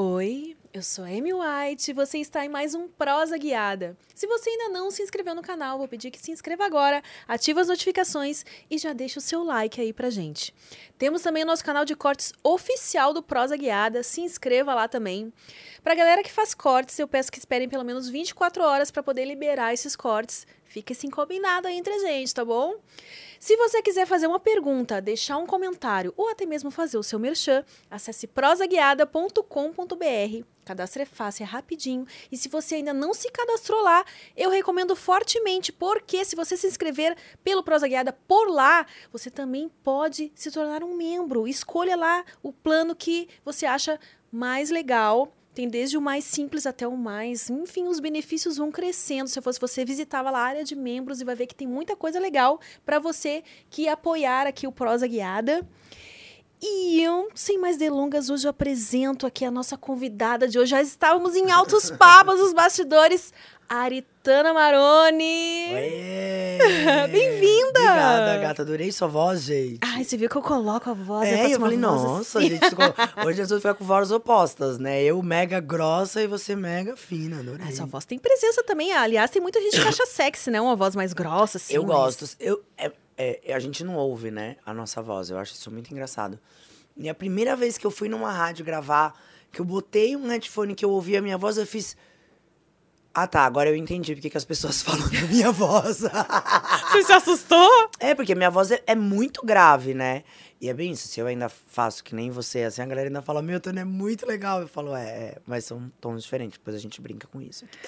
Oi, eu sou a Amy White e você está em mais um Prosa Guiada. Se você ainda não se inscreveu no canal, vou pedir que se inscreva agora, ative as notificações e já deixe o seu like aí pra gente. Temos também o nosso canal de cortes oficial do Prosa Guiada, se inscreva lá também. Pra galera que faz cortes, eu peço que esperem pelo menos 24 horas para poder liberar esses cortes. Fica assim combinado aí entre a gente, tá bom? Se você quiser fazer uma pergunta, deixar um comentário ou até mesmo fazer o seu merchan, acesse prosaguiada.com.br. Cadastro é fácil, é rapidinho. E se você ainda não se cadastrou lá, eu recomendo fortemente, porque se você se inscrever pelo Prosa Guiada por lá, você também pode se tornar um membro. Escolha lá o plano que você acha mais legal tem desde o mais simples até o mais. Enfim, os benefícios vão crescendo. Se fosse você, visitava lá a área de membros e vai ver que tem muita coisa legal para você que apoiar aqui o Prosa Guiada. E eu, sem mais delongas, hoje eu apresento aqui a nossa convidada de hoje. Já estávamos em altos papos, os bastidores. Aritana Maroni. Bem-vinda! Obrigada, gata. Adorei sua voz, gente. Ai, você viu que eu coloco a voz? É, eu, eu falei, assim. nossa, gente, hoje a gente vai com vozes opostas, né? Eu mega grossa e você mega fina, adorei. Ah, sua voz tem presença também. Aliás, tem muita gente que acha sexy, né? Uma voz mais grossa, assim. eu mas- gosto. Eu, é, é, a gente não ouve, né, a nossa voz. Eu acho isso muito engraçado. E a primeira vez que eu fui numa rádio gravar, que eu botei um headphone que eu ouvi a minha voz, eu fiz... Ah, tá, agora eu entendi porque que as pessoas falam da minha voz. Você se assustou? É, porque minha voz é, é muito grave, né? E é bem isso, se eu ainda faço que nem você, assim, a galera ainda fala, meu, Tânia, é muito legal. Eu falo, é, é, mas são tons diferentes, depois a gente brinca com isso. aqui.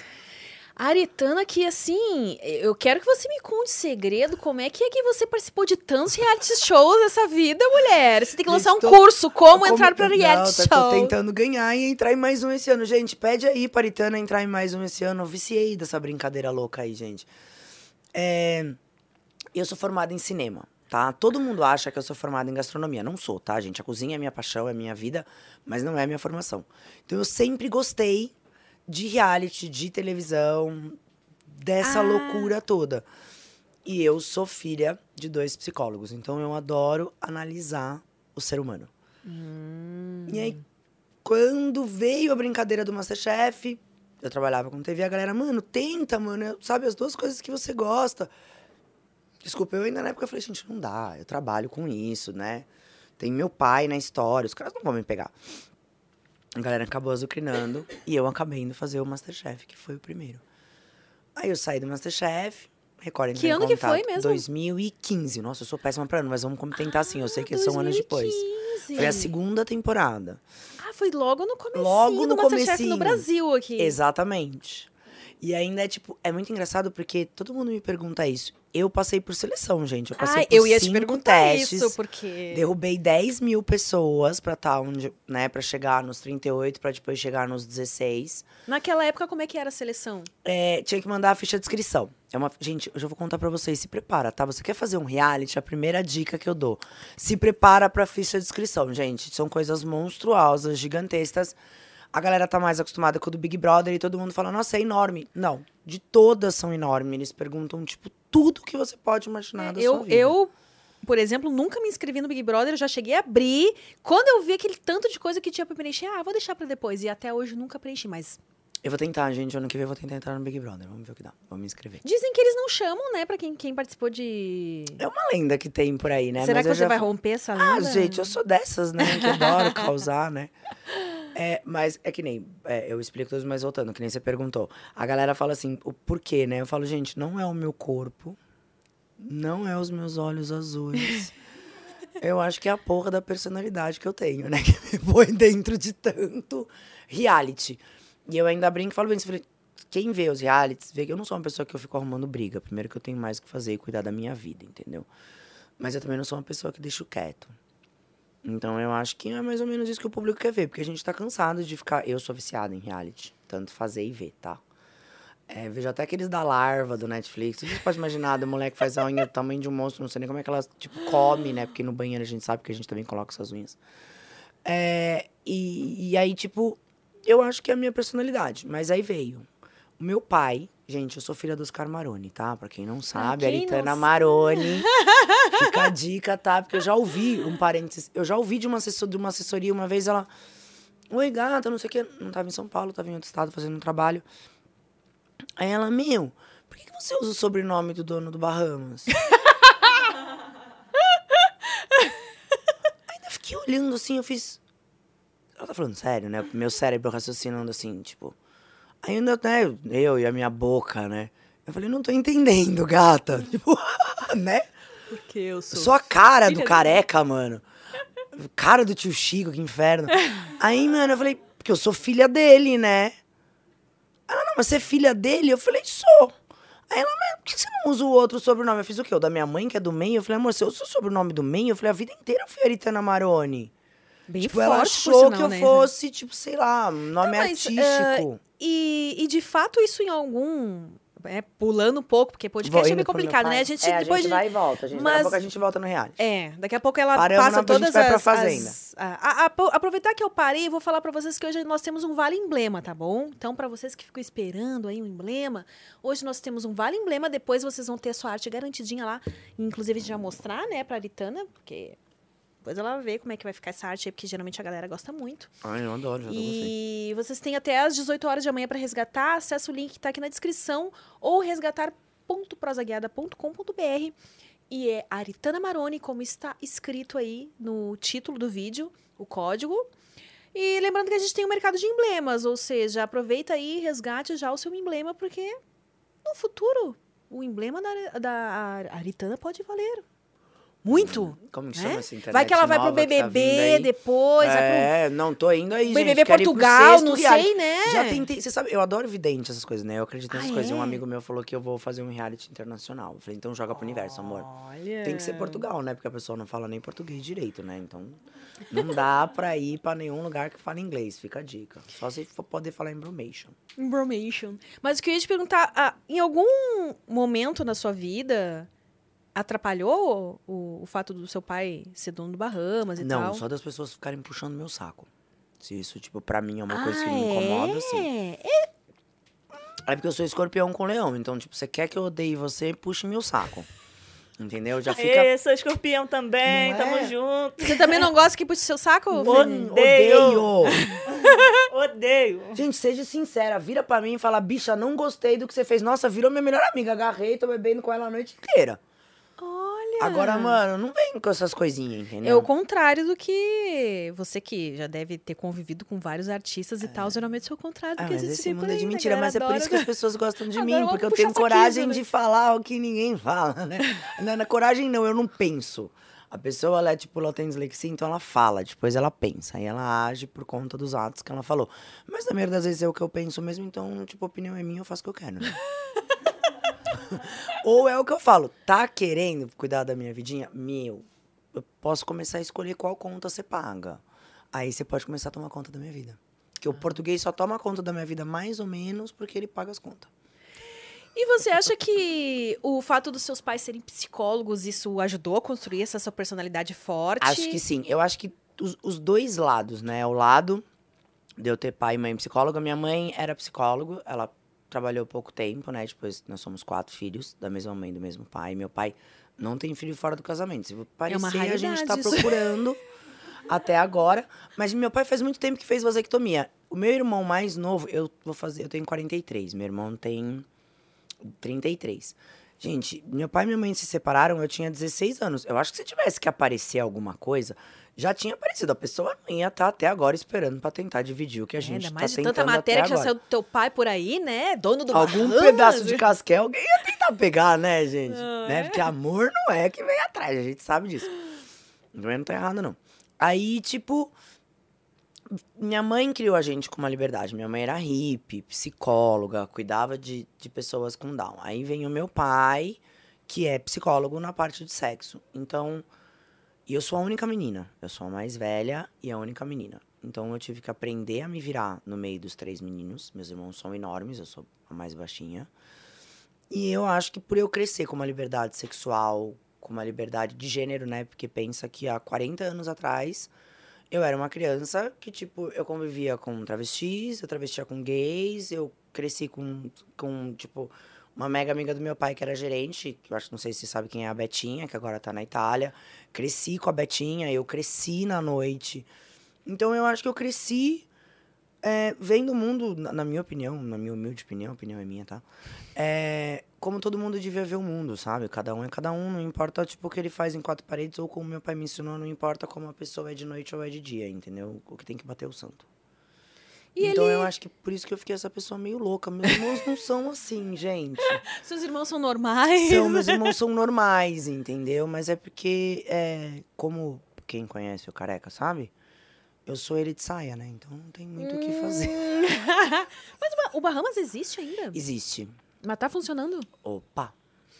Aritana, que assim, eu quero que você me conte segredo, como é que é que você participou de tantos reality shows nessa vida, mulher? Você tem que lançar um Estou- curso, como, entrar pra Não, reality tá- Tô show. tentando ganhar e entrar em mais um esse ano. Gente, pede aí pra Aritana entrar em mais um esse ano. Eu viciei dessa brincadeira louca aí, gente. É, Eu sou formada em cinema, tá? Todo mundo acha que eu sou formada em gastronomia. Não sou, tá, gente? A cozinha é minha paixão, é minha vida, mas não é minha formação. Então eu sempre gostei de reality, de televisão, dessa Ah. loucura toda. E eu sou filha de dois psicólogos, então eu adoro analisar o ser humano. E aí, quando veio a brincadeira do Masterchef, eu trabalhava com TV, a galera, mano, tenta, mano, sabe, as duas coisas que você gosta. Desculpa, eu ainda na época falei, gente, não dá, eu trabalho com isso, né? Tem meu pai na história, os caras não vão me pegar. A galera acabou azucrinando e eu acabei indo fazer o Masterchef, que foi o primeiro. Aí eu saí do Masterchef, Record entrou Que ano que foi mesmo? 2015. Nossa, eu sou péssima pra ano, mas vamos tentar assim, eu sei que são anos depois. 2015. Foi a segunda temporada. Ah, foi logo no comecinho Logo do no Masterchef comecinho. no Brasil aqui. Exatamente. E ainda é tipo, é muito engraçado porque todo mundo me pergunta isso. Eu passei por seleção, gente. Eu passei Ai, por eu ia te cinco perguntar testes. isso, porque... Derrubei 10 mil pessoas pra estar onde, né, pra chegar nos 38, pra depois chegar nos 16. Naquela época, como é que era a seleção? É, tinha que mandar a ficha de inscrição. É uma, gente, eu já vou contar pra vocês. Se prepara, tá? Você quer fazer um reality? A primeira dica que eu dou. Se prepara pra ficha de inscrição, gente. São coisas monstruosas, gigantescas. A galera tá mais acostumada com o do Big Brother e todo mundo fala, nossa, é enorme. Não, de todas são enormes. Eles perguntam, tipo, tudo que você pode imaginar da É, eu, sua vida. eu, por exemplo, nunca me inscrevi no Big Brother, eu já cheguei a abrir. Quando eu vi aquele tanto de coisa que tinha pra preencher, ah, vou deixar pra depois. E até hoje nunca preenchi, mas Eu vou tentar, gente. Ano que vem eu vou tentar entrar no Big Brother. Vamos ver o que dá. Vamos me inscrever. dizem que eles não chamam, né, pra quem, quem participou de. É uma lenda que tem por aí, né? Será Mas que você já vai romper essa Ah, lenda? gente, eu sou dessas, né? Que adoro causar, né? É, mas é que nem, é, eu explico tudo, mas voltando, que nem você perguntou. A galera fala assim, o porquê, né? Eu falo, gente, não é o meu corpo, não é os meus olhos azuis. eu acho que é a porra da personalidade que eu tenho, né? Que me põe dentro de tanto reality. E eu ainda brinco e falo bem, falei, quem vê os realities, vê que eu não sou uma pessoa que eu fico arrumando briga. Primeiro que eu tenho mais o que fazer e cuidar da minha vida, entendeu? Mas eu também não sou uma pessoa que deixo quieto. Então eu acho que é mais ou menos isso que o público quer ver, porque a gente tá cansado de ficar. Eu sou viciada em reality, tanto fazer e ver, tá? É, vejo até aqueles da larva do Netflix. Você pode imaginar, da mulher que faz a unha do tamanho de um monstro, não sei nem como é que ela, tipo, come, né? Porque no banheiro a gente sabe que a gente também coloca essas unhas. É, e, e aí, tipo, eu acho que é a minha personalidade. Mas aí veio. O meu pai, gente, eu sou filha do Oscar Maroni, tá? Pra quem não sabe, a quem Aritana sabe. Maroni. Fica a dica, tá? Porque eu já ouvi um parênteses. Eu já ouvi de uma, assessor, de uma assessoria uma vez, ela. Oi, gata, não sei o quê. Não tava em São Paulo, tava em outro estado fazendo um trabalho. Aí ela, meu, por que, que você usa o sobrenome do dono do Bahamas? Ainda fiquei olhando assim, eu fiz. Ela tá falando sério, né? Meu cérebro raciocinando assim, tipo. Ainda, né? Eu e a minha boca, né? Eu falei, não tô entendendo, gata. Tipo, né? Porque eu sou. Só a cara do- careca, mano. Cara do tio Chico, que inferno. Aí, mano, eu falei, porque eu sou filha dele, né? Ela, não, mas você é filha dele? Eu falei, sou. Aí ela, mas por que você não usa o outro sobrenome? Eu fiz o quê? O da minha mãe, que é do meio? Eu falei, amor, você usa o sobrenome do meio? Eu falei, a vida inteira eu fui Aritana Maroni. Bem tipo, forte, ela achou sinal, que eu né? fosse, tipo, sei lá, nome Não, mas, artístico. E, e de fato isso em algum. É, pulando um pouco, porque podcast é meio complicado, né? A gente é, depois a gente vai e volta. A gente, Daqui Mas- a pouco a gente volta no reality. É, daqui a pouco ela Paramos passa na- a gente todas vai pra as, fazenda. as- a- a- aproveitar que eu parei, vou falar pra vocês que hoje nós temos um vale emblema, tá bom? Então, pra vocês que ficam esperando aí um emblema, hoje nós temos um vale emblema, depois vocês vão ter a sua arte garantidinha lá. Inclusive, a gente vai mostrar, né, pra Aritana, porque depois ela vai ver como é que vai ficar essa arte aí, porque geralmente a galera gosta muito. Ai, eu adoro, já. E vocês têm até às 18 horas de amanhã para resgatar. Acesse o link que está aqui na descrição ou resgatar.prosaguiada.com.br. E é Aritana Maroni, como está escrito aí no título do vídeo, o código. E lembrando que a gente tem um mercado de emblemas, ou seja, aproveita aí e resgate já o seu emblema, porque no futuro o emblema da, da Aritana pode valer muito. Como que né? chama essa internet Vai que ela vai pro tá BBB aí? depois, vai pro É, não, tô indo aí, BBB gente. Portugal, sexto não reality. sei, né? Já tentei, você sabe, eu adoro vidente, essas coisas, né? Eu acredito nessas Ah, coisas. E Um é? amigo meu falou que eu vou fazer um reality internacional. Eu falei, então joga pro universo, amor. Olha. Tem que ser Portugal, né? Porque a pessoa não fala nem português direito, né? Então, não dá pra ir pra nenhum lugar que fale inglês, fica a dica. Só se for poder falar embromation. Information. Mas o que eu ia te perguntar, ah, em algum momento na sua vida atrapalhou o, o fato do seu pai ser dono do Bahamas e Não, tal? só das pessoas ficarem puxando meu saco. Se isso, tipo, pra mim é uma ah, coisa que me incomoda, é? assim. É, É porque eu sou escorpião com leão. Então, tipo, você quer que eu odeie você, puxe meu saco. Entendeu? Já fica. Ê, sou escorpião também, Não tamo é? junto. Você também não gosta que puxe seu saco? Odeio. Odeio! Odeio. Gente, seja sincera, vira pra mim e fala, bicha, não gostei do que você fez. Nossa, virou minha melhor amiga. Agarrei, tô bebendo com ela a noite inteira. Agora, mano, não vem com essas coisinhas, entendeu? É o contrário do que você que já deve ter convivido com vários artistas e tal, geralmente é o contrário do Ah, que existe esse mundo é aí, de né? mentira, mas é por isso que as pessoas gostam de mim, porque eu tenho saquismo, coragem né? de falar o que ninguém fala, né? Na coragem não, eu não penso. A pessoa, ela é tipo, ela tem dislexia, então ela fala, depois ela pensa, e ela age por conta dos atos que ela falou. Mas na maioria das vezes é o que eu penso mesmo, então, tipo, a opinião é minha, eu faço o que eu quero, né? Ou é o que eu falo, tá querendo cuidar da minha vidinha? Meu, eu posso começar a escolher qual conta você paga. Aí você pode começar a tomar conta da minha vida. Porque o português só toma conta da minha vida mais ou menos porque ele paga as contas. E você acha que o fato dos seus pais serem psicólogos, isso ajudou a construir essa sua personalidade forte? Acho que sim. Eu acho que os, os dois lados, né? O lado de eu ter pai e mãe psicóloga. Minha mãe era psicólogo, ela trabalhou pouco tempo, né? Depois nós somos quatro filhos, da mesma mãe, do mesmo pai. Meu pai não tem filho fora do casamento. Se parecer, uma a gente tá isso. procurando até agora. Mas meu pai faz muito tempo que fez vasectomia. O meu irmão mais novo, eu vou fazer, eu tenho 43, meu irmão tem 33. Gente, meu pai e minha mãe se separaram, eu tinha 16 anos. Eu acho que se tivesse que aparecer alguma coisa, já tinha aparecido. A pessoa não ia estar até agora esperando pra tentar dividir o que a É, gente tá mais de tentando tanta matéria até que já saiu do teu pai por aí, né? Dono do Algum pedaço de casquel alguém ia tentar pegar, né, gente? Ah, né? é? Porque amor não é que vem atrás, a gente sabe disso. Também não tá errado, não. Aí, tipo, minha mãe criou a gente com uma liberdade. Minha mãe era hippie, psicóloga, cuidava de, de pessoas com Down. Aí vem o meu pai, que é psicólogo na parte de sexo. Então, e eu sou a única menina. Eu sou a mais velha e a única menina. Então eu tive que aprender a me virar no meio dos três meninos. Meus irmãos são enormes, eu sou a mais baixinha. E eu acho que por eu crescer com uma liberdade sexual, com uma liberdade de gênero, né? Porque pensa que há 40 anos atrás eu era uma criança que, tipo, eu convivia com travestis, eu travestia com gays, eu cresci com, com tipo, uma mega amiga do meu pai que era gerente, que eu acho, não sei se você sabe quem é a Betinha, que agora tá na Itália. Cresci com a Betinha, eu cresci na noite. Então eu acho que eu cresci é, vendo o mundo, na, minha opinião, na minha humilde opinião, a opinião é minha, tá? É, como todo mundo devia ver o mundo, sabe? Cada um é cada um, não importa tipo, o que ele faz em quatro paredes ou como meu pai me ensinou, não importa como a pessoa é de noite ou é de dia, entendeu? O que tem que bater é o santo. E então ele- eu acho que por isso que eu fiquei essa pessoa meio louca. Meus irmãos não são assim, gente. Seus irmãos são normais? São, meus irmãos são normais, entendeu? Mas é porque, é, como quem conhece o careca sabe, eu sou ele de saia, né? Então não tem muito o que fazer. Mas o Ba- o Bahamas existe ainda? Existe. Mas tá funcionando? Opa.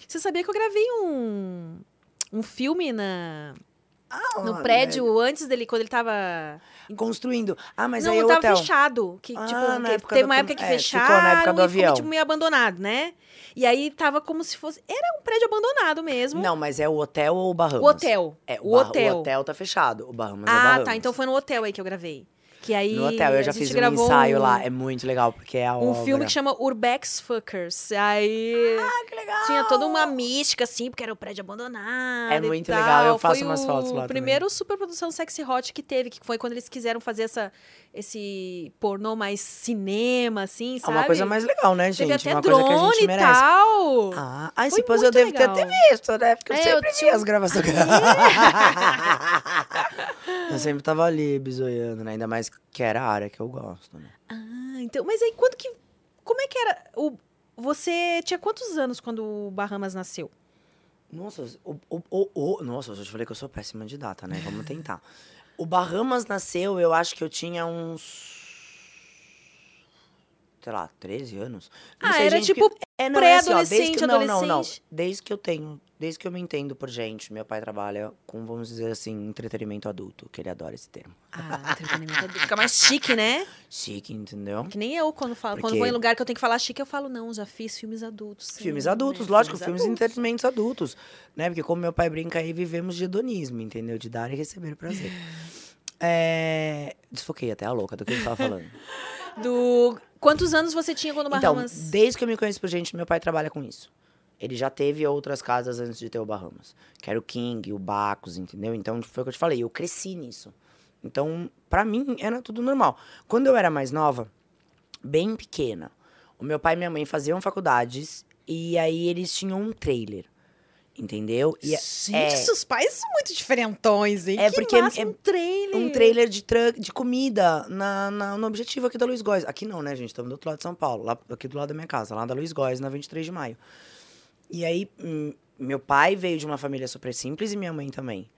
Você sabia que eu gravei um, um filme na, no Ah, prédio antes dele, quando ele tava. né? Construindo. Ah, mas não, aí é o tava hotel. fechado. Que, Ah, tipo, na que época teve do uma época que é, fecharam ficou na época do e avião. ficou tipo, meio abandonado, né? E aí tava como se fosse. Era um prédio abandonado mesmo. Não, mas é o hotel ou o Bahamas? o hotel. É, o, o, hotel. O hotel tá fechado. O Bahamas é Ah, Bahamas. tá. Então foi no hotel aí que eu gravei. Que aí. No hotel, eu já fiz um ensaio um, lá. É muito legal, porque é a Um obra. filme que chama Urbex Fuckers. Aí. Ah, que legal! Tinha toda uma mística, assim, porque era o prédio abandonado. É muito tal. legal, eu faço foi umas o fotos lá também. primeiro superprodução sexy hot que teve, que foi quando eles quiseram fazer essa, esse pornô mais cinema, assim, É sabe? uma coisa mais legal, né, gente? Teve até uma coisa que a drone gente e tal. Ah, ai, Foi depois eu devo ter, ter visto, né? Porque eu É, eu sempre vi tinha- as gravações. eu sempre tava ali bisoiando, né? Ainda mais que era a área que eu gosto, né? Ah, então, mas aí quando que. Como é que era? O, você tinha quantos anos quando o Bahamas nasceu? Nossa, o, o, o, o- nossa, eu já te falei que eu sou péssima de data, né? Vamos tentar. O Bahamas nasceu, eu acho que eu tinha uns. Sei lá, 13 anos. Não Ah, sei, era gente, tipo que- é, não, é assim, ó, desde pré-adolescente, que- Não, não, não. adolescente. Desde que eu tenho. Desde que eu me entendo por gente. Meu pai trabalha com, vamos dizer assim, entretenimento adulto, que ele adora esse termo. Ah, entretenimento adulto. Fica mais chique, né? Chique, entendeu? Que nem eu, quando falo. Quando Porque- vou em lugar que eu tenho que falar chique, eu falo, não, já fiz filmes adultos. sim, Filmes né? adultos, lógico, filmes, adultos. entretenimentos adultos, né? Porque como meu pai brinca aí, vivemos de hedonismo, entendeu? De dar e receber prazer. É... Desfoquei até a louca do que eu tava falando. Do... Quantos anos você tinha quando o então, Bahamas... desde que eu me conheço por gente, meu pai trabalha com isso. Ele já teve outras casas antes de ter o Bahamas. Que era o King, o Bacos, entendeu? Então, foi o que eu te falei, eu cresci nisso. Então, pra mim, era tudo normal. Quando eu era mais nova, bem pequena, o meu pai e minha mãe faziam faculdades e aí eles tinham um trailer. Entendeu? E Gente, é- seus pais são muito diferentões, hein? É que porque massa, é um trailer. um trailer de, de comida na, na- no objetivo aqui da Luiz Góes. Aqui não, né, gente? Estamos do outro lado de São Paulo, lá aqui do lado da minha casa, lá da Luiz Góes, na 23 de maio. E aí, hum, meu pai veio de uma família super simples e minha mãe também.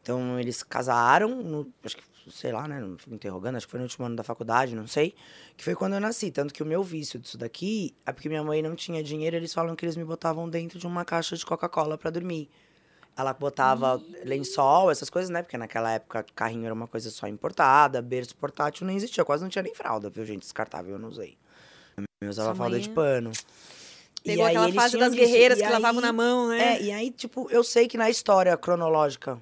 Então, eles casaram, no, acho que, sei lá, né? Não fico interrogando, acho que foi no último ano da faculdade, não sei. Que foi quando eu nasci. Tanto que o meu vício disso daqui é porque minha mãe não tinha dinheiro, eles falam que eles me botavam dentro de uma caixa de Coca-Cola pra dormir. Ela botava lençol, essas coisas, né? Porque naquela época carrinho era uma coisa só importada, berço portátil não existia, quase não tinha nem fralda, viu, gente? Descartável, eu não usei. Eu usava fralda de pano. E Pegou aí aquela fase das guerreiras E que lavavam aí- na mão, né? É, e aí, tipo, eu sei que na história cronológica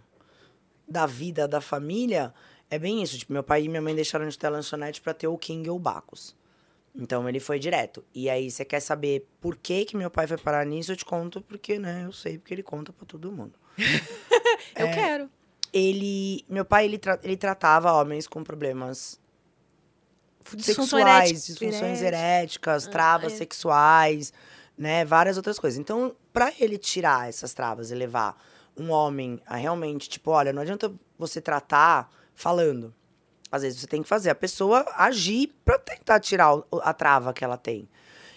da vida da família, é bem isso. Tipo, meu pai e minha mãe deixaram de ter a lanchonete pra ter o King ou o Bacos. Então ele foi direto. E aí, você quer saber por que que meu pai foi parar nisso? Eu te conto, porque, né, eu sei porque ele conta pra todo mundo. é. Eu quero. Ele, meu pai, ele, tra- ele tratava homens com problemas Disfunção sexuais, disfunções Erética. eréticas, travas é. sexuais, né, várias outras coisas. Então, pra ele tirar essas travas e levar um homem a realmente, tipo, olha, não adianta você tratar falando. Às vezes você tem que fazer a pessoa agir pra tentar tirar a trava que ela tem.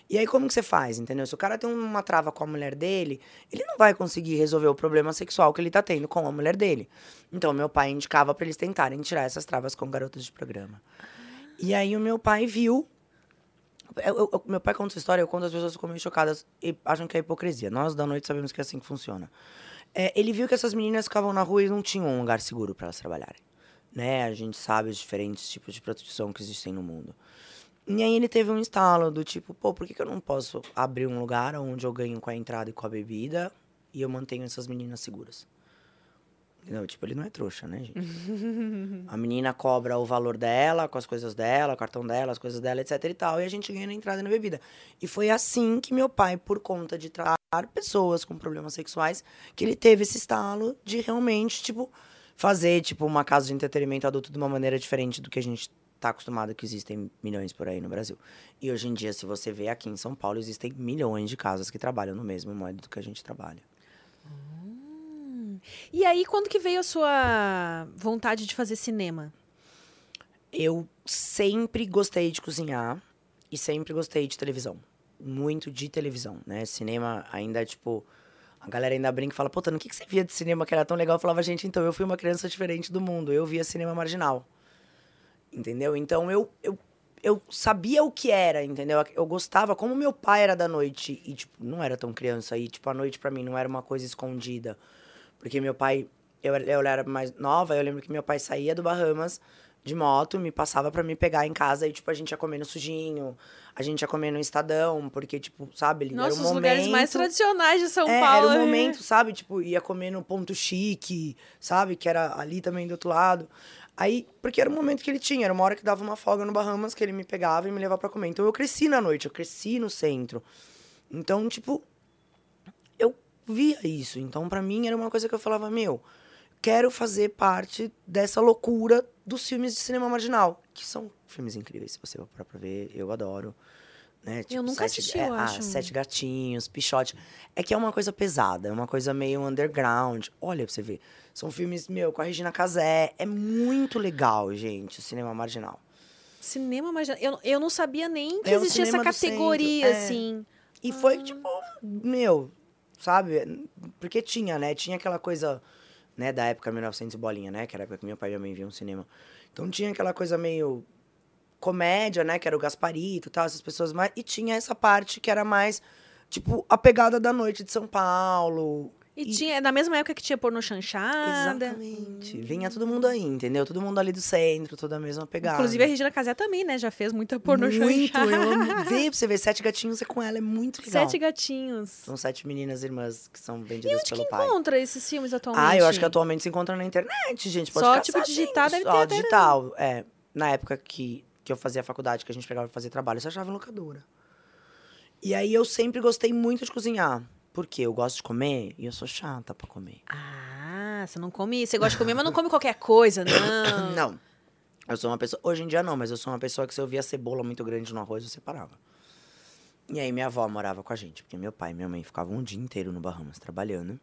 E aí, como que você faz, entendeu? Se o cara tem uma trava com a mulher dele, ele não vai conseguir resolver o problema sexual que ele tá tendo com a mulher dele. Então, meu pai indicava pra eles tentarem tirar essas travas com garotas de programa. E aí, o meu pai viu. Eu- eu- eu- meu pai conta essa história, eu conto as pessoas ficam meio chocadas e acham que é hipocrisia. Nós da noite sabemos que é assim que funciona. É, ele viu que essas meninas ficavam na rua e não tinham um lugar seguro para elas trabalharem. Né? A gente sabe os diferentes tipos de prostituição que existem no mundo. E aí ele teve um estalo do tipo, pô, por que, que eu não posso abrir um lugar onde eu ganho com a entrada e com a bebida e eu mantenho essas meninas seguras? Tipo, ele não é trouxa, né, gente? a menina cobra o valor dela, com as coisas dela, o cartão dela, as coisas dela, etc e tal, e a gente ganha na entrada e na bebida. E foi assim que meu pai, por conta de tratar pessoas com problemas sexuais, que ele teve esse estalo de realmente, tipo, fazer, tipo, uma casa de entretenimento adulto de uma maneira diferente do que a gente tá acostumado que existem milhões por aí no Brasil. E hoje em dia, se você vê aqui em São Paulo, existem milhões de casas que trabalham no mesmo modo que a gente trabalha. E aí, quando que veio a sua vontade de fazer cinema? Eu sempre gostei de cozinhar e sempre gostei de televisão. Muito de televisão, né? Cinema ainda, tipo. A galera ainda brinca e fala, puta, no que, que você via de cinema que era tão legal? Eu falava, gente, então, eu fui uma criança diferente do mundo. Eu via cinema marginal. Entendeu? Então, eu, eu, eu sabia o que era, entendeu? Eu gostava, como meu pai era da noite e, tipo, não era tão criança. E, tipo, a noite pra mim não era uma coisa escondida. Porque meu pai, eu, eu era mais nova, eu lembro que meu pai saía do Bahamas de moto, me passava pra me pegar em casa e, tipo, a gente ia comer no sujinho, a gente ia comer no Estadão, porque, tipo, sabe, ele Nossa, era um os momento... lugares mais tradicionais de São É, Paulo. era um né? momento, sabe? Tipo, ia comer no ponto chique, sabe? Que era ali também do outro lado. Aí, porque era um momento que ele tinha, era uma hora que dava uma folga no Bahamas, que ele me pegava e me levava pra comer. Então eu cresci na noite, eu cresci no centro. Então, tipo, via isso. Então, pra mim, era uma coisa que eu falava, meu, quero fazer parte dessa loucura dos filmes de cinema marginal, que são filmes incríveis, se você for parar pra ver, eu adoro. Né? Eu nunca Sete- assisti, é, eu ah, acho. Sete Gatinhos, Pichote. É que é uma coisa pesada, é uma coisa meio underground. Olha pra você ver. São filmes, meu, com a Regina Casé. É muito legal, gente, o cinema marginal. Cinema marginal. Eu, eu não sabia nem que É existia essa categoria, é. assim. E foi, tipo, meu, sabe? Porque tinha, né? Tinha aquela coisa, né, da época 1900 e bolinha, né? Que era a época que meu pai e minha mãe viam cinema. Então tinha aquela coisa meio comédia, né? Que era o Gasparito e tal, essas pessoas mais. E tinha essa parte que era mais, tipo, a pegada da noite de São Paulo. E, tinha, é da mesma época que tinha porno chanchada. Exatamente. Vinha todo mundo aí, entendeu? Todo mundo ali do centro, toda a mesma pegada. Inclusive a Regina Casé também, né? Já fez muita porno Muito, chanchada. eu amo. Vê pra você ver, Sete Gatinhos é com ela, é muito legal. Sete gatinhos. São sete meninas irmãs que são E vendidas onde que pai. encontra esses filmes atualmente? Ah, eu acho que atualmente se encontra na internet, gente. Pode Só, tipo, digitar, sim. deve Só ter né? digital, é. Na época que, que eu fazia faculdade, que a gente pegava pra fazer trabalho, eu só achava em locadora. E aí eu sempre gostei muito de cozinhar. Porque eu gosto de comer e eu sou chata pra comer. Ah, você não come. Você gosta de comer, mas não come qualquer coisa, não. Não. Eu sou uma pessoa. Hoje em dia não, mas eu sou uma pessoa que se eu via cebola muito grande no arroz, eu separava. E aí minha avó morava com a gente, porque meu pai e minha mãe ficavam um dia inteiro no Bahamas trabalhando.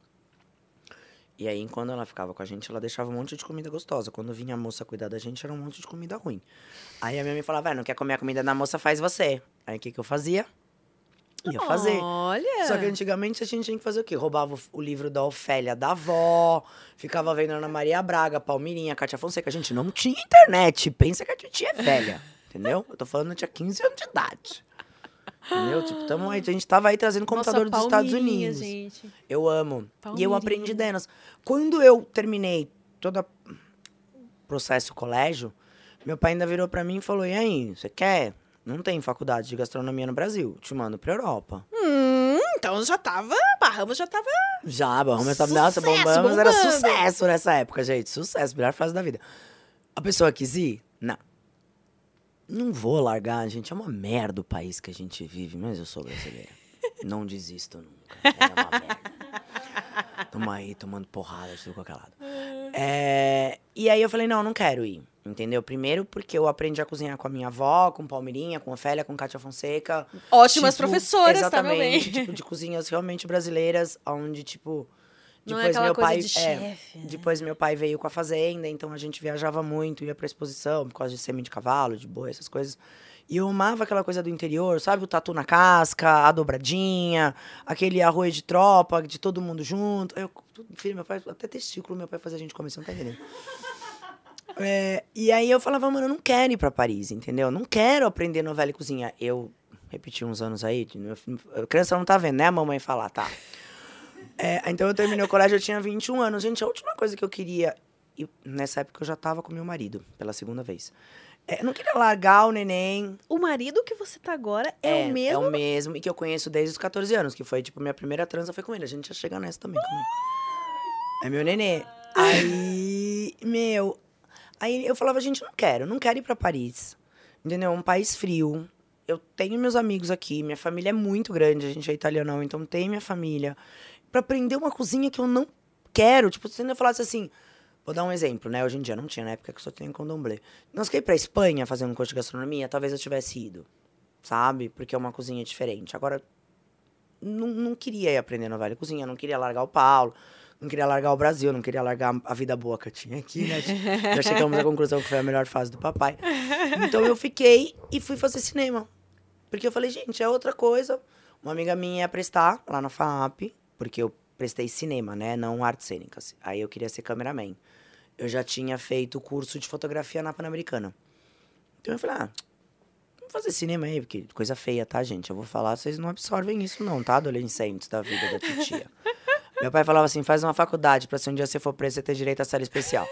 E aí, quando ela ficava com a gente, ela deixava um monte de comida gostosa. Quando vinha a moça cuidar da gente, era um monte de comida ruim. Aí a minha mãe falava, vai, não quer comer a comida da moça, faz você. Aí o que, que eu fazia? Ia fazer. Olha. Só que antigamente a gente tinha que fazer o quê? Roubava o- livro da Ofélia da avó, ficava vendo Ana Maria Braga, Palmirinha, Cátia Fonseca. A gente não tinha internet. Pensa que a titia é velha, entendeu? Eu tô falando, eu tinha 15 anos de idade. Entendeu? Tipo, tamo aí, a gente tava aí trazendo computador Nossa, dos Estados Unidos. gente. Eu amo. E eu aprendi delas. Quando eu terminei todo o processo colégio, meu pai ainda virou pra mim e falou: E aí, você quer? Não tem faculdade de gastronomia no Brasil. Te mando pra Europa. Hum, então já tava. Barramos já tava. Já, Bahamas tava. Nossa, Sucesso, bombamos era bombando. sucesso nessa época, gente. Sucesso, melhor fase da vida. A pessoa quis ir? Não. Não vou largar, gente. É uma merda o país que a gente vive, mas eu sou brasileira. Não desisto nunca. É uma merda. Tamo aí tomando porrada de tudo qualquer lado. É, e aí eu falei, não, não quero ir. Entendeu? Primeiro porque eu aprendi a cozinhar com a minha avó, com Palmeirinha, com Ofélia, com Cátia Fonseca. Ótimas Tipo, professoras, tá, bem? Exatamente, tipo, de cozinhas realmente brasileiras, onde, tipo... Não é Depois aquela meu pai, de é, chefe, né? depois meu pai veio com a fazenda, então a gente viajava muito, ia pra exposição, por causa de sêmen de cavalo, de boi, essas coisas. E eu amava aquela coisa do interior, sabe? O tatu na casca, a dobradinha, aquele arroz de tropa, de todo mundo junto. Eu, filho, meu pai, até testículo meu pai fazia a gente comer, você não tá entendendo? É, e aí eu falava, mano, eu não quero ir pra Paris, entendeu? Eu não quero aprender novela e cozinha. Eu repeti uns anos aí, a criança não tá vendo, né? A mamãe falar, tá. É, então eu terminei o colégio, eu tinha 21 anos. Gente, a última coisa que eu queria. E nessa época eu já tava com meu marido, pela segunda vez. É, eu não queria largar o neném. O marido que você tá agora é, o mesmo. É o mesmo, e que eu conheço desde os 14 anos, que foi, tipo, minha primeira transa foi com ele. A gente ia chegar nessa também. calma aí. É meu nenê. Aí, meu. Aí eu falava, gente, eu não quero, não quero ir pra Paris. Entendeu? Um país frio. Eu tenho meus amigos aqui, minha família é muito grande, a gente é italianão, então tem minha família. Pra aprender uma cozinha que eu não quero. Tipo, se ainda falasse assim, Vou dar um exemplo, né? Hoje em dia não tinha, na época que só tinha condomblé. Quer ir pra Espanha fazer um curso de gastronomia, talvez eu tivesse ido, sabe? Porque é uma cozinha diferente. Agora, não, não queria ir aprender novela cozinha, não queria largar o Paulo, não queria largar o Brasil, não queria largar a vida boa que eu tinha aqui, né? Já chegamos à conclusão que foi a melhor fase do papai. Então eu fiquei e fui fazer cinema. Porque eu falei, gente, é outra coisa. Uma amiga minha ia prestar lá na FAP, porque eu prestei cinema, né? Não artes cênicas. Aí eu queria ser cameraman. Eu já tinha feito curso de fotografia na Pan-Americana. Então eu falei, ah, vamos fazer cinema aí, porque coisa feia, tá, gente? Eu vou falar, vocês não absorvem isso não, tá, adolescentes da vida da titia. Meu pai falava assim, faz uma faculdade pra se um dia você for preso, você ter direito à série especial.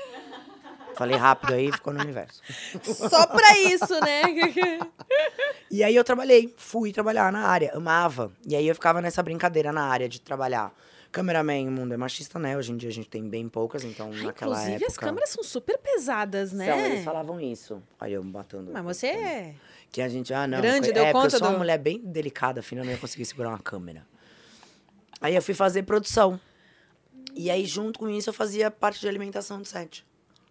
Falei rápido aí, ficou no universo. Só pra isso, né? E aí eu trabalhei, fui trabalhar na área, amava. E aí eu ficava nessa brincadeira na área de trabalhar. Cameraman, o mundo é machista, né? Hoje em dia a gente tem bem poucas, então naquela Inclusive, época... as câmeras são super pesadas, né? São, eles falavam isso. Aí eu matando. Mas você é... Que a gente, ah, não. Grande, é, deu conta eu sou uma do- mulher bem delicada, afinal não ia conseguir segurar uma câmera. Aí eu fui fazer produção. E aí, junto com isso, eu fazia parte de alimentação do set.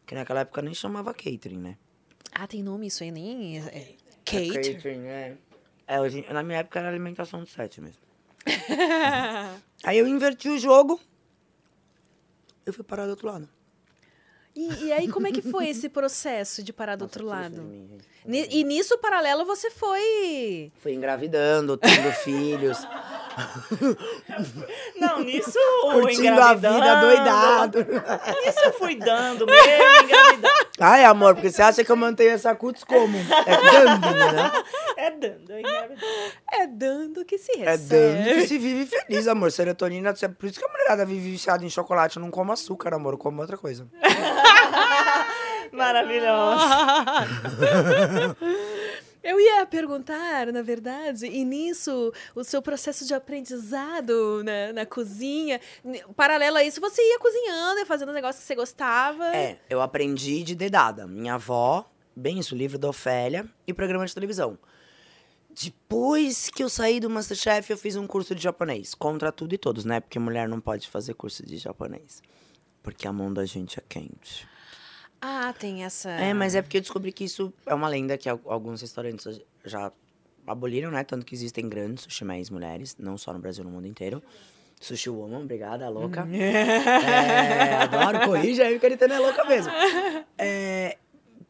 Que naquela época nem chamava catering, né? Ah, tem nome isso aí, nem... É... É Kate. catering, é. É, hoje, na minha época era alimentação do set mesmo. aí eu inverti o jogo. Eu fui parar do outro lado. E, e aí, como é que foi esse processo de parar do outro Nossa, tira isso lado? mim, E nisso, paralelo, você foi... Fui engravidando, tendo filhos. Não, nisso curtindo a vida doidado. Nisso eu fui dando mesmo, engravidando. Ai, amor, porque você acha que eu mantenho essa cutis como? É dando, né? É dando. É dando que se É recebe. dando que se vive feliz, amor. Serotonina, é por isso que a mulherada vive viciada em chocolate. Eu não como açúcar, amor, eu como outra coisa. Maravilhoso. Eu ia perguntar, na verdade, e nisso, o seu processo de aprendizado na, na cozinha, paralelo a isso, você ia cozinhando e fazendo negócios que você gostava. É, eu aprendi de dedada. Minha avó, bem isso, livro da Ofélia e programa de televisão. Depois que eu saí do Masterchef, eu fiz um curso de japonês. Contra tudo e todos, né? Porque mulher não pode fazer curso de japonês. Porque a mão da gente é quente. Ah, tem essa. É, mas é porque eu descobri que isso é uma lenda que al- alguns restaurantes já aboliram, né? Tanto que existem grandes sushimés mulheres, não só no Brasil, no mundo inteiro. Sushi Woman, obrigada, louca. É, adoro, corrija aí, porque ele é louca mesmo. É,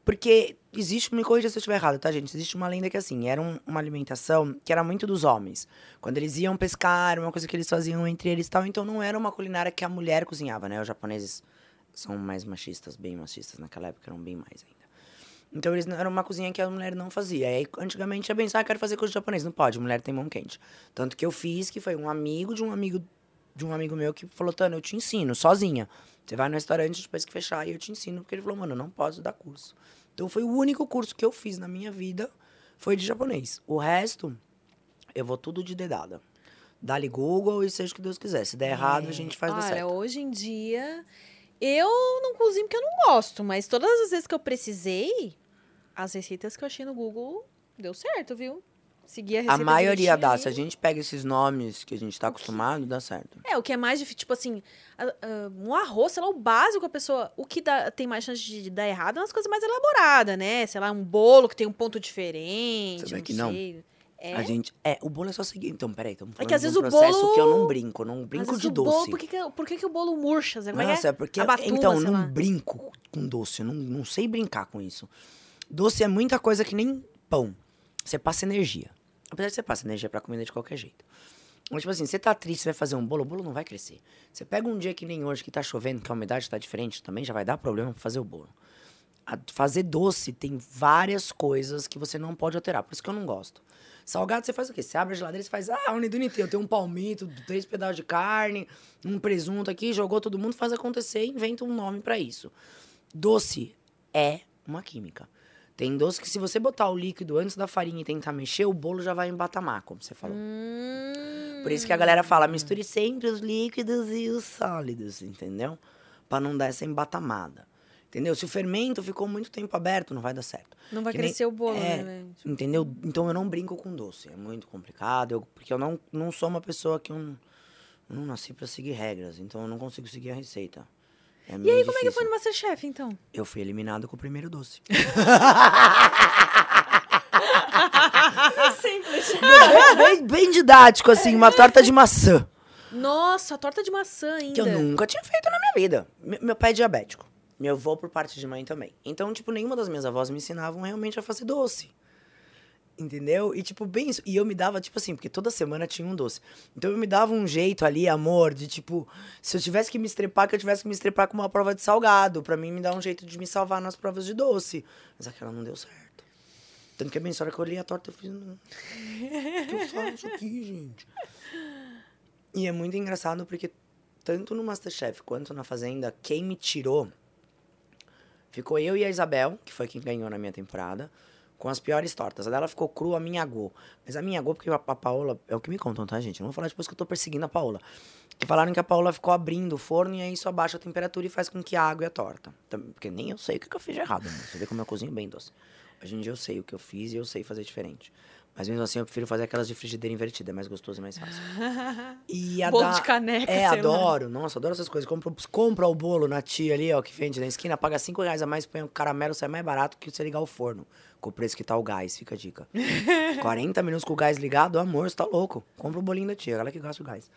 porque existe, me corrija se eu estiver errado, tá, gente? Existe uma lenda que, assim, era um- uma alimentação que era muito dos homens. Quando eles iam pescar, uma coisa que eles faziam entre eles e tal. Então não era uma culinária que a mulher cozinhava, né? Os japoneses são mais machistas, bem machistas. Naquela época eram bem mais ainda. Então eles não- era uma cozinha que a mulher não fazia. Aí antigamente ia pensar, ah, quero fazer coisa de japonês. Não pode, mulher tem mão quente. Tanto que eu fiz, que foi um amigo de um amigo de um amigo meu que falou, Tana, eu te ensino, sozinha. Você vai no restaurante depois que fechar e eu te ensino. Porque ele falou, mano, eu não posso dar curso. Então foi o único curso que eu fiz na minha vida, foi de japonês. O resto, eu vou tudo de dedada. Dá-lhe Google e seja o que Deus quiser. Se der errado, a gente faz É. Olha, certo. hoje em dia, eu não cozinho porque eu não gosto, mas todas as vezes que eu precisei, as receitas que eu achei no Google deu certo, viu? Segui a receita A maioria dá. Se a gente pega esses nomes que a gente tá acostumado, dá certo. É, o que é mais difícil, tipo assim, um arroz, sei lá, o básico, a pessoa. O que dá- tem mais chance de dar errado são as coisas mais elaboradas, né? Sei lá, um bolo que tem um ponto diferente. Sabe que não? É? A gente. É, o bolo é só seguir. Então, peraí, estamos falando que às de um vezes o processo bolo- que eu não brinco. Não brinco vezes de doce. Bolo, por que, que, por que, que o bolo murcha? Zé? É Nossa, é? é porque. Abatuma, então, não lá. brinco com doce. Eu não, não sei brincar com isso. Doce é muita coisa que nem pão. Você passa energia. Apesar de você passa energia pra comida de qualquer jeito. Mas, tipo assim, você tá triste, você vai fazer um bolo, o bolo não vai crescer. Você pega um dia que nem hoje, que tá chovendo, que a umidade tá diferente, também já vai dar problema pra fazer o bolo. A- fazer doce tem várias coisas que você não pode alterar, por isso que eu não gosto. Salgado, você faz o quê? Você abre a geladeira e faz, ah, unidade inteira, tem um palmito, três pedaços de carne, um presunto aqui, jogou todo mundo, faz acontecer inventa um nome pra isso. Doce é uma química. Tem doce que se você botar o líquido antes da farinha e tentar mexer, o bolo já vai embatamar, como você falou. Hum, Por isso que a galera fala, misture sempre os líquidos e os sólidos, entendeu? Pra não dar essa embatamada. Entendeu? Se o fermento ficou muito tempo aberto, não vai dar certo. Não vai Que nem- crescer o bolo, é, né? Entendeu? Então eu não brinco com doce. É muito complicado. eu- porque eu não, não sou uma pessoa que eu não, eu não nasci pra seguir regras. Então eu não consigo seguir a receita. É E aí, como é que difícil. foi no Masterchef, então? Eu fui eliminado com o primeiro doce. Simples. bem, bem- didático, assim, uma torta de maçã. Nossa, torta de maçã ainda. Que eu nunca tinha feito na minha vida. Me- Meu pai é diabético. Meu avô, por parte de mãe, também. Então, tipo, nenhuma das minhas avós me ensinavam realmente a fazer doce. Entendeu? E, tipo, bem isso. E eu me dava, tipo assim, porque toda semana tinha um doce. Então, eu me dava um jeito ali, amor, de, tipo, se eu tivesse que me estrepar, que eu tivesse que me estrepar com uma prova de salgado. Pra mim, me dar um jeito de me salvar nas provas de doce. Mas aquela não deu certo. Tanto que a minha que eu olhei a torta, eu fiz, não. O que eu faço aqui, gente? E é muito engraçado porque tanto no Masterchef quanto na Fazenda, quem me tirou ficou eu e a Isabel, que foi quem ganhou na minha temporada, com as piores tortas. A dela ficou crua, a minha agou. Mas a minha agou porque a, a Paola, é o que me contam, tá, gente? Não vou falar depois que eu tô perseguindo a Paola. Que falaram que a Paola ficou abrindo o forno e aí isso abaixa a temperatura e faz com que a água e a torta. Porque nem eu sei o que eu fiz de errado, né? Você vê como eu cozinho bem doce. Hoje em dia eu sei o que eu fiz e eu sei fazer diferente. Mas mesmo assim eu prefiro fazer aquelas de frigideira invertida, é mais gostoso e mais fácil. E a Bolo da- de caneca, É, adoro. Nossa, adoro essas coisas. Compra, compra o bolo na tia ali, ó, que vende na esquina, paga 5 reais a mais, põe o caramelo, sai mais barato que você ligar o forno. Com o preço que tá o gás, fica a dica. 40 minutos com o gás ligado, amor, você tá louco. Compra o bolinho da tia, ela que gasta o gás.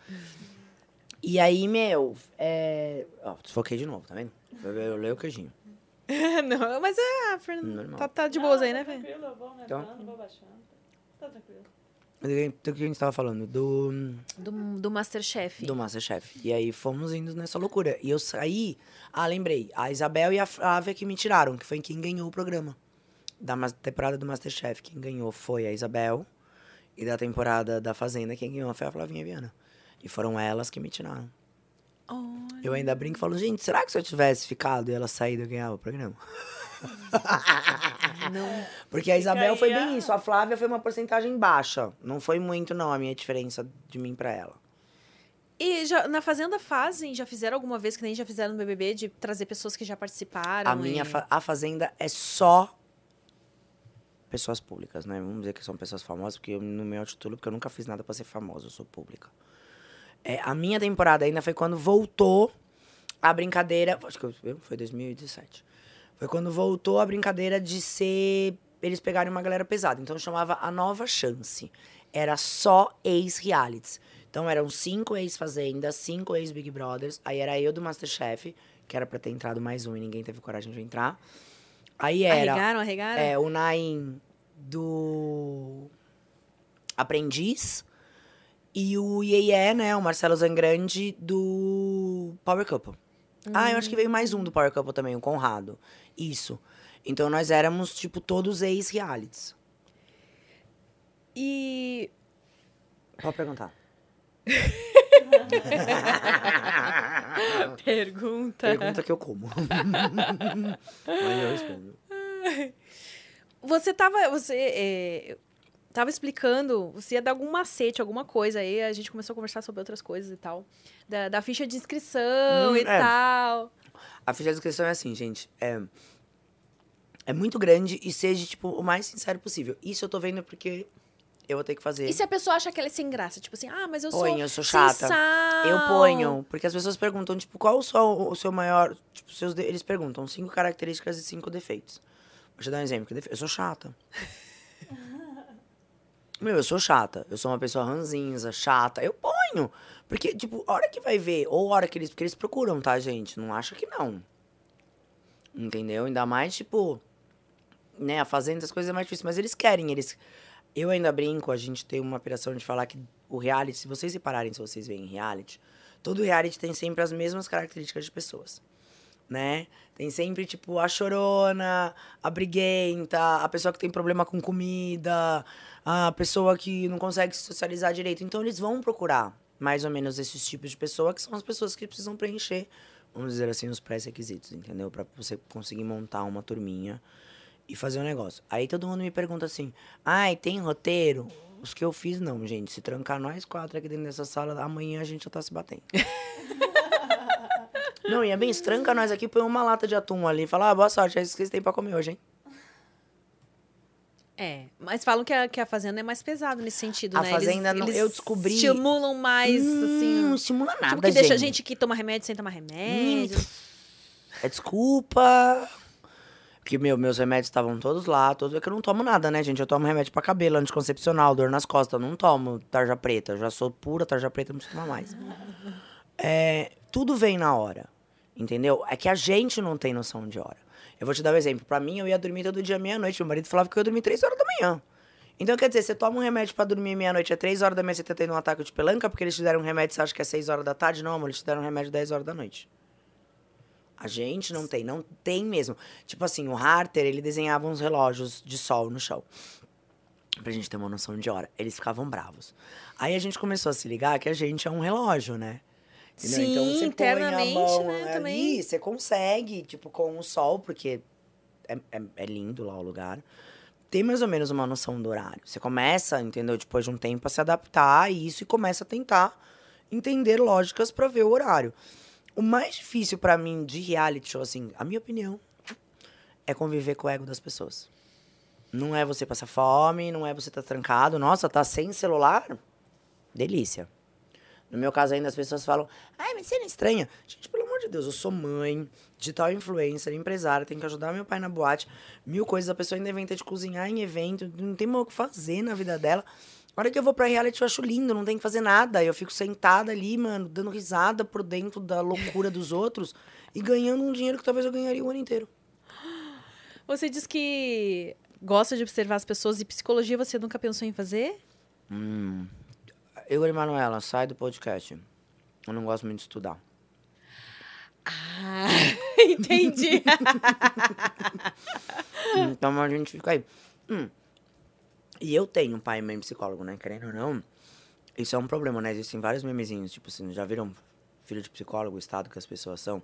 E aí, meu, é... Ó, desfoquei de novo, tá vendo? Eu, eu leio o queijinho. não, mas é, a Fernanda Normal. tá, tá de boas aí, tá né, Fê? tranquilo, eu vou Então. aumentando, vou baixando. Tá tranquilo. Do que a gente tava falando? Do... Do, do Masterchef. Do Masterchef. E aí fomos indo nessa loucura. E eu saí. Ah, lembrei. A Isabel e a Flávia que me tiraram, que foi quem ganhou o programa. Da temporada do Masterchef. Quem ganhou foi a Isabel. E da temporada da Fazenda, quem ganhou foi a Flavinha Viana. E foram elas que me tiraram. Olha. Eu ainda brinco e falo, gente, será que se eu tivesse ficado e ela saído, eu ganhava o programa? Não. Porque a Isabel foi bem isso. A Flávia foi uma porcentagem baixa. Não foi muito, não, a minha diferença de mim pra ela. E já, na Fazenda fazem, já fizeram alguma vez, que nem já fizeram no BBB, de trazer pessoas que já participaram? A minha e- fa- a fazenda é só pessoas públicas, né? Vamos dizer que são pessoas famosas, porque eu, no meu título, porque eu nunca fiz nada pra ser famosa, eu sou pública. É, a minha temporada ainda foi quando voltou a brincadeira, acho que eu- foi 2017. Foi quando voltou a brincadeira de ser eles pegarem uma galera pesada, então chamava a Nova Chance. Era só ex-realities. Então eram cinco ex-Fazenda, cinco ex-Big Brothers. Aí era eu do Masterchef, que era pra ter entrado mais um e ninguém teve coragem de entrar. Aí era Arregaram, arregaram? é, o Naim do Aprendiz e o Iê, né, o Marcelo Zangrande do Power Couple. Ah, eu acho que veio mais um do Power Couple também, o Conrado. Isso. Então nós éramos, tipo, todos ex-realities. E Pode perguntar. pergunta. Pergunta que eu como. Mas eu respondo. Você tava. Você. é, tava explicando, você ia dar algum macete, alguma coisa aí, a gente começou a conversar sobre outras coisas e tal. Da, da ficha de inscrição Hum, e é. tal. A ficha de inscrição é assim, gente. É, é muito grande e seja, tipo, o mais sincero possível. Isso eu tô vendo porque eu vou ter que fazer. E se a pessoa acha que ela é sem graça? Tipo assim, ah, mas eu sou. eu sou chata. sensal. Eu ponho, porque as pessoas perguntam, tipo, qual o seu, maior. Tipo, seus de- eles perguntam cinco características e cinco defeitos. Vou te dar um exemplo. Eu sou chata. Meu, eu sou chata. Eu sou uma pessoa ranzinza, chata. Eu ponho. Porque, tipo, a hora que vai ver, ou a hora que eles. Porque eles procuram, tá, gente? Não acha que não. Entendeu? Ainda mais, tipo. Né, a fazenda, as coisas é mais difícil. Mas eles querem, eles. Eu ainda brinco, a gente tem uma operação de falar que o reality, se vocês repararem, se vocês veem reality, todo reality tem sempre as mesmas características de pessoas, né? Tem sempre, tipo, a chorona, a briguenta, a pessoa que tem problema com comida, a pessoa que não consegue se socializar direito. Então, eles vão procurar mais ou menos esses tipos de pessoa, que são as pessoas que precisam preencher, vamos dizer assim, os pré-requisitos, entendeu? Pra você conseguir montar uma turminha e fazer um negócio. Aí todo mundo me pergunta assim: ai, tem roteiro? Os que eu fiz, não, gente. Se trancar nós quatro aqui dentro dessa sala, amanhã a gente já tá se batendo. não, e é bem, se tranca nós aqui, põe uma lata de atum ali e fala: ah, boa sorte, é isso que vocês têm pra comer hoje, hein? É, mas falam que a, que a Fazenda é mais pesado nesse sentido, A né? Fazenda não- eles eu descobri- estimulam mais, Hum, assim. não estimula nada, tipo, que deixa gente. gente que toma remédio sem tomar remédio. É desculpa. Porque, meu, meus remédios estavam todos lá, todos. É que eu não tomo nada, né, gente? Eu tomo remédio pra cabelo, anticoncepcional, dor nas costas. Não tomo tarja preta. Eu já sou pura tarja preta, não preciso tomar mais. É, tudo vem na hora. Entendeu? É que a gente não tem noção de hora. Eu vou te dar um exemplo. Pra mim, eu ia dormir todo dia meia-noite. Meu marido falava que eu ia dormir três horas da manhã. Então, quer dizer, você toma um remédio pra dormir meia-noite, é três horas da manhã, você tá tendo um ataque de pelanca, porque eles te deram um remédio, você acha que é seis horas da tarde? Não, amor, eles te deram um remédio dez horas da noite. A gente não tem, não tem mesmo. Tipo assim, o Harter, ele desenhava uns relógios de sol no chão. Pra gente ter uma noção de hora. Eles ficavam bravos. Aí a gente começou a se ligar que a gente é um relógio, né? Entendeu? Sim, então você põe a internamente, mão né, ali, também. você consegue, tipo, com o sol, porque é, é, é lindo lá o lugar. Tem mais ou menos uma noção do horário. Você começa, entendeu? Depois de um tempo a se adaptar a isso e começa a tentar entender lógicas pra ver o horário. O mais difícil pra mim de reality show, assim, a minha opinião, é conviver com o ego das pessoas. Não é você passar fome, não é você estar trancado. Nossa, tá sem celular? Delícia. No meu caso, ainda as pessoas falam, ai, mas você não estranha. Gente, pelo amor de Deus, eu sou mãe, digital influencer, empresária, tenho que ajudar meu pai na boate, mil coisas. A pessoa ainda inventa de cozinhar em evento, não tem mais o que fazer na vida dela. A hora que eu vou pra reality, eu acho lindo, não tem que fazer nada. Eu fico sentada ali, mano, dando risada por dentro da loucura dos outros e ganhando um dinheiro que talvez eu ganharia o ano inteiro. Você diz que gosta de observar as pessoas e psicologia você nunca pensou em fazer? Igor e Manuela, sai do podcast. Eu não gosto muito de estudar. Ah, entendi. Então a gente fica aí. Hum. E eu tenho um pai e mãe psicólogo, né? Querendo ou não, isso é um problema, né? Existem vários memezinhos, tipo assim, já viram filho de psicólogo, o estado que as pessoas são?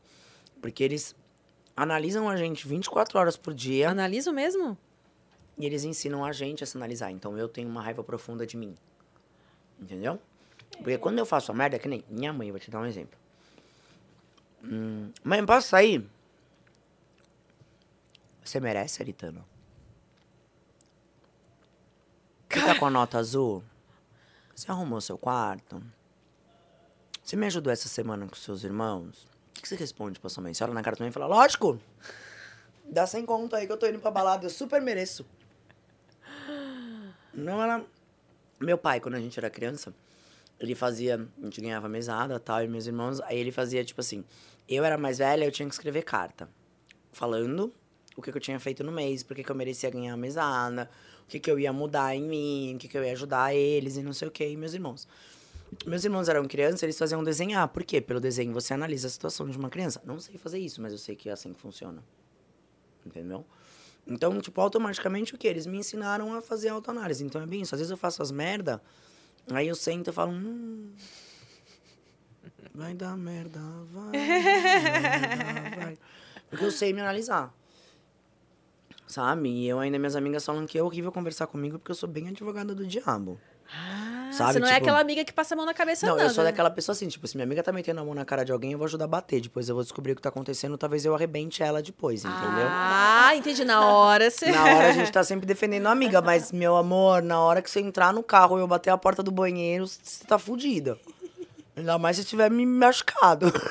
Porque eles analisam a gente 24 horas por dia Analiso mesmo? e eles ensinam a gente a se analisar. Então eu tenho uma raiva profunda de mim. Entendeu? Porque quando eu faço a merda, é que nem minha mãe, vou te dar um exemplo. Hum, mãe, posso sair? Você merece, Aritano? Você tá com a nota azul? Você arrumou seu quarto? Você me ajudou essa semana com seus irmãos? O que você responde pra sua mãe? Você olha na cara também e fala, lógico! Dá sem conta aí que eu tô indo pra balada, eu super mereço. Não, ela... Meu pai, quando a gente era criança, ele fazia... A gente ganhava mesada tal, e meus irmãos... Aí ele fazia, tipo assim... Eu era mais velha, eu tinha que escrever carta. Falando o que, que eu tinha feito no mês, por que, que eu merecia ganhar a mesada, o que, que eu ia mudar em mim, o que, que eu ia ajudar eles e não sei o que, e meus irmãos. Meus irmãos eram crianças, eles faziam desenhar. Por quê? Pelo desenho você analisa a situação de uma criança. Não sei fazer isso, mas eu sei que é assim que funciona. Entendeu? Então, tipo, automaticamente o quê? Eles me ensinaram a fazer autoanálise. Então é bem isso. Às vezes eu faço as merda, aí eu sento e falo, hum. Vai dar merda, vai. Merda, vai. Porque eu sei me analisar. Sabe? E eu ainda, minhas amigas falam que é horrível conversar comigo porque eu sou bem advogada do diabo. Ah, Sabe, você não é tipo- aquela amiga que passa a mão na cabeça, Não, não. eu sou né? daquela pessoa assim, tipo, se minha amiga tá metendo a mão na cara de alguém, eu vou ajudar a bater. Depois eu vou descobrir o que tá acontecendo, talvez eu arrebente ela depois, entendeu? Ah, entendi. Na hora você. Na hora a gente tá sempre defendendo a amiga, mas, meu amor, na hora que você entrar no carro e eu bater a porta do banheiro, você tá fudida. Ainda mais se tiver me machucado.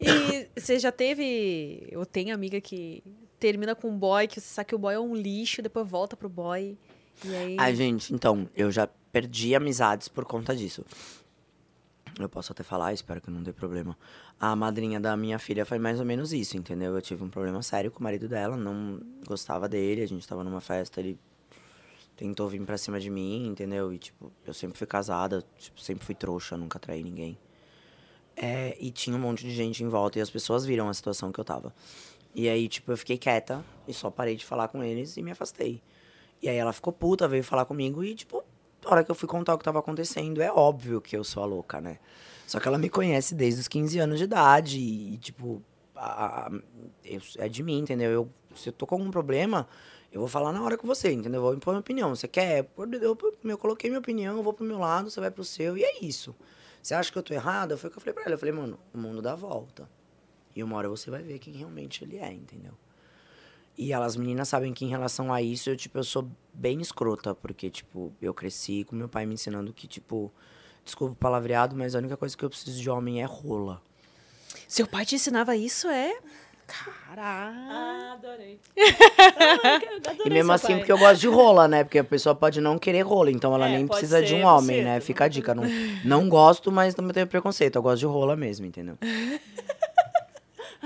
E você já teve. Eu tenho amiga que termina com um boy, que você sabe que o boy é um lixo, depois volta pro boy. E aí. Ai, gente, então, eu já perdi amizades por conta disso. Eu posso até falar, espero que não dê problema. A madrinha da minha filha foi mais ou menos isso, entendeu? Eu tive um problema sério com o marido dela, não gostava dele, a gente tava numa festa, ele tentou vir pra cima de mim, entendeu? E, tipo, eu sempre fui casada, tipo, sempre fui trouxa, nunca traí ninguém. É, e tinha um monte de gente em volta e as pessoas viram a situação que eu tava. E aí, tipo, eu fiquei quieta e só parei de falar com eles e me afastei. E aí ela ficou puta, veio falar comigo e, tipo, na hora que eu fui contar o que tava acontecendo, é óbvio que eu sou a louca, né? Só que ela me conhece desde os 15 anos de idade e, tipo, a- a- eu- é de mim, entendeu? Eu, se eu tô com algum problema, eu vou falar na hora com você, entendeu? Eu vou impor minha opinião. Você quer? Eu, eu coloquei minha opinião, eu vou pro meu lado, você vai pro seu, e é isso. Você acha que eu tô errada? Foi o que eu falei pra ela. Eu falei, mano, o mundo dá volta. E uma hora você vai ver quem realmente ele é, entendeu? E elas meninas sabem que em relação a isso, eu, tipo, eu sou bem escrota, porque, tipo, eu cresci com meu pai me ensinando que, tipo, desculpa o palavreado, mas a única coisa que eu preciso de homem é rola. Seu pai te ensinava isso, é? Caraca. Ah, adorei. E mesmo assim, porque eu gosto de rola, né? Porque a pessoa pode não querer rola, então ela É, nem precisa de ser um homem, né? Fica a dica. Não, não gosto, mas também tenho preconceito. Eu gosto de rola mesmo, entendeu?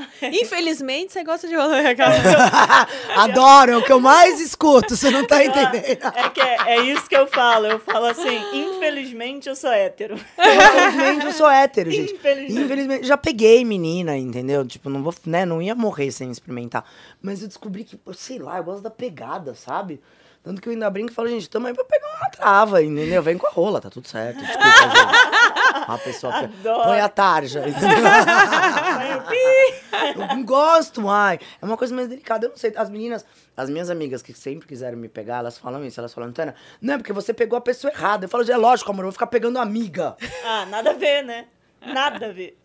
Infelizmente, você gosta de rolar aquela. Adoro, é o que eu mais escuto, você não tá entendendo. É que é, é isso que eu falo. Eu falo assim, infelizmente eu sou hétero. Infelizmente eu sou hétero, gente. Infelizmente. Infelizmente, já peguei menina, entendeu? Tipo, não vou, né? Não ia morrer sem experimentar. Mas eu descobri que, sei lá, eu gosto da pegada, sabe? Tanto que eu ainda brinco e falo, gente, tamo aí pra pegar uma trava, entendeu? Vem com a rola, tá tudo certo. Desculpa, gente. A pessoa pe- Adoro. põe a tarja, eu, "Pi". Eu não gosto, ai. É uma coisa mais delicada. Eu não sei. As meninas, as minhas amigas que sempre quiseram me pegar, elas falam isso. Elas falam, Tana, não é porque você pegou a pessoa errada. Eu falo, é lógico, amor, eu vou ficar pegando amiga. Ah, nada a ver, né? Nada a ver.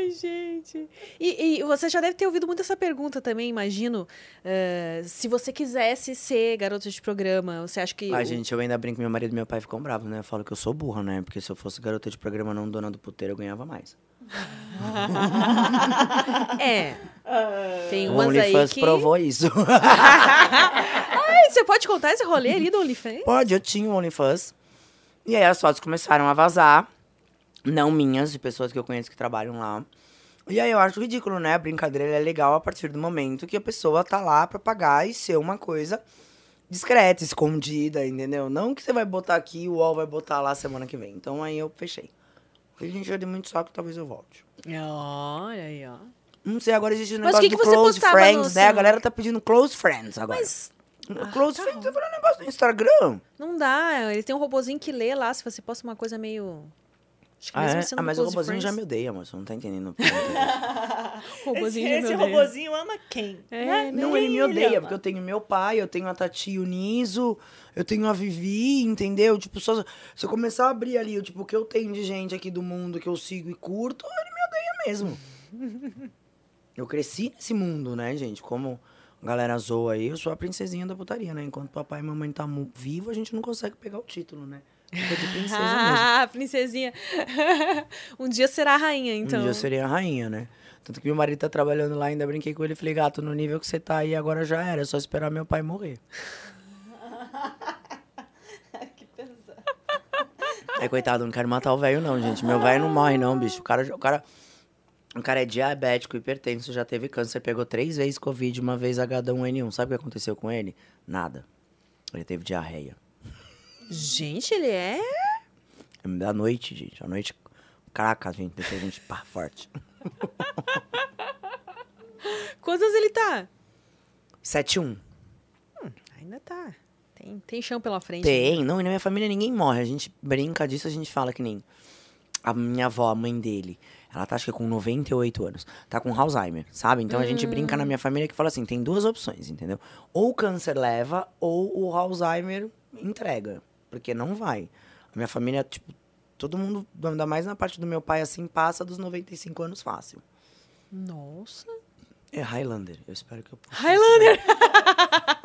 Ai, gente. E, e você já deve ter ouvido muito essa pergunta também, imagino. eh, se você quisesse ser garota de programa, você acha que. Ai, o- gente, eu ainda brinco que meu marido e meu pai ficam bravos, né? Eu falo que eu sou burra, né? Porque se eu fosse garota de programa, não dona do puteiro, eu ganhava mais. É. Tem O umas aí OnlyFans que. provou isso. Ai, você pode contar esse rolê ali do OnlyFans? Pode, eu tinha um OnlyFans. E aí as fotos começaram a vazar. Não minhas, de pessoas que eu conheço que trabalham lá. E aí eu acho ridículo, né? A brincadeira é legal a partir do momento que a pessoa tá lá pra pagar e ser uma coisa discreta, escondida, entendeu? Não que você vai botar aqui e o UOL vai botar lá semana que vem. Então aí eu fechei. Porque, gente, eu dei muito saco, talvez eu volte. Olha aí, ó. Não sei, agora existe Mas negócio que que do você close friends, né? A galera tá pedindo close friends agora. Mas close tá friends é um negócio do Instagram. não dá. Ele tem um robozinho que lê lá se você posta uma coisa meio. Acho que Ah, mesmo é? sendo ah mas o robozinho já me odeia, amor. Você não tá entendendo. esse robozinho esse odeia. robozinho ama quem? É, Né? Não, Quem ele me odeia, ama? porque eu tenho meu pai, eu tenho a Tati e o Niso, eu tenho a Vivi, entendeu? Tipo, só, se eu começar a abrir ali, tipo, o que eu tenho de gente aqui do mundo que eu sigo e curto, ele me odeia mesmo. eu cresci nesse mundo, né, gente? Como a galera zoa aí, eu sou a princesinha da putaria, né? Enquanto papai e mamãe tá vivo, a gente não consegue pegar o título, né? De princesa. Ah, princesinha. um dia será a rainha, então. Um dia eu seria a rainha, né? Tanto que meu marido tá trabalhando lá, ainda brinquei com ele. Falei, gato, no nível que você tá aí, agora já era. É só esperar meu pai morrer. que pesado. É, coitado, não quero matar o velho, não, gente. Meu velho não morre, não, bicho. O cara, o cara, o cara é diabético, hipertenso, já teve câncer, pegou três vezes Covid, uma vez H1N1. Sabe o que aconteceu com ele? Nada. Ele teve diarreia. Gente, ele é. Da noite, gente. À noite. Caraca, gente, deixa a gente pá, forte. Quantos ele tá? 7-1. Ainda tá. Tem, tem chão pela frente. Tem, não, e na minha família ninguém morre. A gente brinca disso, a gente fala que nem a minha avó, a mãe dele. Ela tá, acho que com 98 anos. Tá com Alzheimer, sabe? Então a gente brinca na minha família que fala assim: tem duas opções, entendeu? Ou o câncer leva, ou o Alzheimer entrega. Porque não vai. A minha família, tipo, todo mundo, ainda mais na parte do meu pai, assim, passa dos 95 anos fácil. Nossa. É Highlander. Eu espero que eu possa. Highlander!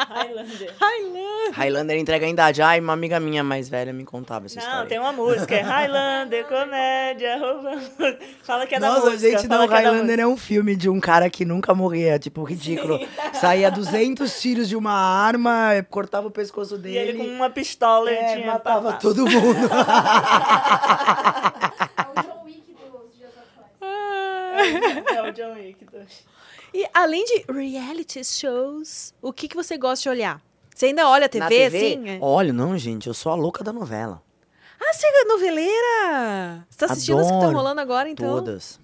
Highlander. Highlander! Highlander entrega a idade. Ai, uma amiga minha mais velha me contava essa Não, história. tem uma música, é Highlander, comédia, roubando. Fala que é da Nossa, música. gente, fala não, que é Highlander é um filme de um cara que nunca morria, tipo, ridículo. Saía 200 tiros de uma arma, cortava o pescoço música. E ele dele, com uma pistola é, tinha matava papado. todo mundo. É o John Wick dos dias atuais. É o John Wick. do- E além de reality shows, o que, que você gosta de olhar? Você ainda olha a TV, Na TV, assim? é? olha, não, gente, eu sou a louca da novela. Ah, você é noveleira! Você tá assistindo as que estão Adoro rolando agora, então? Todas.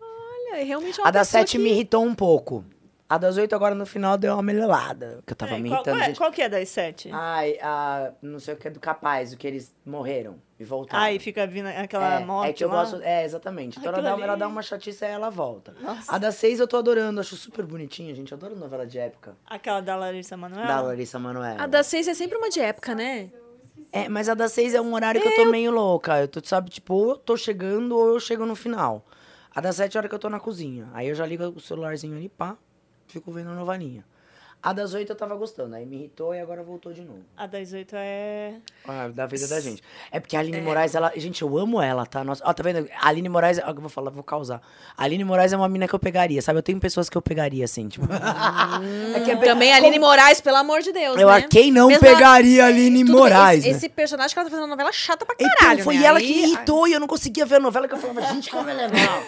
Olha, é realmente uma A pessoa 7 que... me irritou um pouco. A das 8 agora no final deu uma melhorada, que eu tava me qual, irritando, qual, é, qual que é das sete? Ai, a, não sei o que é do capaz, o que eles morreram e voltaram. Aí fica vindo aquela é, morte é que eu lá. gosto. É, exatamente. Então ela dá, ela dá uma chatice e ela volta. Nossa. A das seis eu tô adorando, acho super bonitinha, gente. Eu adoro novela de época. Aquela da Larissa Manoela. Da Larissa Manoela. A das seis é sempre uma de época, né? É, mas a das seis é um horário que eu tô meio louca. Eu tô, sabe, tipo, ou eu tô chegando ou eu chego no final. A das sete é a hora que eu tô na cozinha. Aí eu já ligo o celularzinho ali, pá, fico vendo a novelinha. A das oito eu tava gostando, aí me irritou e agora voltou de novo. A das oito é. Ah, da vida da gente. É porque a Aline Moraes, ela. Gente, eu amo ela, tá? Nossa, ó, tá vendo? A Aline Moraes, ó, eu vou falar, vou causar. A Aline Moraes é uma mina que eu pegaria, sabe? Eu tenho pessoas que eu pegaria, assim, tipo. é que é pe- Também a Aline Moraes, pelo amor de Deus, Eu, né? quem não Mesmo pegaria a Aline Tudo bem, Moraes? Esse, né? esse personagem que ela tá fazendo na novela é chata pra Então, caralho, foi né? ela Aí- que me irritou e eu não conseguia ver a novela, que eu falava, gente, que novela é legal.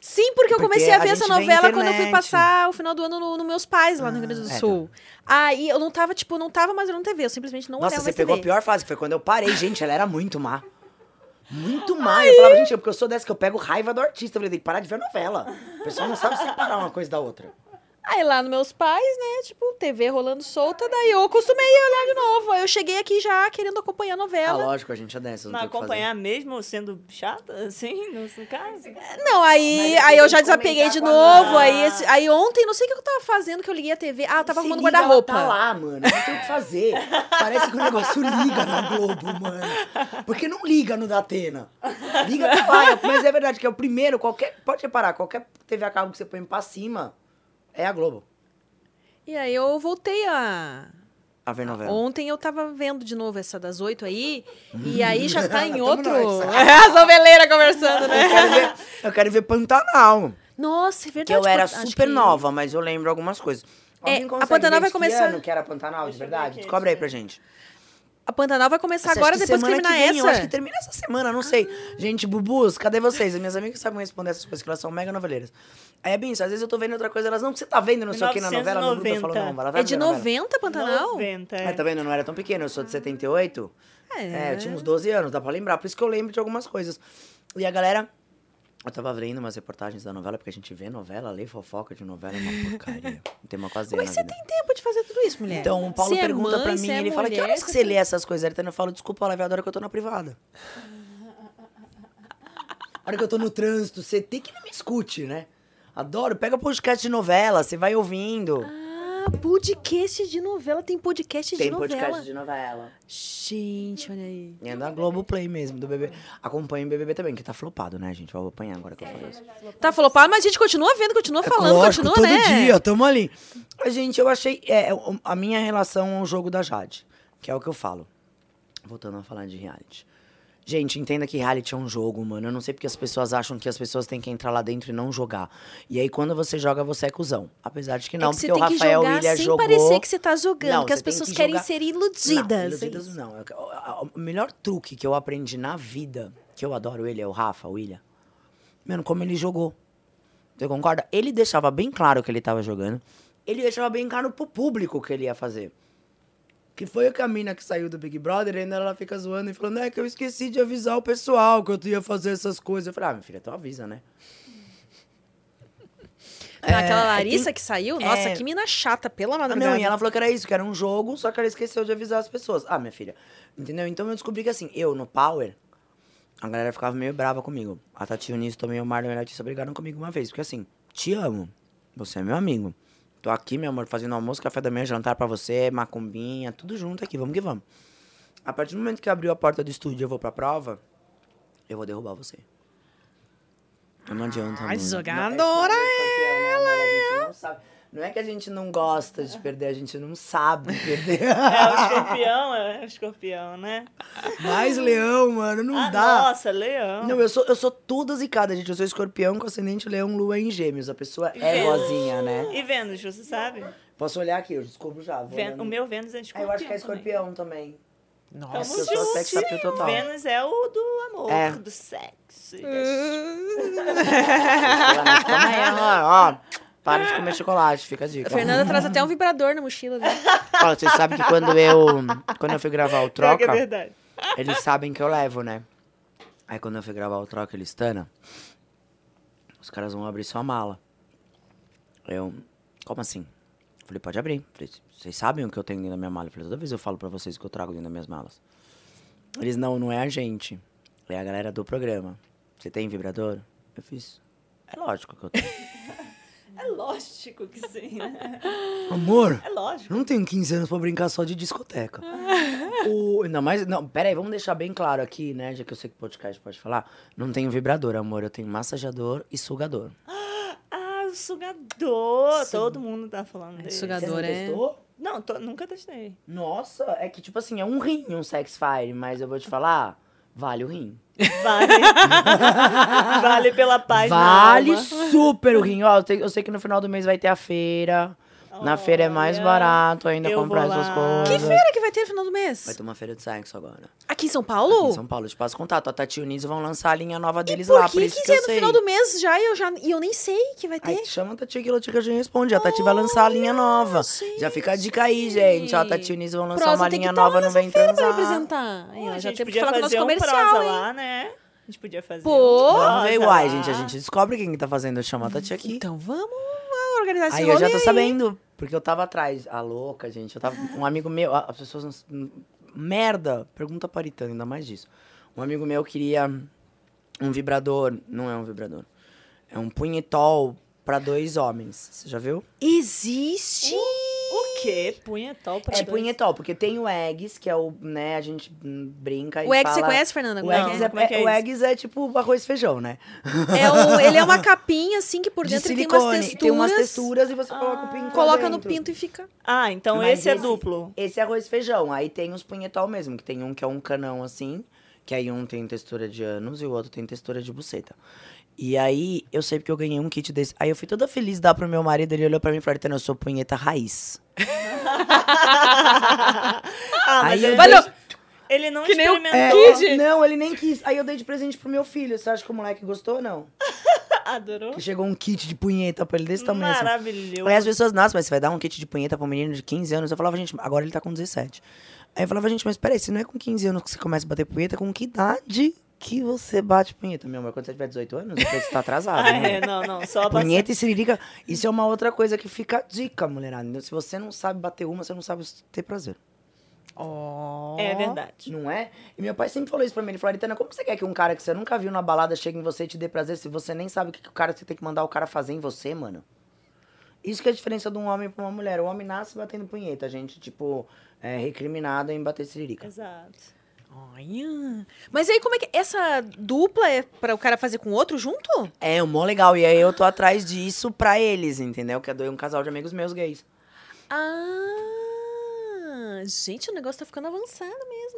Sim, porque eu comecei a a ver essa gente vê novela quando eu fui passar o final do ano nos no meus pais lá no Rio Grande do é, Sul. Aí eu não tava, tipo, não tava mais olhando TV, eu simplesmente não Nossa, olhava você mais pegou a pior fase, que foi quando eu parei. Gente, ela era muito má. Muito má. Eu falava, gente, porque eu sou dessa que eu pego raiva do artista. Eu falei, tem que parar de ver novela. O pessoal não sabe separar uma coisa da outra. Aí lá nos meus pais, né, tipo, TV rolando solta, daí eu acostumei a olhar de novo. Aí eu cheguei aqui já querendo acompanhar a Ah, novela. lógico, a gente é dessas. Mas acompanhar mesmo sendo chata, assim, no caso? Não, aí, aí eu já desapeguei de a novo. Aí, esse- aí ontem, não sei o que eu tava fazendo, que eu liguei a TV. Ah, eu tava Se arrumando guarda-roupa. Tá lá, mano. Não tem o que fazer. Parece que o negócio liga na Globo, mano. Porque não liga no da Atena. Liga que vai. Mas é verdade que é o primeiro, qualquer. Pode reparar, qualquer TV a cabo que você põe pra cima é a Globo. E aí eu voltei a. A ver novela. Ontem eu tava vendo de novo essa das oito aí. E aí já tá em outro. nós. As noveleiras conversando, Eu né? quero ver, eu quero ver Pantanal. Nossa, é Que verdade. eu era super que- nova, mas eu lembro algumas coisas. É, a Pantanal vai que começar- ano que era Pantanal, de eu verdade? Descobre aí pra eu ver. A Pantanal vai começar Você agora, que depois que semana terminar vem, essa. Eu acho que termina essa semana, não sei. Gente, bubus, cadê vocês? As minhas amigas sabem responder essas coisas, que elas são mega noveleiras. Aí é bem isso, às vezes eu tô vendo outra coisa, elas não, que você tá vendo, não sei o que na novela, no grupo eu falo, 1990. não, ela vai É de ver a novela. 90, Pantanal? 90, é. É, tá vendo? Eu não era tão pequeno, eu sou de 78. É, eu tinha uns 12 anos, dá pra lembrar. Por isso que eu lembro de algumas coisas. E a galera. Eu tava lendo umas reportagens da novela, porque a gente vê novela, lê fofoca de novela, é uma porcaria. Não tem uma quase é que você tem tempo de fazer tudo isso, mulher? Então, o Paulo é pergunta mãe, pra mim, é ele fala, que mulher, horas que você lê essas coisas? Então eu falo, desculpa, Live, adora que eu tô na privada. A hora que eu tô no trânsito, você tem que não me escute, né? Adoro, pega podcast de novela, você vai ouvindo. Ah, podcast de novela. Tem podcast tem de novela. podcast de novela. Gente, olha aí. É da Globoplay mesmo, do BBB. Acompanha o BBB também, que tá flopado, né, gente? Vou apanhar agora que eu falo isso. Tá, falou, pá, mas a gente continua vendo, continua falando, É Lógico, continua, todo né? dia, tamo ali. Mas, gente, eu achei... É, o- a minha relação ao jogo da Jade, que é o que eu falo. Voltando a falar de reality. Gente, entenda que reality é um jogo, mano. Eu não sei porque as pessoas acham que as pessoas têm que entrar lá dentro e não jogar. E aí, quando você joga, você é cuzão. Apesar de que não, é que você porque o tem que Rafael jogar William sem jogou... parecer que você tá jogando, Não, porque as pessoas que querem jogar- ser iludidas. Não, é iludidas isso. não. O- melhor truque que eu aprendi na vida, que eu adoro ele, é o Rafa, o William. Mano, como ele jogou. Você concorda? Ele deixava bem claro que ele tava jogando. Ele deixava bem claro pro público o que ele ia fazer. Que foi a mina que saiu do Big Brother, e ainda ela fica zoando e falando, é que eu esqueci de avisar o pessoal que eu ia fazer essas coisas. Eu falei, ah, minha filha, tu avisa, né? Não, aquela É, Larissa tem- que saiu, nossa, é. que mina chata, pela Ah, madrugada. não, e ela falou que era isso, que era um jogo, só que ela esqueceu de avisar as pessoas. Ah, minha filha. Entendeu? Então eu descobri que assim, eu no Power, a galera ficava meio brava comigo. A Tati Unice também, o Marlon e a Letícia brigaram comigo uma vez. Porque assim, te amo. Você é meu amigo. Tô aqui, meu amor, fazendo almoço, café da manhã, jantar pra você, macumbinha, tudo junto aqui, vamos que vamos. A partir do momento que abriu a porta do estúdio e eu vou pra prova, eu vou derrubar você. Não adianta. Ai, jogadora Não, é escorpião, né, amor? A gente não sabe. Não é que a gente não gosta de perder, a gente não sabe perder. É o escorpião, é o escorpião, né? Mas leão, mano, não ah, dá. nossa, leão. Não, eu sou, eu sou toda zicada, gente. Eu sou escorpião com ascendente leão, lua em gêmeos. A pessoa é Vênus. boazinha, né? E Vênus, você sabe? Posso olhar aqui, eu descubro já. vou Vê- olhando. O meu Vênus é Ah, escorpião. eu acho que é também. escorpião também. Tamo eu sou sex junto. appeal total. Vênus é o do amor, É. do sexo. Calma aí, ó, ó. Para de comer chocolate, fica a dica. A Fernanda traz até um vibrador na mochila dela. Ó, vocês sabem que quando eu, quando eu fui gravar o é Troca, verdade. eles sabem que eu levo, né? Aí quando eu fui gravar o Troca, eles, Tana, os caras vão abrir sua mala. Eu, como assim? Falei, pode abrir. Falei, vocês sabem o que eu tenho dentro da minha mala? Falei, toda vez eu falo pra vocês o que eu trago dentro das minhas malas. Eles, não, não é a gente. É a galera do programa. Você tem vibrador? Eu fiz, é lógico que eu tenho. É lógico que sim. né? Amor, É lógico. não tenho 15 anos pra brincar só de discoteca. o, ainda mais. Não, peraí, vamos deixar bem claro aqui, né? Já que eu sei que podcast pode falar. Não tenho vibrador, amor. Eu tenho massageador e sugador. Ah, é sugador. Sim. Todo mundo tá falando É dele. sugador. Você não é- testou? Não, tô- nunca testei. Nossa, é que tipo assim, é um rim um sex fire, mas eu vou te falar, vale o rim. Vale. vale pela paz vale super o rim. Ó, eu sei que no final do mês vai ter a feira. Na feira é mais barato ainda eu comprar essas coisas. Que feira que vai ter no final do mês? Vai ter uma feira de sexo agora. Aqui em São Aqui Paulo? em São Paulo, eu te passo contato. A Tati e o Niso vão lançar a linha nova deles Por lá, que, por isso que, que, eu é no sei. final do mês já e eu, já, e eu nem sei que vai ter? Aí chama a Tati que a já responde. A Tati vai lançar a linha nova. gente. Já fica a dica aí, gente. A Tati e o Niso vão lançar Prosa uma tem que linha tá nova no nessa Vem feira pra Transar. apresentar. Aí, ó, a já gente teve que podia falar com o nosso um comercial, prosa hein? lá, né? A gente podia fazer Pô. um Vamos ver, uai, gente. A gente descobre quem que tá fazendo. Chama a Tati aqui. Então vamos organizar esse Aí eu rolê já tô aí. sabendo, porque eu tava atrás. A louca, gente. Eu tava. Um amigo meu, as pessoas. não- Merda! Pergunta paritando, ainda mais disso. Um amigo meu queria um vibrador. Não é um vibrador. É um punhetol pra dois homens. Você já viu? Existe? O quê? Punhetol pra É dois? punhetol, porque tem o Eggs, que é o, né, a gente brinca e O egg fala... você conhece, Fernanda? O é Eggs é? é, é é o? Eggs é tipo arroz e feijão, né? É um- ele é uma capinha, assim, que por De dentro silicone. tem umas texturas. Tem umas texturas e você coloca o pinto Coloca lá no dentro. pinto e fica... Ah, então Mas esse é duplo. Esse é arroz e feijão. Aí tem os punhetol mesmo, que tem um que é um canão assim, que aí um tem textura de ânus e o outro tem textura de buceta. E aí, eu sei porque eu ganhei um kit desse. Aí eu fui toda feliz dar pro meu marido, ele olhou pra mim e falou, Aritana, eu sou punheta raiz. ah, Aí ele, eu Valeu. ele não Que nem o experimentou. Kid. Não, ele nem quis. Aí eu dei de presente pro meu filho. Você acha que o moleque gostou ou não? Adorou. Que chegou um kit de punheta pra ele desse tamanho assim. Maravilhoso. Aí as pessoas, nossa, mas você vai dar um kit de punheta pra um menino de 15 anos? Eu falava, gente, agora ele tá com 17. Aí eu falava, gente, mas peraí, se não é com 15 anos que você começa a bater punheta, com que idade que você bate punheta? Meu amor, quando você tiver 18 anos, você tá atrasado, Ah, né? é, não, não, só. Punheta e siririca, isso é uma outra coisa que fica dica, mulherada. Se você não sabe bater uma, você não sabe ter prazer. Ó. É verdade. Não é? E meu pai sempre falou isso pra mim. Ele falou, Aritana, como você quer que um cara que você nunca viu na balada chegue em você e te dê prazer se você nem sabe o que, que o cara você tem que mandar o cara fazer em você, mano? Isso que é a diferença de um homem pra uma mulher. O homem nasce batendo punheta, a gente, tipo, é recriminado em bater siririca. Exato. Olha. Mas aí, como é que... Essa dupla é pra o cara fazer com outro junto? É, mó legal. E aí eu tô atrás disso pra eles, entendeu? Que é um casal de amigos meus gays. Ah... Gente, o negócio tá ficando avançado mesmo,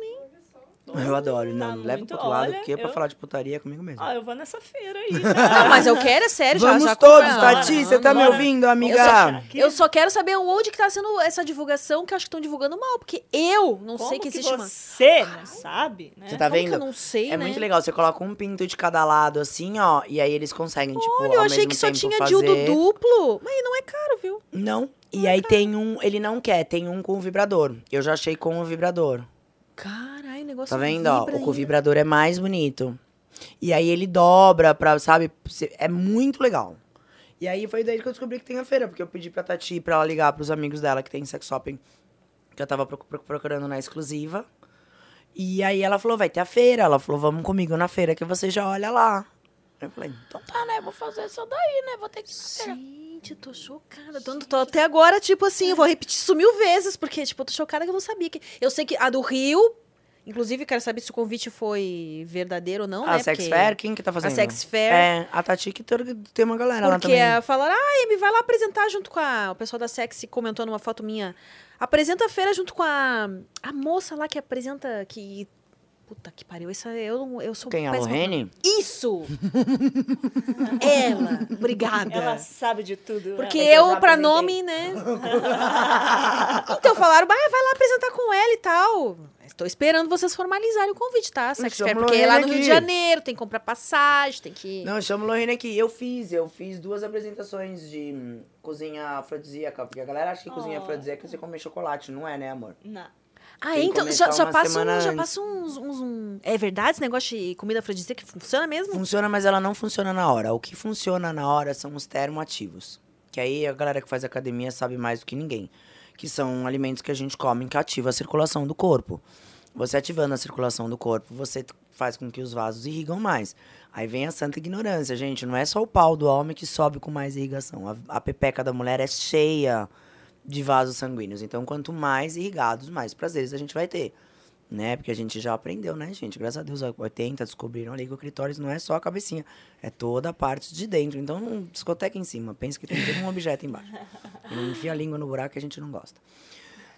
hein? Eu adoro. Não, Tá leva pro outro lado, olha, porque pra eu- falar de putaria é comigo mesmo. Ah, eu vou nessa feira aí. Não, mas eu quero, é sério, já, Vamos já todos, compra- Tati. Você tá me ouvindo, amiga? Eu só- Eu só quero saber onde que tá sendo essa divulgação, que eu acho que estão divulgando mal, porque eu não Como sei que existe uma... você não sabe, né? Você tá Como que vendo? eu não sei, É né? muito legal. Você coloca um pinto de cada lado, assim, ó. E aí eles conseguem, tipo, Olha, eu ao achei mesmo que só tinha fazer... dildo duplo. Mas não é caro, viu? Não. E aí tem um... Ele não quer. Tem um com vibrador. Eu já achei com o vibrador. Caralho, negócio Tá vendo, ó? O ainda. vibrador é mais bonito. E aí ele dobra pra, sabe? É muito legal. E aí foi daí que eu descobri que tem a feira. Porque eu pedi pra Tati pra ela ligar pros amigos dela que tem sex shopping. Que eu tava proc- proc- procurando na exclusiva. E aí ela falou, vai ter a feira. Ela falou, vamos comigo na feira que você já olha lá. Eu falei, então tá, né? Vou fazer isso daí, né? Vou ter que ir na feira. Gente, eu tô chocada. Tô, tô até agora, tipo assim, eu vou repetir isso mil vezes, porque, tipo, eu tô chocada que eu não sabia. que Eu sei que a do Rio, inclusive, quero saber se o convite foi verdadeiro ou não, A né? Sex porque- Fair, quem que tá fazendo? Sex Fair. É, a Tati que tem uma galera lá Porque também. eh, falaram, ah, Amy, vai lá apresentar junto com a. O pessoal da Sexy comentou numa foto minha. Apresenta a feira junto com a. A moça lá que apresenta. Que. Puta que pariu. Essa, eu, eu sou Quem? A Lorene? Isso! Ela! Obrigada. Ela sabe de tudo. Porque né? eu, pra nome, né? então falaram, "Bah, vai lá apresentar com ela e tal. Estou esperando vocês formalizarem o convite, tá? Sex Fair, porque é lá no Rio de aqui. Janeiro, tem que comprar passagem, tem que. Não, chama Lorena aqui. Eu fiz, eu fiz duas apresentações de hum, cozinha afrodisíaca, porque a galera acha que cozinha Oh. afrodisíaca é você comer chocolate, não é, né, amor? Não. Ah, Tem então já, passa, um, já passa uns, uns- um- É verdade esse negócio de comida afrodisíaca que funciona mesmo? Funciona, mas ela não funciona na hora. O que funciona na hora são os termoativos. Que aí a galera que faz academia sabe mais do que ninguém. Que são alimentos que a gente come que ativa a circulação do corpo. Você ativando a circulação do corpo, você faz com que os vasos irrigam mais. Aí vem a santa ignorância, gente. Não é só o pau do homem que sobe com mais irrigação. A, a pepeca da mulher é cheia de vasos sanguíneos. Então, quanto mais irrigados, mais prazeres a gente vai ter. né? Porque a gente já aprendeu, né, gente? Graças a Deus, 80 descobriram ali que o clitóris não é só a cabecinha, é toda a parte de dentro. Então, não discoteca em cima, pensa que tem todo um objeto embaixo. E não enfia a língua no buraco que a gente não gosta.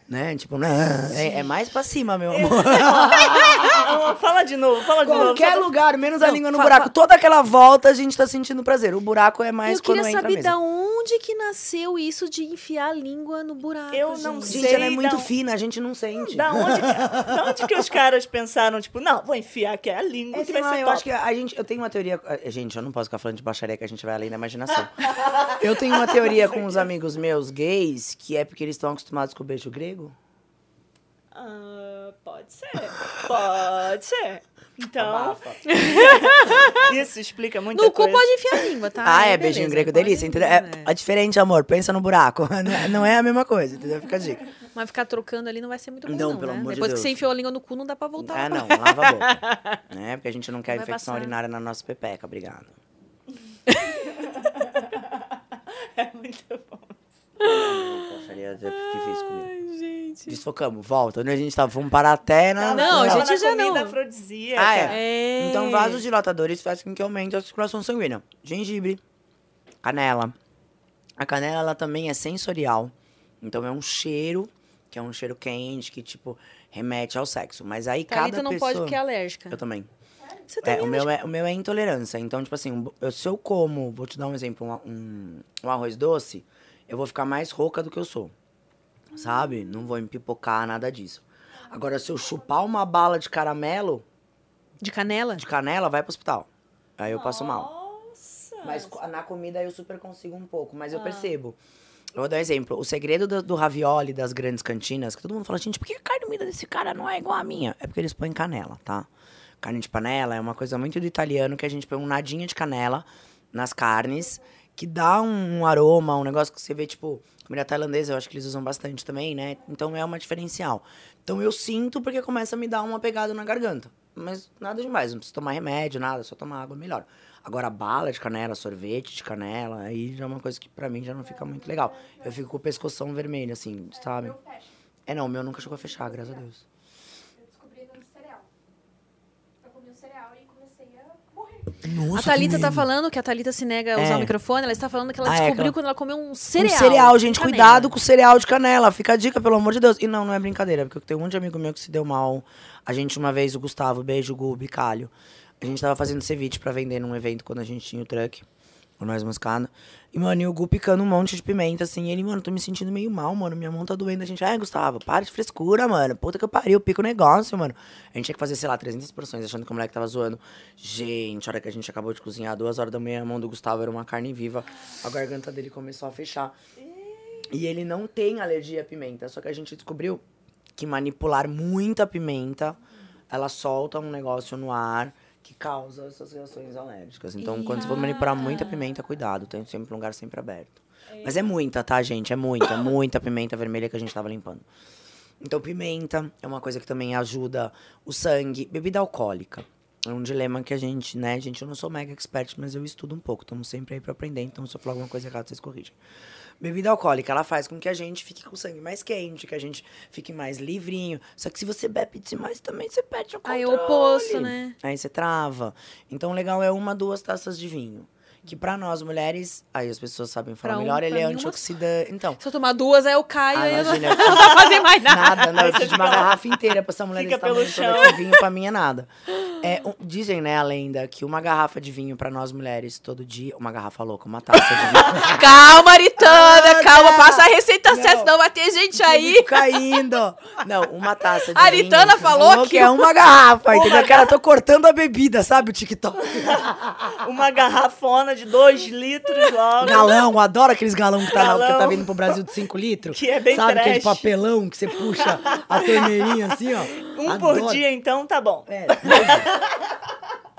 Né? Tipo, não, é, é mais pra cima, meu amor. Fala de novo, fala de novo. Qualquer só pra- lugar, menos a Não, língua no buraco. Toda aquela volta a gente tá sentindo prazer. O buraco é mais eu quando queria entra saber mesmo. da onde que nasceu isso de enfiar a língua no buraco. Eu não gente. sei. Gente, ela é muito da- fina, a gente não sente. Da onde, que- da onde que os caras pensaram, tipo, não, vou enfiar aqui a língua É, que vai lá, ser eu top. acho que a gente, eu tenho uma teoria. eh, Gente, eu não posso ficar falando de baixaria que a gente vai além da imaginação. eu tenho uma teoria com os amigos meus gays, que é porque eles estão acostumados com o beijo grego. Ah, pode ser, pode ser. Então, isso explica muita No cu coisa. pode enfiar a língua, tá? Ah, é, beleza, beijinho grego delícia, entendeu? É, é diferente, amor. Pensa no buraco. Não é, não é a mesma coisa, entendeu? Fica a dica. Mas ficar trocando ali não vai ser muito bom, Não, não, pelo né? amor de Depois que Deus. você enfiou a língua no cu, não dá pra voltar. É, não, lava a boca. né? Porque a gente não quer Vai infecção passar. urinária na nossa pepeca, obrigado. É muito bom. Baixaria é difícil comigo. Desfocamos, volta. Onde a gente tava? Vamos parar até na. Não, Tava gente, já comida não. afrodisíaca. Ah, é. É. Então, vasos dilatadores fazem com que aumente a circulação sanguínea. Gengibre, canela. A canela, ela também é sensorial. Então, é um cheiro, que é um cheiro quente, que, tipo, remete ao sexo. Mas aí, Thalita cada não pessoa... pode porque é alérgica. Eu também. Você tá É, também o, meu é, o meu é intolerância. Então, tipo assim, eu, se eu como, vou te dar um exemplo, um, um, um arroz doce, eu vou ficar mais rouca do que eu sou. Sabe? Não vou empipocar, nada disso. Agora, se eu chupar uma bala de caramelo, De canela? de canela, vai pro hospital. Aí eu passo mal. Nossa. Mas na comida eu super consigo um pouco, mas eu Ah. percebo. Eu vou dar um exemplo. O segredo do, do ravioli das grandes cantinas, que todo mundo fala, gente, por que a carne moída desse cara não é igual a minha? É porque eles põem canela, tá? Carne de panela é uma coisa muito do italiano, que a gente põe um nadinha de canela nas carnes, que dá um, aroma, um negócio que você vê, tipo, comida tailandesa, eu acho que eles usam bastante também, né? Então é uma diferencial. Então eu sinto porque começa a me dar uma pegada na garganta. Mas nada demais, não precisa tomar remédio, nada, só tomar água melhor. Agora, bala de canela, sorvete de canela, aí já é uma coisa que pra mim já não fica muito legal. Eu fico com o pescoção vermelho, assim, sabe? É, não, o meu nunca chegou a fechar, graças a Deus. Eu descobri no cereal. Eu comi o cereal e comecei a morrer. Nossa, A Thalita tá falando que a Thalita se nega a usar É. o microfone, ela está falando que ela Ah, é, descobriu ela- quando ela comeu um Um cereal. cereal, gente, Canela. cuidado com o cereal de canela. Fica a dica, pelo amor de Deus. E não, não é brincadeira, porque eu tenho um monte de amigo meu que se deu mal. A gente, uma vez, o Gustavo, beijo, Gu, Bicalho. A gente tava fazendo ceviche pra vender num evento quando a gente tinha o truck, Nós Moscada. E, mano, e o Gu picando um monte de pimenta, assim. Ele, mano, tô me sentindo meio mal, mano. Minha mão tá doendo. A gente, ai, Gustavo, para de frescura, mano. Puta que eu pariu, pica o negócio, mano. A gente tinha que fazer, sei lá, 300 porções, achando que o moleque tava zoando. Gente, a hora que a gente acabou de cozinhar, duas horas da manhã, a mão do Gustavo era uma carne viva. A garganta dele começou a fechar. E ele não tem alergia à pimenta. Só que a gente descobriu que manipular muita pimenta, ela solta um negócio no ar que causa essas reações alérgicas. Então, quando você for manipular muita pimenta, cuidado. Tem sempre um lugar sempre aberto. Mas é muita, tá, gente? É muita, muita pimenta vermelha que a gente tava limpando. Então, pimenta é uma coisa que também ajuda o sangue. Bebida alcoólica. É um dilema que a gente, né, gente, eu não sou mega expert, mas eu estudo um pouco. Estamos sempre aí pra aprender, então se eu falar alguma coisa errada, vocês corrigem. Bebida alcoólica, ela faz com que a gente fique com o sangue mais quente, que a gente fique mais livrinho. Só que se você bebe demais também, você perde o Aí controle. é o oposto, né? Aí você trava. Então, o legal é uma, duas taças de vinho. Que pra nós mulheres, aí as pessoas sabem falar Pra um, melhor, pra ele é uma antioxidante. Então, Se eu tomar duas, aí eu caio ah, e eu não, não vou fazer mais nada. Nada, não. Eu preciso de uma garrafa inteira pra essa mulher Fica pelo chão. aqui, vinho pra mim é nada. É, um- dizem, né, a lenda, que uma garrafa de vinho pra nós mulheres todo dia... Uma garrafa louca, uma taça de vinho. Calma, Ah, calma, tá. passa a receita certa, senão vai ter gente aí. Caindo. Não, uma taça de A Aritana vinho. falou que- é uma garrafa, entendeu? Que ela tô cortando a bebida, sabe? O TikTok. Uma garrafona de dois litros logo. Galão, adoro aqueles galão que tá, na- que Galão. tá vindo pro Brasil de 5 litros. Que é bem Sabe aquele trash. papelão que você puxa a torneirinha assim, ó. Um por Adoro. dia, então, tá bom. É,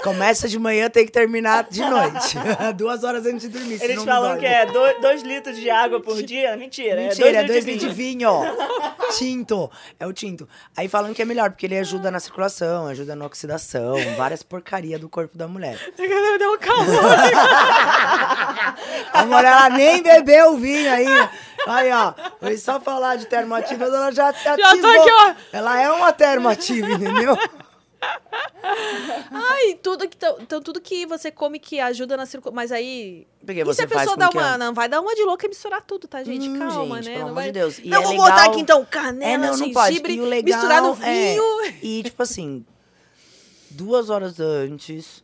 Começa de manhã, tem que terminar de noite. Duas horas antes de dormir. Eles falam que é dois, dois litros de água por dia. Mentira, Mentira, é é dois dois litros de vinho, ó. Tinto. É o tinto. Aí falam que é melhor, porque ele ajuda na circulação, ajuda na oxidação, várias porcaria do corpo da mulher. Deu um calor. A mulher, ela nem bebeu o vinho ainda. Aí, ó, foi só falar de termoativas, ela já, já, Já tô ativou. aqui, ó. Ela é uma termoativa, entendeu? Ai, tudo que, então, então tudo que você come que ajuda na circulação. Mas aí. Porque e se você a faz pessoa dá uma. a- Não vai dar uma de louca e misturar tudo, tá, gente? Hum, Calma, gente, né? pelo não amor vai... de Deus. E não, é vou legal- botar aqui então canela, É, não, não pode. gengibre, E o legal misturar no é- vinho. E, tipo assim, duas horas antes.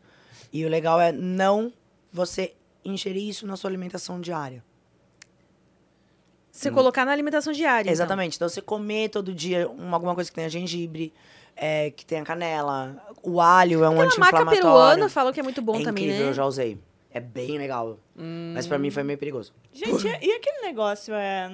E o legal é não você ingerir isso na sua alimentação diária. Você colocar na alimentação diária. então. Exatamente. Então, você comer todo dia uma, alguma coisa que tenha gengibre, é, que tenha canela. O alho é um Aquela maca anti-inflamatório. peruana falou que é muito bom é também, incrível, né? eu já usei. É bem legal. Mas pra mim foi meio perigoso. Gente, e, e aquele negócio, é.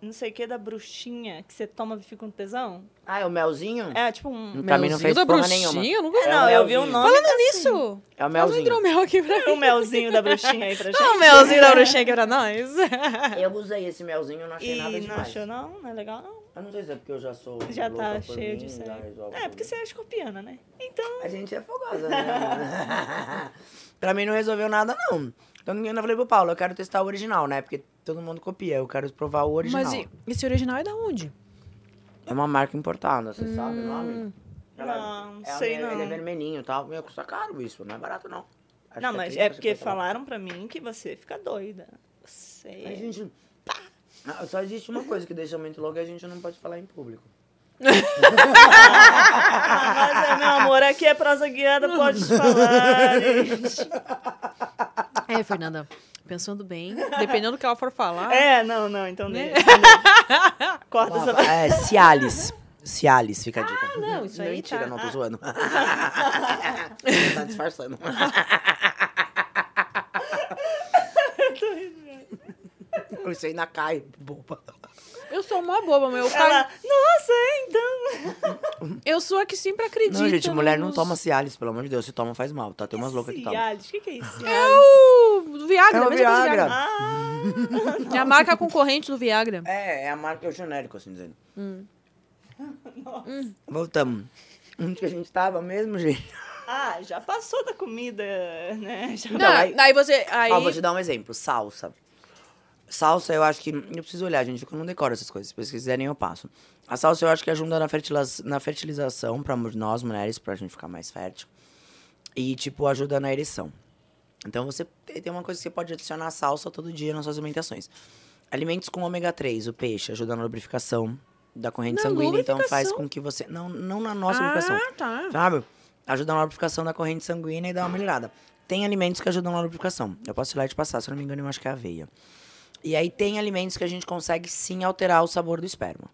Não sei o que, da bruxinha, que você toma e fica com tesão? Ah, é o melzinho? É, tipo um. Pra mim não fez da porra bruxinha, nenhuma. eu nunca É, não, o eu vi o melzinho. nome. Falando assim. nisso, É o faz um melzinho. hidromel aqui pra mim. O melzinho da bruxinha aí pra gente. Não, o melzinho da bruxinha aqui pra nós. Eu usei esse melzinho, não achei nada E demais. não achou, não? Não é legal, não? Eu não sei se é porque eu já sou. Já louca tá por cheio mim, de sangue. É, porque você é escorpiana, né? Então. A gente é fogosa, né? pra mim não resolveu nada, não. Então eu ainda falei pro Paulo, eu quero testar o original, né? Porque todo mundo copia, eu quero provar o original. Mas e- esse original é da onde? É uma marca importada, você sabe o nome? Hum. Não, é, sei ele, não. Ele é vermelhinho e tal. Meu, custa caro isso, não é barato não. Acho Não, que mas 30, é porque 50 reais. falaram pra mim que você fica doida. Você. Mas, gente, ah, só existe uma coisa que deixa muito louco e a gente não pode falar em público. Mas, é, meu amor, aqui é prosa guiada, pode falar. gente. É, Fernanda, pensando bem, dependendo do que ela for falar. É, não, não, então Né? Corta essa parte. É, Cialis. Cialis, fica a dica. Ah, não, isso aí Mentira, tá. não, tô zoando. tá disfarçando. Isso ainda cai, boba. Eu sou uma boba, meu. Ela, Cara, nossa, é, então. eu sou a que sempre acredita. Não, gente, mulher não nos- toma Cialis, pelo amor de Deus. Se toma, faz mal, tá? Tem umas loucas que tomam. Cialis, o que, que é isso? É o Viagra, É o a mesma coisa do Viagra. Ah, É a marca concorrente do Viagra. É, é a marca, é o genérico, assim dizendo. Voltamos. Onde que a gente tava mesmo, gente? ah, já passou da comida, né? Já- Não, aí- aí, você. Aí, Ó, vou te dar um exemplo. Salsa. Salsa, eu acho que. Eu preciso olhar, gente, porque eu não decoro essas coisas. Se vocês quiserem, eu passo. A salsa, eu acho que ajuda na, na fertilização pra mu- nós, mulheres, pra gente ficar mais fértil. E, tipo, ajuda na ereção. Então, você tem uma coisa que você pode adicionar salsa todo dia nas suas alimentações. Alimentos com ômega 3, o peixe, ajuda na lubrificação da corrente Na sanguínea. Então, faz lubrificação? com que você. Não, não na nossa lubrificação ah, tá. sabe? Ajuda na lubrificação da corrente sanguínea e dá uma melhorada. Tem alimentos que ajudam na lubrificação. Eu posso ir lá e te passar, se eu não me engano, eu acho que é aveia. E aí tem alimentos que a gente consegue sim alterar o sabor do esperma.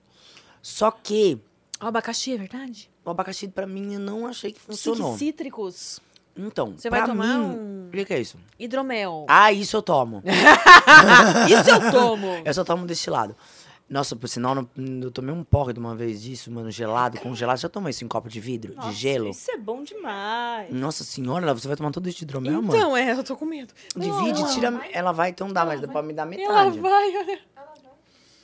Só que O abacaxi, é verdade? o abacaxi pra mim eu não achei que funcionou. cítricos. Então, Você vai tomar mim, um- O que que é isso? Hidromel. Ah, isso eu tomo. Isso eu tomo. eu só tomo destilado. Nossa, por sinal, não- eu tomei um porre de uma vez disso, mano, gelado, congelado. Já tomou isso em copo de vidro, Nossa, de gelo? Isso é bom demais. Nossa senhora, você vai tomar todo esse hidromel, mano? Então, é, eu tô com medo. Divide, Ela tira. vai. Ela vai, então dá, mas dá pra me dar Ela metade. vai, olha.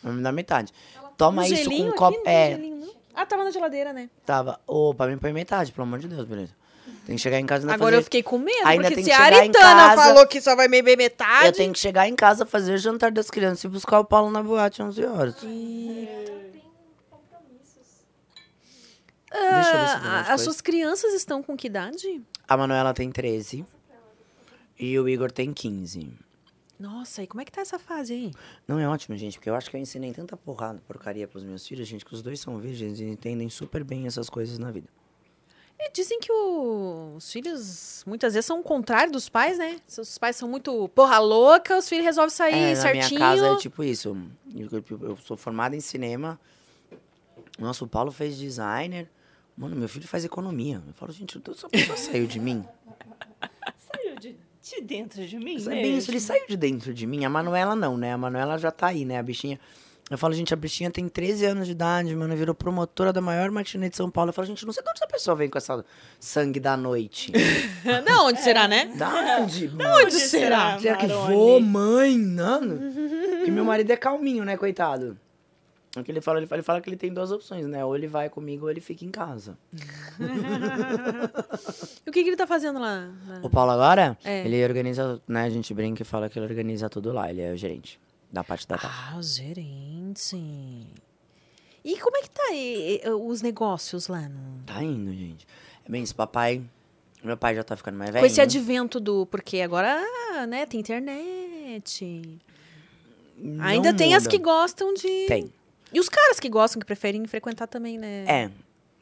Vai me dar metade. Toma Um isso com um aqui, copo. não tem É, gelinho, não? Ah, tava na geladeira, né? tava. Ô, pra mim põe metade, pelo amor de Deus, beleza. Tem que chegar em casa e Agora fazer... eu fiquei com medo, Ainda porque tem se que a Aritana casa- falou que só vai beber metade... Eu tenho que chegar em casa, fazer o jantar das crianças e buscar o Paulo na boate 11 horas. Eu Ah, as suas crianças estão com que idade? A Manuela tem 13 e o Igor tem 15. Nossa, e como é que tá essa fase aí? Não é ótimo, gente, porque eu acho que eu ensinei tanta porrada, porcaria pros meus filhos, gente, que os dois são virgens e entendem super bem essas coisas na vida. E dizem que o- os filhos muitas vezes são o contrário dos pais, né? Se os pais são muito porra louca, os filhos resolvem sair É, na certinho. minha casa é tipo isso. Eu, sou formada em cinema. Nossa, o Paulo fez designer. Mano, meu filho faz economia. Eu falo, gente, essa pessoa saiu de mim. Saiu de, de dentro de mim É bem isso, ele saiu de dentro de mim. A Manuela não, né? A Manuela já tá aí, né? A bichinha. Eu falo, gente, a bichinha tem 13 anos de idade, mano, virou promotora da maior matinê de São Paulo. Eu falo, gente, não sei de onde essa pessoa vem com essa sangue da noite. Não, onde será, né? Da onde? mano? Onde será? Será que vou, mãe? Não. Que meu marido é calminho, né, coitado? O que ele fala, ele fala, ele fala que ele tem duas opções, né? Ou ele vai comigo ou ele fica em casa. E o que, que ele tá fazendo lá? O Paulo agora, É. ele organiza, né? A gente brinca e fala que ele organiza tudo lá, ele é o gerente. Da parte da tarde. Ah, gerente. E como é que tá aí, os negócios lá no... Tá indo, gente. É bem, esse papai. Meu pai já tá ficando mais velho. Com esse advento do... Porque agora, né, tem internet. Ainda tem as que gostam de... Tem. E os caras que gostam, que preferem frequentar também, né? É.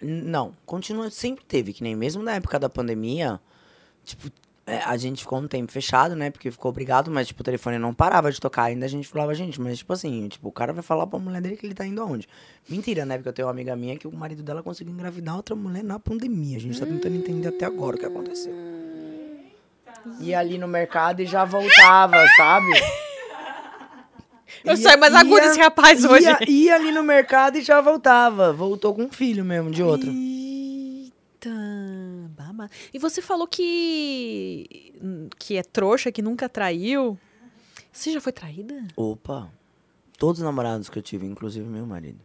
Não, continua, sempre teve, que nem mesmo na época da pandemia, tipo, é, a gente ficou um tempo fechado, né? Porque ficou obrigado, mas, tipo, o telefone não parava de tocar. Ainda a gente falava, gente, mas, tipo assim, tipo, o cara vai falar pra mulher dele que ele tá indo aonde? Mentira, né? Porque eu tenho uma amiga minha que o marido dela conseguiu engravidar outra mulher na pandemia. A gente tá tentando entender até agora o que aconteceu. Ia ali no mercado e já voltava, sabe? Eu Ia- saio mais agudo ia- esse rapaz ia, hoje. Ia ali no mercado e já voltava. Voltou com um filho mesmo, de outro. Eita, E você falou que que é trouxa, que nunca traiu. Você já foi traída? Opa. Todos os namorados que eu tive, inclusive meu marido.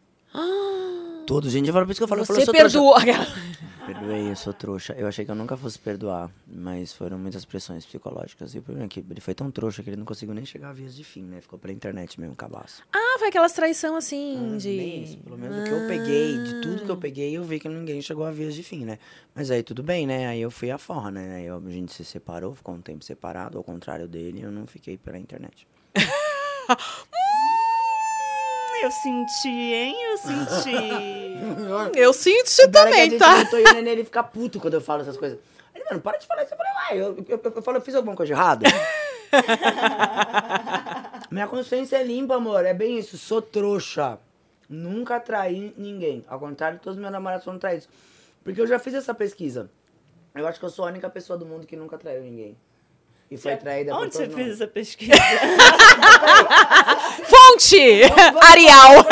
Todos, gente. Eu falo, por isso que eu falo, eu falo, você eu sou trouxa. perdoou. Perdoei, eu sou trouxa. Eu achei que eu nunca fosse perdoar, mas foram muitas pressões psicológicas. E o problema é que ele foi tão trouxa que ele não conseguiu nem chegar a vias de fim, né? Ficou pela internet mesmo, cabaço. ah, foi aquelas traição assim Ah, de. isso. Pelo menos o que eu peguei, de tudo que eu peguei, eu vi que ninguém chegou a vias de fim, né? Mas aí tudo bem, né? Aí eu fui a forra, né? Aí eu- a gente se separou, ficou um tempo separado, ao contrário dele, eu não fiquei pela internet. Eu senti, hein? Eu senti. Eu sinto isso O pior é que a também, gente tá? botou e o ele fica puto quando eu falo essas coisas. Ele, mano, para de falar isso. Eu falei, uai, eu, eu, eu, eu falo, eu fiz alguma coisa de errado? Minha consciência é limpa, amor. É bem isso. Sou trouxa. Nunca traí ninguém. Ao contrário, todos os meus namorados foram traídos. Porque eu já fiz essa pesquisa. Eu acho que eu sou a única pessoa do mundo que nunca traiu ninguém. E foi traída por Onde você fez essa pesquisa? Fonte! Arial!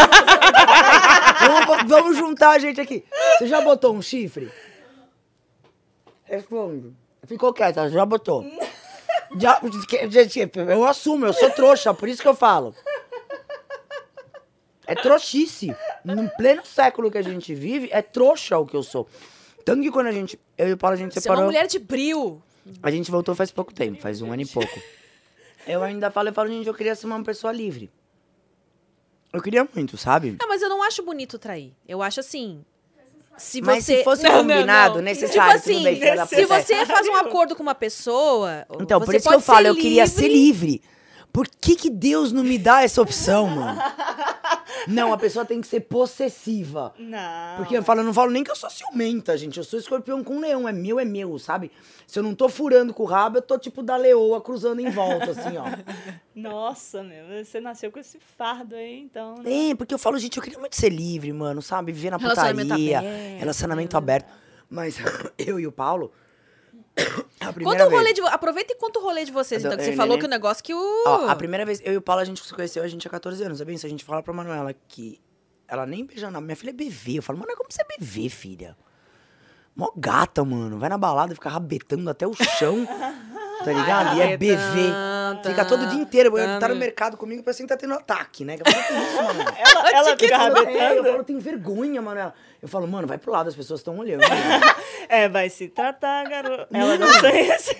vamos, vamos juntar a gente aqui. Você já botou um chifre? Responde. Ficou quieta, já botou. Já, eu assumo, eu sou trouxa, por isso que eu falo. É trouxice. No pleno século que a gente vive, é trouxa o que eu sou. Tanto que quando a gente. Eu e o Paulo, a gente Você é uma separou. mulher de bril. A gente voltou faz pouco tempo, faz um ano e pouco. Eu ainda falo, eu falo, gente, eu queria ser uma pessoa livre. Eu queria muito, sabe? Não, mas eu não acho bonito trair. Eu acho assim. Se Mas você... se fosse Não, não, combinado, não. necessário, tipo assim, bem, se você faz um acordo com uma pessoa. Então, por isso que eu falo, ser eu queria ser livre. Por que, que Deus não me dá essa opção, mano? Não, a pessoa tem que ser possessiva. Não. Porque eu falo, eu não falo nem que eu sou ciumenta, gente. Eu sou escorpião com leão. É meu, é meu, sabe? Se eu não tô furando com o rabo, eu tô tipo da leoa cruzando em volta, assim, ó. Nossa, meu, você nasceu com esse fardo aí, então. né? É, porque eu falo, gente, eu queria muito ser livre, mano, sabe? Viver na Relacionamento putaria, aberto, relacionamento né? aberto. Mas eu e o Paulo, Conta o rolê de Aproveita e conta o rolê de vocês, então. Que você falou que o negócio que o. Ó, a primeira vez, eu e o Paulo, a gente se conheceu, a gente tinha 14 anos. Bem, se a gente falar pra Manuela que ela nem beija na... Minha filha é bebê. Eu falo, mano, como você é bebê, filha? Mó gata, mano. Vai na balada e fica rabetando até o chão. Tá ligado? E é bebê. Fica todo o dia inteiro. Tá no mercado comigo, parece que tá tendo ataque, né? Que eu falo, que isso, mano? Ela, ela fica É, eu rabetando. falo, tem vergonha, Manuela. Eu falo, mano, vai pro lado, as pessoas estão olhando. É, vai se tratar, garoto. Ela não sei isso.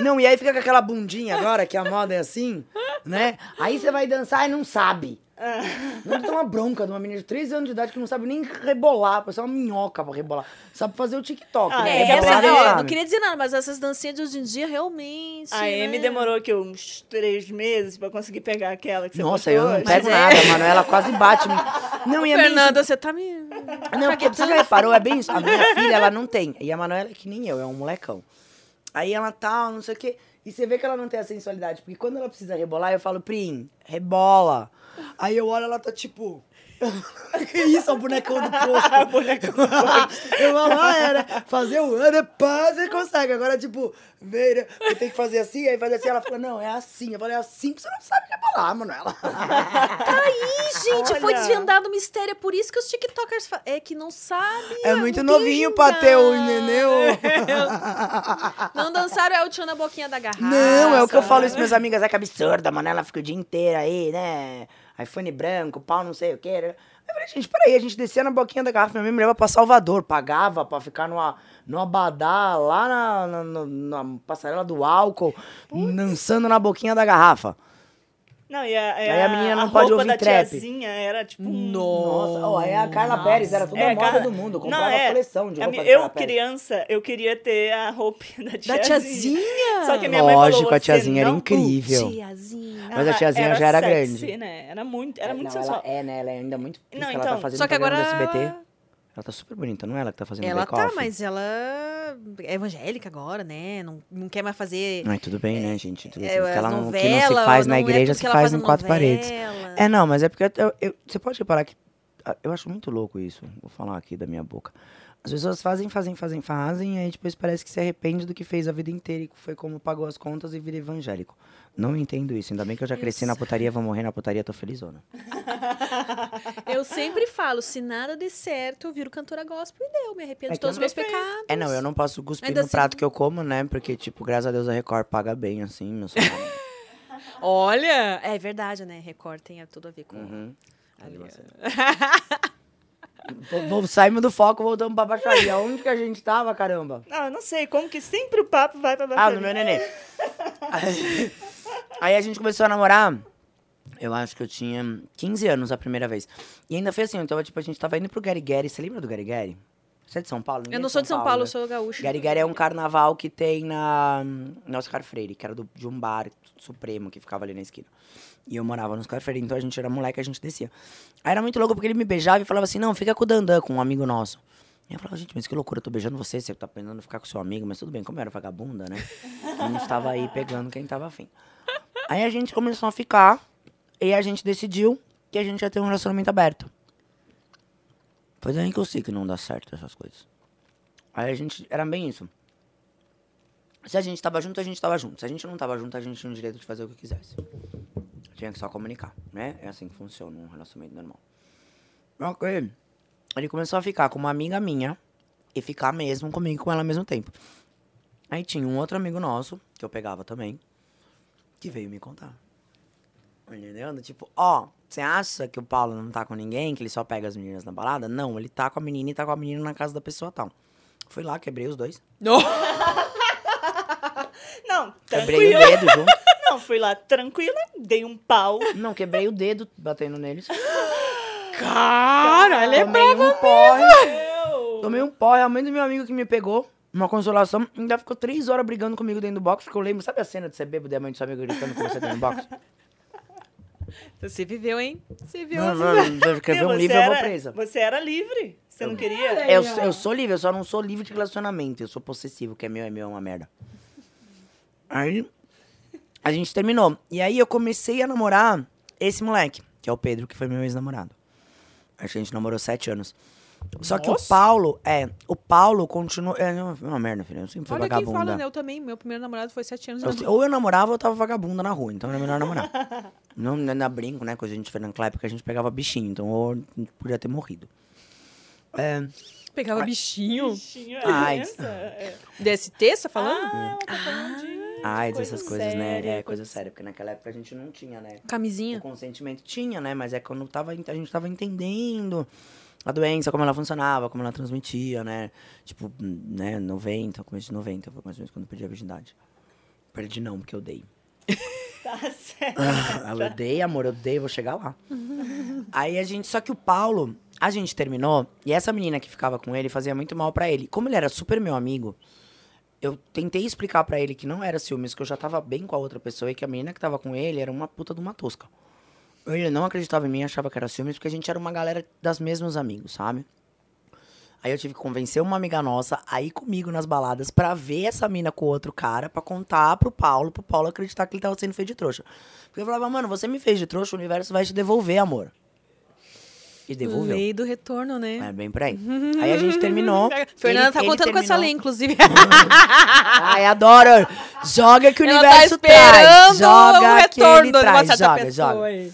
Não, e aí fica com aquela bundinha agora, que a moda é assim, né? Aí você vai dançar e não sabe. Não tem uma bronca de uma menina de 3 anos de idade que não sabe nem rebolar, parece uma minhoca pra rebolar. Sabe fazer o TikTok. Ah, né? É, Rebolar, essa, sabe? não queria dizer nada, mas essas dancinhas de hoje em dia realmente. A Amy né? demorou que uns três meses pra conseguir pegar aquela que você Nossa, eu não hoje. pego Mas é. nada, mano. Ela quase bate. me Não, e é bem. Fernanda, você tá me. Não, porque você já reparou, é bem isso. A minha filha, ela não tem. E a Manuela é que nem eu, é um molecão. Aí ela tá, não sei o quê. E você vê que ela não tem a sensualidade. Porque quando ela precisa rebolar, eu falo, Prim, rebola. Aí eu olho, ela tá tipo. que isso, é o bonecão do posto. bonecão eu falo, ah, era fazer o ano, pá, você consegue. Agora, tipo, veio, eu tenho que fazer assim, aí fazer assim. Ela fala, não, é assim. Eu falei, é assim que você não sabe rebolar, Manuela. Ih, gente, foi Olha. desvendado o mistério. É por isso que os TikTokers fa- é que não sabem. É muito novinho pra ter o neném. Não dançaram é o tio na boquinha da garrafa. Não, é o que eu falo isso, minhas amigas. É que absurda, mano. Ela fica o dia inteiro aí, né? iPhone branco, pau não sei o quê. Eu falei, gente, peraí, a gente descia na boquinha da garrafa, minha mãe me levava pra Salvador, pagava pra ficar numa, numa abadá lá na, na, na- na passarela do álcool, dançando na boquinha da garrafa. Não, e a, Aí a menina não pode roupa ouvir da trap. tiazinha era tipo um... Nossa, ó, aí a Carla Pérez era toda É, a moda do mundo. Não, Comprava é. coleção de A roupa eu, Carla Pérez. criança, eu queria ter a roupinha da tiazinha. Da tiazinha? Só que minha mãe Lógico, falou, a tiazinha "Você era não- incrível. Tiazinha. Mas a tiazinha já era sexy, grande. né? Era muito, era É, muito não, sensual. ela é, né? Ela é ainda muito Não, ela tá então, fazendo Só que agora. do SBT. Ela tá super bonita, não é ela que tá fazendo Ela Bake tá, Off? mas ela é evangélica agora, né? Não, não quer mais fazer. Ai, tudo bem, né, gente? Tudo, é, ela as não, que não se novela, faz na é igreja tudo se ela faz na em quatro paredes. novela. É, não, mas é porque eu- eu- você pode reparar que. ah, Eu acho muito louco isso. Vou falar aqui da minha boca. As pessoas fazem, fazem, fazem, fazem, e aí depois parece que se arrepende do que fez a vida inteira e foi como pagou as contas e vira evangélico. Não entendo isso. Ainda bem que eu já cresci na putaria, vou morrer na putaria, tô felizona. Eu sempre falo, se nada der certo, eu viro cantora gospel e deu. Me arrependo É de todos os meus pecados. É, não, eu não posso cuspir Ainda no assim- prato que eu como, né? Porque, tipo, graças a Deus a Record paga bem, assim, meu. Olha! É verdade, né? Record tem tudo a ver com. Uhum. Ali, Saímos do foco, voltamos pra baixaria. Onde que a gente tava, caramba? Não, eu não sei, como que sempre o papo vai pra Ah, baixaria. no meu nenê. Aí, aí a gente começou a namorar. Eu acho que eu tinha 15 anos a primeira vez. E ainda foi assim, então, tipo, a gente tava indo pro Gary. Você lembra do Gary? Você é de São Paulo? Ninguém Eu não é sou de São Paulo, né? eu sou gaúcha. Gary Gary é um carnaval que tem na, na Oscar Freire, que era do, de um bar supremo que ficava ali na esquina. E eu morava no Oscar Freire, então a gente era moleque, a gente descia. Aí era muito louco porque ele me beijava e falava assim: não, fica com o Dandan, com um amigo nosso. E eu falava, gente, mas que loucura, eu tô beijando você, você tá pensando em ficar com seu amigo, mas tudo bem, como eu era vagabunda, né? A gente tava aí pegando quem tava afim. Aí a gente começou a ficar, e a gente decidiu que a gente ia ter um relacionamento aberto. Foi daí que eu sei que não dá certo essas coisas. Aí a gente. Era bem isso. Se a gente tava junto, a gente tava junto. Se a gente não tava junto, a gente tinha o direito de fazer o que quisesse. Tinha que só comunicar, né? É assim que funciona um relacionamento normal. Ok. Ele começou a ficar com uma amiga minha e ficar mesmo comigo com ela ao mesmo tempo. Aí tinha um outro amigo nosso, que eu pegava também, que veio me contar. Entendeu? Tipo, ó, você acha que o Paulo não tá com ninguém, que ele só pega as meninas na balada? Não, ele tá com a menina e tá com a menina na casa da pessoa tal. Fui lá, quebrei os dois. Não, Quebrei tranquila. o dedo junto. Não, fui lá tranquila, dei um pau. Não, quebrei o dedo batendo neles. Cara, ele é Tomei um porre. Tomei um porre. A mãe do meu amigo que me pegou, uma consolação, ainda ficou três horas brigando comigo dentro do box, porque eu lembro, sabe a cena de ser bêbado e a mãe do seu amigo gritando com você dentro do box? Você viveu, hein? Você viveu. Não, você não, não, quer ver um você livro, eu vou era- presa. Você era livre. Você não queria? Eu, eu sou livre, eu só não sou livre de relacionamento. Eu sou possessivo, que é meu, é meu, é uma merda. Aí, a gente terminou. E aí eu comecei a namorar esse moleque, que é o Pedro, que foi meu ex-namorado. A gente namorou sete anos. Só que o Nossa. Paulo, é, o Paulo continua. É uma merda, filho. Eu sempre fui Olha quem vagabunda. fala, né? Eu também. Meu primeiro namorado foi sete anos. Eu- ou eu namorava ou eu tava vagabunda na rua, então era melhor namorar. não, ainda brinco, né? Coisa a gente fez naquela época, a gente pegava bichinho, então ou podia ter morrido. É, Pegava bichinho. Bichinho, é Ai. criança? É. DST, você tá falando? Ah, tá falando de AIDS, coisa essas coisas, né? É coisa séria, porque naquela época a gente não tinha, né? O Camisinha. consentimento tinha, né? Mas é quando tava, a gente tava entendendo a doença, como ela funcionava, como ela transmitia, né? Tipo, né, 90, começo de 90, foi mais ou menos quando eu perdi a virgindade. Perdi não, porque eu dei. Tá certo. Ah, eu dei, amor, eu dei, vou chegar lá. Aí a gente, só que o Paulo, a gente terminou, e essa menina que ficava com ele fazia muito mal pra ele. Como ele era super meu amigo, eu tentei explicar pra ele que não era ciúmes, que eu já tava bem com a outra pessoa e que a menina que tava com ele era uma puta de uma tosca. Ele não acreditava em mim, achava que era ciúmes, porque a gente era uma galera das mesmos amigos, sabe? Aí eu tive que convencer uma amiga nossa a ir comigo nas baladas pra ver essa mina com outro cara, pra contar pro Paulo, pro Paulo acreditar que ele tava sendo feito de trouxa. Porque eu falava, mano, você me fez de trouxa, o universo vai te devolver, amor. E devolveu. Lei do retorno, né? É bem por aí. Aí a gente terminou. Fernanda ele- tá ele contando com essa lei, inclusive. Ai, adoro. Joga que o Ela tá universo traz. esperando Joga o que retorno ele de uma traz. Joga, joga. aí.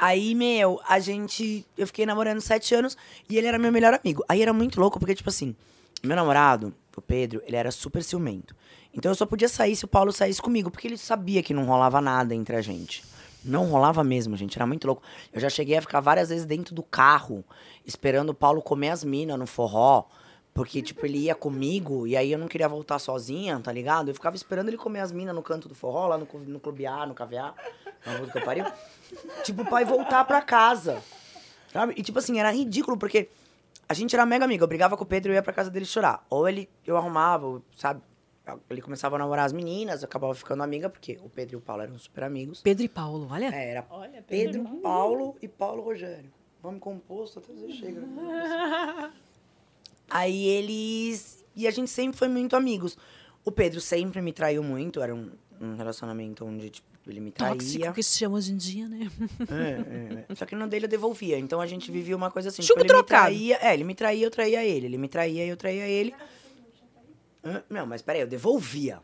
Aí, meu, a gente. Eu fiquei namorando sete anos e ele era meu melhor amigo. Aí era muito louco, porque, tipo assim, meu namorado, o Pedro, ele era super ciumento. Então eu só podia sair se o Paulo saísse comigo, porque ele sabia que não rolava nada entre a gente. Não rolava mesmo, gente. Era muito louco. Eu já cheguei a ficar várias vezes dentro do carro, esperando o Paulo comer as minas no forró. Porque, tipo, ele ia comigo e aí eu não queria voltar sozinha, tá ligado? Eu ficava esperando ele comer as minas no canto do forró, lá no, no Clube A, no KVA, na rua do pariu. Tipo, pra voltar pra casa. Sabe? E, tipo assim, era ridículo, porque a gente era mega amigo. Eu brigava com o Pedro e ia pra casa dele chorar. Ou ele, eu arrumava, sabe? Ele começava a namorar as meninas, eu acabava ficando amiga, porque o Pedro e o Paulo eram super amigos. Pedro e Paulo, olha. É, era Olha, Pedro, Paulo e Paulo Rogério. Nome composto, até dizer chega. Aí eles. E a gente sempre foi muito amigos. O Pedro sempre me traiu muito, era um, um relacionamento onde tipo, ele me traía. Tóxico que se chama hoje em dia, né? É, é, é. Só que no dele eu devolvia. Então a gente vivia uma coisa assim. Chumbo tipo, ele me trocado. traía. É, ele me traía, eu traía ele. Ele me traía, eu traía ele. Não, mas peraí, eu devolvia.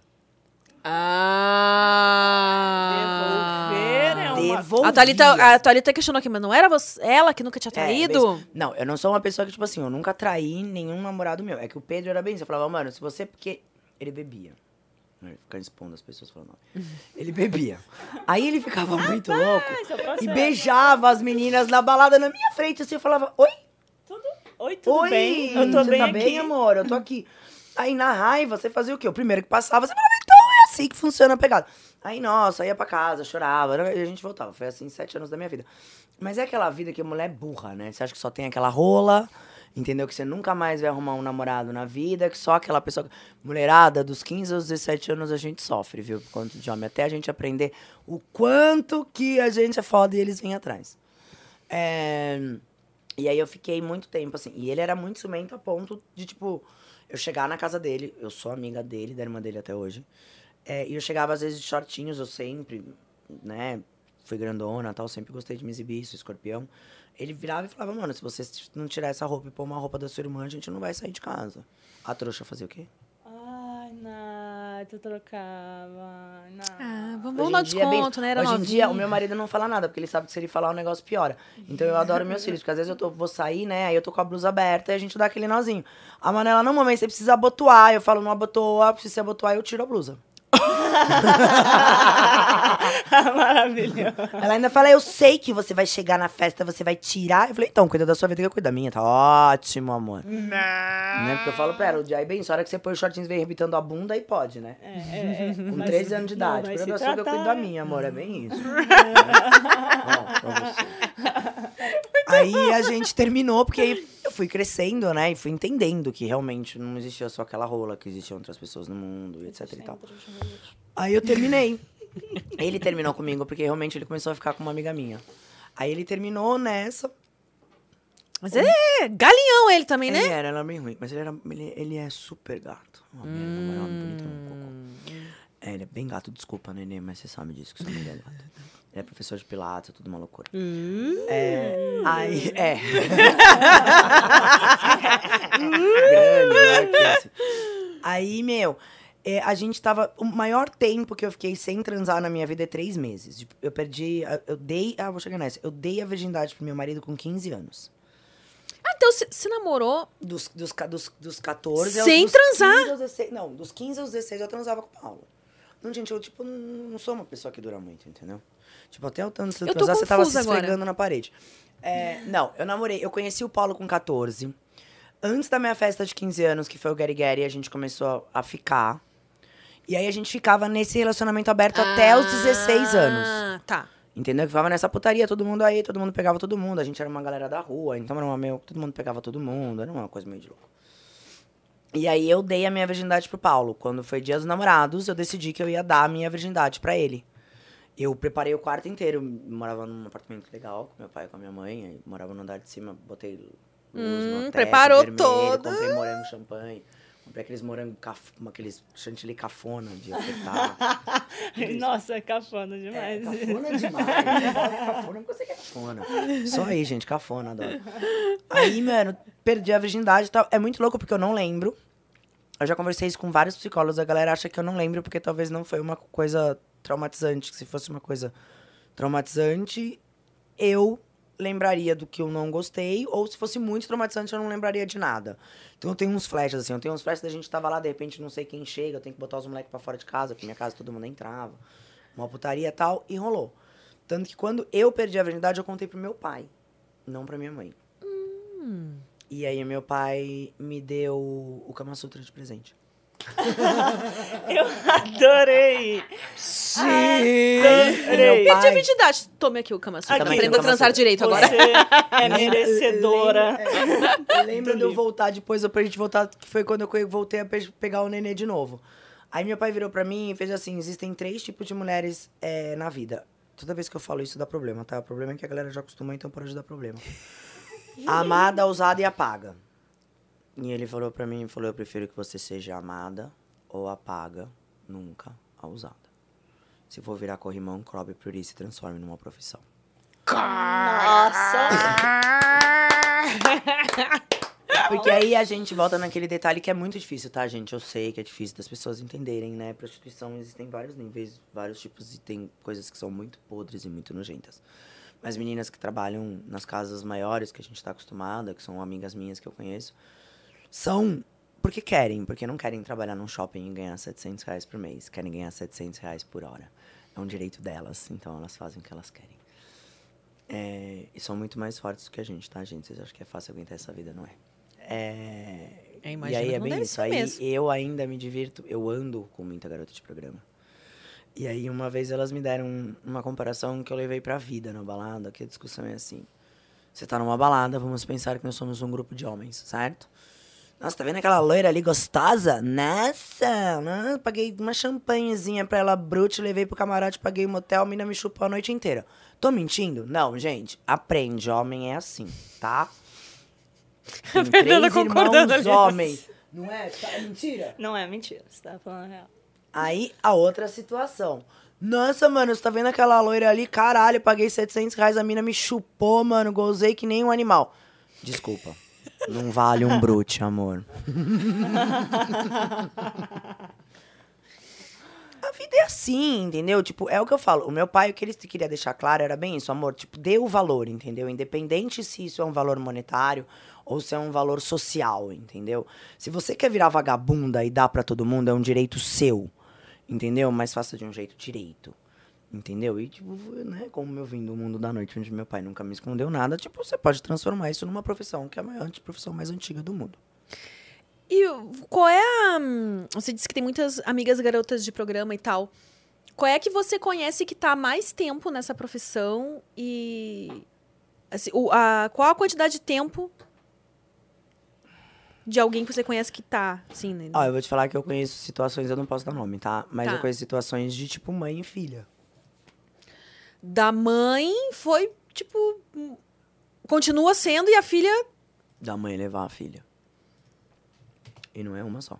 Ah. Devolver é uma... Devolvia. A Thalita, a Thalita questionou aqui, mas não era você, ela que nunca tinha É, traído? mas- não, eu não sou uma pessoa que, tipo assim, eu nunca traí nenhum namorado meu. É que o Pedro era bem isso. Eu falava, mano, se você. Porque ele bebia. Ele Ficar expondo as pessoas falando. Ele bebia. Aí ele ficava muito louco é e beijava as meninas na balada na minha frente. Assim, eu falava, oi? Tudo... Oi, tudo Oi, bem? Eu tô você bem tá aqui. bem, amor? Eu tô aqui. Aí, na raiva, você fazia o quê? O primeiro que passava, você falava, então é assim que funciona a pegada. Aí, nossa, ia pra casa, chorava, e a gente voltava. Foi assim, sete anos da minha vida. Mas é aquela vida que a mulher é burra, né? Você acha que só tem aquela rola, entendeu? Que você nunca mais vai arrumar um namorado na vida, que só aquela pessoa... Mulherada, dos 15 aos 17 anos a gente sofre, viu? Por conta de homem. Até a gente aprender o quanto que a gente é foda e eles vêm atrás. É... E aí eu fiquei muito tempo, assim. E ele era muito ciumento a ponto de, tipo, eu chegar na casa dele, eu sou amiga dele, da irmã dele até hoje. É, e eu chegava, às vezes, de shortinhos, eu sempre, né, fui grandona tal, sempre gostei de me exibir, sou escorpião. Ele virava e falava, mano, se você não tirar essa roupa e pôr uma roupa da sua irmã, a gente não vai sair de casa. A trouxa fazia o quê? Ai, não, tu trocava. Não. Ah, vamos, dar dia é bem- desconto, né? Era Hoje em novinha. dia, o meu marido não fala nada, porque ele sabe que se ele falar o negócio piora. Então eu adoro meus filhos, porque às vezes eu tô, vou sair, né? Aí eu tô com a blusa aberta e a gente dá aquele nozinho. A Manela, não, mamãe, você precisa abotoar. Eu falo, não abotoa, se você abotoar, eu tiro a blusa. Maravilhoso. Ela ainda fala, eu sei que você vai chegar na festa, você vai tirar. Eu falei, então, cuida da sua vida que eu cuido da minha. Tá ótimo, amor. Não. Né? Porque eu falo pra ela, o dia aí bem, só hora que você põe os shortinhos e vem arrebitando a bunda, aí pode, né? É, é, é. Com Mas- 13 anos de idade. Cuida da sua que eu cuido da minha, amor. É bem isso. Você. Aí a gente terminou, porque eu fui crescendo, né? E fui entendendo que realmente não existia só aquela rola, que existiam outras pessoas no mundo, e etc e tal. Aí eu terminei. Ele terminou comigo, porque realmente ele começou a ficar com uma amiga minha. Aí ele terminou nessa. Mas é galinhão ele também, né? Ele era, era bem ruim, mas ele, era, ele, ele é super gato. Uma merda, bonita, um cocô. É, ele é bem gato, desculpa, nenê, mas você sabe disso, que seu amigo é gato. Ele é professor de pilates, é tudo uma loucura. É, aí, é. Grande, né? que assim. Aí, meu, é, a gente tava... O maior tempo que eu fiquei sem transar na minha vida é três meses. Tipo, Eu perdi... Eu dei... Ah, vou chegar nessa. Eu dei a virgindade pro meu marido com 15 anos. Ah, então você namorou. Dos, dos, dos, dos 14 aos- Sem dos transar? 15 aos 16, não, dos 15 aos 16 eu transava com o Paulo. Não, gente, eu, tipo, não, não sou uma pessoa que dura muito, entendeu? Tipo, até o tanto Eu tô transar, você tava se confusa agora. esfregando na parede. É, não, eu namorei, eu conheci o Paulo com 14. Antes da minha festa de 15 anos, que foi o Gary Gary, a gente começou a ficar. E aí a gente ficava nesse relacionamento aberto até os 16 anos. Ah, tá. Entendeu? Ficava nessa putaria, todo mundo aí, todo mundo pegava todo mundo. A gente era uma galera da rua, então era uma meio. Todo mundo pegava todo mundo, era uma coisa meio de louco. E aí eu dei a minha virgindade pro Paulo. Quando foi dia dos namorados, eu decidi que eu ia dar a minha virgindade pra ele. Eu preparei o quarto inteiro. Morava num apartamento legal, com meu pai e com a minha mãe. morava no andar de cima, botei luz Hum, no teto, preparou vermelho, todo. Comprei morango champanhe. Comprei aqueles morango, caf... aqueles chantilly cafona de apertar. Nossa, é cafona É, demais. cafona demais. cafona porque você quer cafona. Só aí, gente, cafona, adoro. Aí, mano, perdi a virgindade e tal. É muito louco porque eu não lembro. Eu já conversei isso com vários psicólogos. A galera acha que eu não lembro porque talvez não foi uma coisa traumatizante. Que se fosse uma coisa traumatizante, eu lembraria do que eu não gostei. Ou se fosse muito traumatizante, eu não lembraria de nada. Então eu tenho uns flashes, assim. Eu tenho uns flashes da gente tava lá, de repente não sei quem chega. Eu tenho que botar os moleques pra fora de casa, porque minha casa todo mundo entrava. Uma putaria e tal. E rolou. Tanto que quando eu perdi a virgindade, eu contei pro meu pai. Não pra minha mãe. E aí meu pai me deu o Kama Sutra de presente. Eu adorei. Sim! Adorei. meu Pedi pai, identidade. Tome aqui o Kama Sutra. Aqui, Aprenda a transar Sutra. direito agora. Você é merecedora. Lembra, lembra de eu voltar depois, eu pra gente voltar, que foi quando eu voltei a pe- pegar o nenê de novo. Aí meu pai virou pra mim e fez assim: existem três tipos de mulheres é, na vida. Toda vez que eu falo isso dá problema, tá? O problema é que a galera já acostuma, então pode dar problema. A amada, a usada e a paga. E ele falou pra mim, falou, eu prefiro que você seja amada ou apaga, nunca a usada. Se for virar corrimão, cobre por isso e se transforme numa profissão. Nossa. Porque aí a gente volta naquele detalhe que é muito difícil, tá, gente? Eu sei que é difícil das pessoas entenderem, né? Prostituição existem vários níveis, vários tipos e tem coisas que são muito podres e muito nojentas. Mas meninas que trabalham nas casas maiores que a gente tá acostumada, que são amigas minhas que eu conheço, são porque querem, porque não querem trabalhar num shopping e ganhar 700 reais por mês. Querem ganhar 700 reais por hora. É um direito delas, então elas fazem o que elas querem. É, e são muito mais fortes do que a gente, tá, gente? Vocês acham que é fácil aguentar essa vida, não é? É, Eu e aí é bem isso. Aí mesmo. eu ainda me divirto, eu ando com muita garota de programa. E aí uma vez elas me deram uma comparação que eu levei pra vida na balada, que a discussão é assim. Você tá numa balada, vamos pensar que nós somos um grupo de homens, certo? Nossa, tá vendo aquela loira ali gostosa? Nossa, né? paguei uma champanhezinha pra ela brute, levei pro camarote, paguei um motel, a mina me chupou a noite inteira. Tô mentindo? Não, gente, aprende, homem é assim, tá? Tem Fernanda três concordando irmãos homens. Não é? Tá, é mentira? Não é mentira, você tá falando a real. Aí, a outra situação. Nossa, mano, você tá vendo aquela loira ali? Caralho, paguei 700 reais, a mina me chupou, mano. Gozei que nem um animal. Desculpa. Não vale um brute, amor. A vida é assim, entendeu? Tipo, é o que eu falo. O meu pai, o que ele queria deixar claro era bem isso, amor. Tipo, dê o valor, entendeu? Independente se isso é um valor monetário ou se é um valor social, entendeu? Se você quer virar vagabunda e dar pra todo mundo, é um direito seu, entendeu? Mas faça de um jeito direito. Entendeu? E, tipo, né, como eu vim do mundo da noite, onde meu pai nunca me escondeu nada, tipo, você pode transformar isso numa profissão, que é a maior profissão mais antiga do mundo. E qual é a. Você disse que tem muitas amigas garotas de programa e tal. Qual é que você conhece que tá há mais tempo nessa profissão e. assim, o- a, qual a quantidade de tempo de alguém que você conhece que tá, assim, né? Ó, eu vou te falar que eu conheço situações, eu não posso dar nome, tá? Mas Tá. eu conheço situações de, tipo, mãe e filha. Da mãe foi, tipo. Continua sendo e a filha. Da mãe levar a filha. E não é uma só.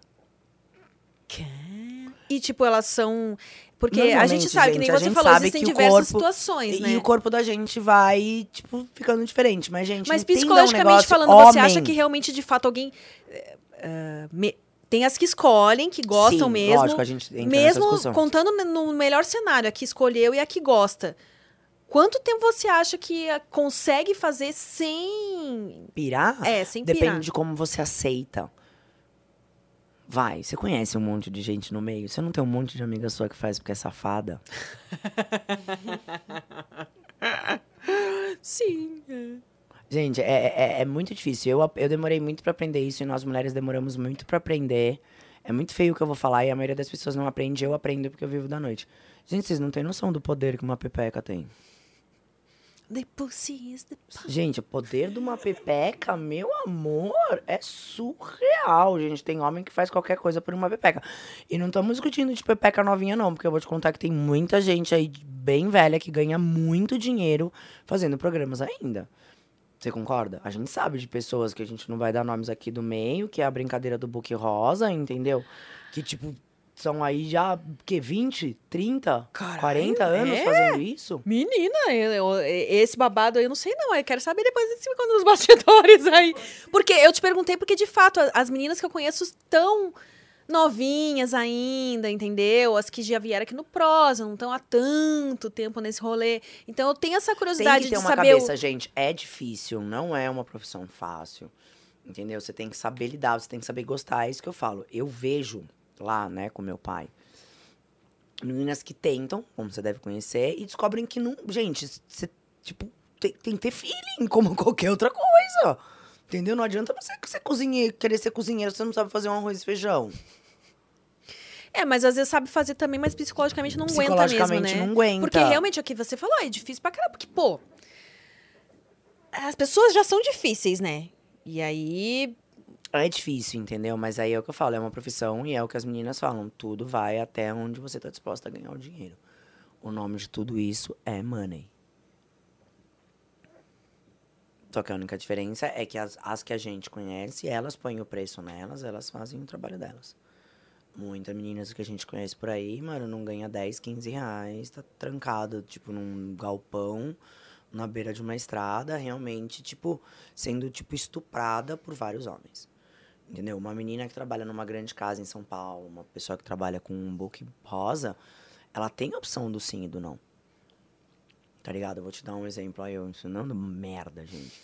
E, tipo, elas são. Porque a gente sabe, que nem gente, você gente falou, existem que diversas corpo- situações, né? e o corpo da gente vai, tipo, ficando diferente. Mas, gente, Mas entenda um psicologicamente negócio, falando, você acha homem. que realmente, de fato, alguém. eh, me- Tem as que escolhem, que gostam Sim, mesmo. lógico, a gente entra mesmo contando no melhor cenário, a que escolheu e a que gosta. Quanto tempo você acha que eh, consegue fazer sem. Pirar? É, sem Depende pirar? de como você aceita. Vai, você conhece um monte de gente no meio? Você não tem um monte de amiga sua que faz porque é safada? Sim. Gente, é, é, é muito difícil. Eu, eu demorei muito pra aprender isso e nós mulheres demoramos muito pra aprender. É muito feio o que eu vou falar e a maioria das pessoas não aprende. Eu aprendo porque eu vivo da noite. Gente, vocês não têm noção do poder que uma pepeca tem. The pussy is the... Gente, o poder de uma pepeca, meu amor, é surreal. Gente, tem homem que faz qualquer coisa por uma pepeca. E não estamos discutindo de pepeca novinha, não, porque eu vou te contar que tem muita gente aí bem velha que ganha muito dinheiro fazendo programas ainda. Você concorda? A gente sabe de pessoas que a gente não vai dar nomes aqui do meio, que é a brincadeira do book rosa, entendeu? Que, tipo, são aí já, que, 20, 30, Caralho, 40 anos é? fazendo isso? Menina, eu- eu- esse babado aí eu não sei não. Eu quero saber depois de cima quando nos bastidores aí. Porque eu te perguntei porque, de fato, as meninas que eu conheço estão novinhas ainda, entendeu? As que já vieram aqui no prosa, não estão há tanto tempo nesse rolê. Então eu tenho essa Tem curiosidade que ter de uma saber. o- cabeça, gente. É difícil, não é uma profissão fácil. Entendeu? Você tem que saber lidar, você tem que saber gostar. É isso que eu falo. Eu vejo lá, né, com meu pai, meninas que tentam, como você deve conhecer, e descobrem que não. Gente, você, tipo, tem, tem que ter feeling, como qualquer outra coisa. Entendeu? Não adianta você ser cozinheiro, querer ser cozinheiro, você não sabe fazer um arroz e feijão. É, mas às vezes sabe fazer também, mas psicologicamente não aguenta mesmo, Psicologicamente né? não aguenta. Porque realmente é o que você falou, é difícil pra caramba. Porque, pô, as pessoas já são difíceis, né? E aí. É difícil, entendeu? Mas aí é o que eu falo, é uma profissão e é o que as meninas falam. Tudo vai até onde você tá disposta a ganhar o dinheiro. O nome de tudo isso é money. Só que a única diferença é que as, as que a gente conhece, elas põem o preço nelas, elas fazem o trabalho delas. Muitas meninas que a gente conhece por aí, mano, não ganha 10, 15 reais, tá trancado, tipo, num galpão, na beira de uma estrada, realmente, tipo, sendo, tipo, estuprada por vários homens. Entendeu? Uma menina que trabalha numa grande casa em São Paulo, uma pessoa que trabalha com um book rosa, ela tem a opção do sim e do não. Tá ligado? Eu vou te dar um exemplo aí, eu ensinando merda, gente.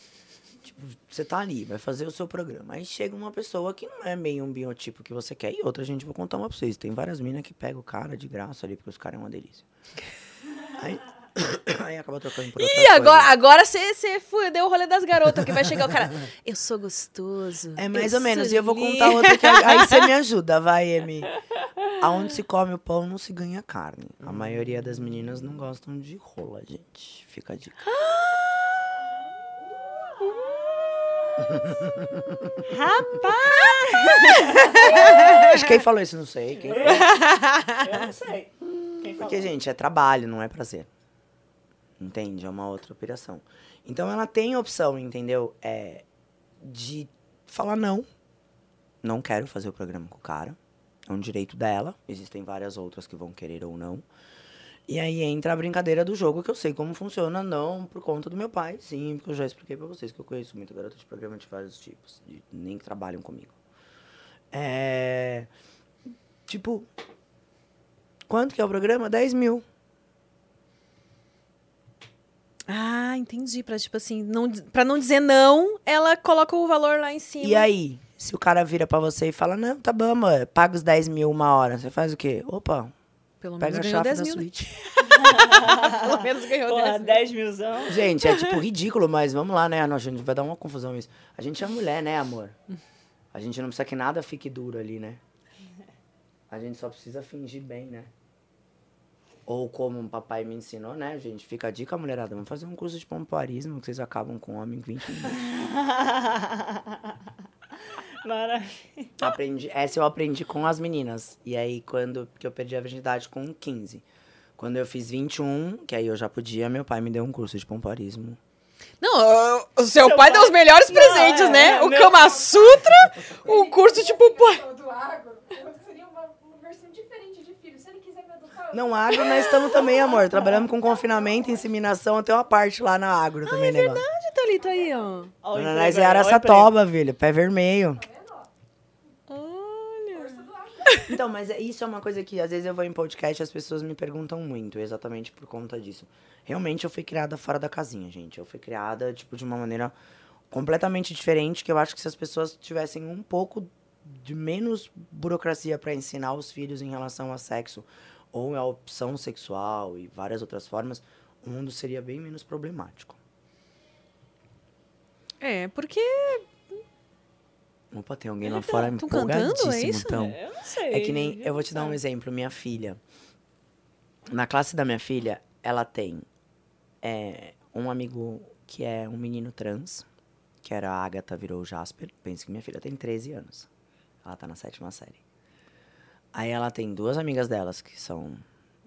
Tipo, você tá ali, vai fazer o seu programa. Aí chega uma pessoa que não é meio um biotipo que você quer. E outra, gente, vou contar uma pra vocês. Tem várias minas que pegam o cara de graça ali, porque os caras é uma delícia. Aí, aí acaba trocando por outra Ih, agora, agora você, deu o rolê das garotas, que vai chegar o cara. Eu sou gostoso. É mais ou menos. E eu vou lindo." contar outra que aí você me ajuda, vai, Emi. Aonde se come o pão, não se ganha carne. A maioria das meninas não gostam de rola, gente. Fica a dica. Acho que quem falou isso, não sei. Quem... Eu não sei. Quem? Porque, gente, é trabalho, não é prazer. Entende? É uma outra operação. Então ela tem a opção, entendeu? É de falar não. Não quero fazer o programa com o cara. É um direito dela. Existem várias outras que vão querer ou não. E aí entra a brincadeira do jogo, que eu sei como funciona, não por conta do meu pai, sim, porque eu já expliquei pra vocês que eu conheço muita garota de programa de vários tipos, de- nem que trabalham comigo. É. Tipo, quanto que é o programa? 10 mil. Ah, entendi. Pra, tipo assim, não, pra não dizer não, ela coloca o valor lá em cima. E aí, se o cara vira pra você e fala, não, tá bom, amor, paga os 10 mil uma hora, você faz o quê? Opa, Pelo menos pega a ganhou chave 10 da mil. né? suíte. Pelo menos ganhou Porra, 10 mil. 10 milzão. Gente, é tipo ridículo, mas vamos lá, né? Nossa, gente vai dar uma confusão isso. A gente é mulher, né, amor? A gente não precisa que nada fique duro ali, né? A gente só precisa fingir bem, né? Ou como um papai me ensinou, né, gente? Fica a dica, mulherada. Vamos fazer um curso de pompoarismo que vocês acabam com o homem em 20 minutos. Maravilha. Aprendi, essa eu aprendi com as meninas. E aí, quando que eu perdi a virgindade com 15. Quando eu fiz 21, que aí eu já podia, meu pai me deu um curso de pompoarismo. Não, o seu, Seu pai, pai- deu os melhores Não, presentes, é, né? é, o meu- Kama Sutra, o curso tipo, pô. do agro, eu seria uma, uma versão diferente de filho. Se ele quiser me adotar, eu Não, agro nós estamos também, amor. Trabalhamos com confinamento, inseminação, tem uma parte lá na agro também, negócio. Onde tá ali, tá aí, ó. Ó, o Dona emprego Nós é Araçatoba, filho. Pé vermelho. Olha. Então, mas é- isso é uma coisa que às vezes eu vou em podcast e as pessoas me perguntam muito, exatamente por conta disso. Realmente eu fui criada fora da casinha, gente. Eu fui criada, tipo, de uma maneira completamente diferente, que eu acho que se as pessoas tivessem um pouco de menos burocracia para ensinar os filhos em relação a sexo ou a opção sexual e várias outras formas, o mundo seria bem menos problemático. É, porque. Opa, tem alguém lá fora Tão cantando, é empolgadíssimo, isso? então. emprego. Eu não sei. É que nem. Eu vou te dar um exemplo. Minha filha. Na classe da minha filha, ela tem é, um amigo que é um menino trans, que era a Agatha, virou o Jasper. Pensa que minha filha tem 13 anos. Ela tá na sétima série. Aí ela tem duas amigas delas que são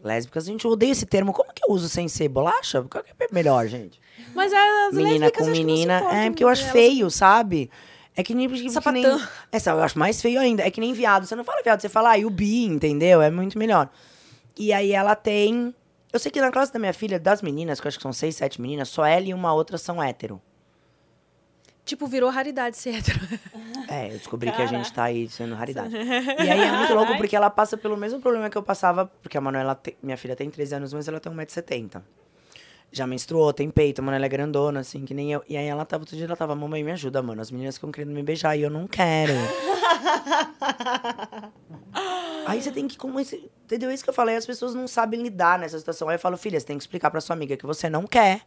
lésbicas. Gente, eu odeio esse termo. Como que eu uso sem ser bolacha? Qual que é melhor, gente? Mas as menina com menina. É, porque eu acho elas- feio, sabe? É que nem. que nem é, sabe, eu acho mais feio ainda. É que nem viado. Você não fala viado, você fala, ah, e o bi, entendeu? É muito melhor. E aí ela tem. Eu sei que na classe da minha filha, das meninas, que eu acho que são seis, sete meninas, só ela e uma outra são hétero. Tipo, virou raridade ser hétero. É, eu descobri que a gente tá aí sendo raridade. E aí é muito louco porque ela passa pelo mesmo problema que eu passava, porque a Manuela, te- minha filha tem 13 anos, mas ela tem 1,70m. Já menstruou, tem peito, a Manuela é grandona, assim, que nem eu. E aí ela tava, outro dia ela tava, mamãe, me ajuda, mano. As meninas ficam querendo me beijar e eu não quero. aí você tem que, como esse, entendeu? É isso que eu falei, as pessoas não sabem lidar nessa situação. Aí eu falo, filha, você tem que explicar pra sua amiga que você não quer.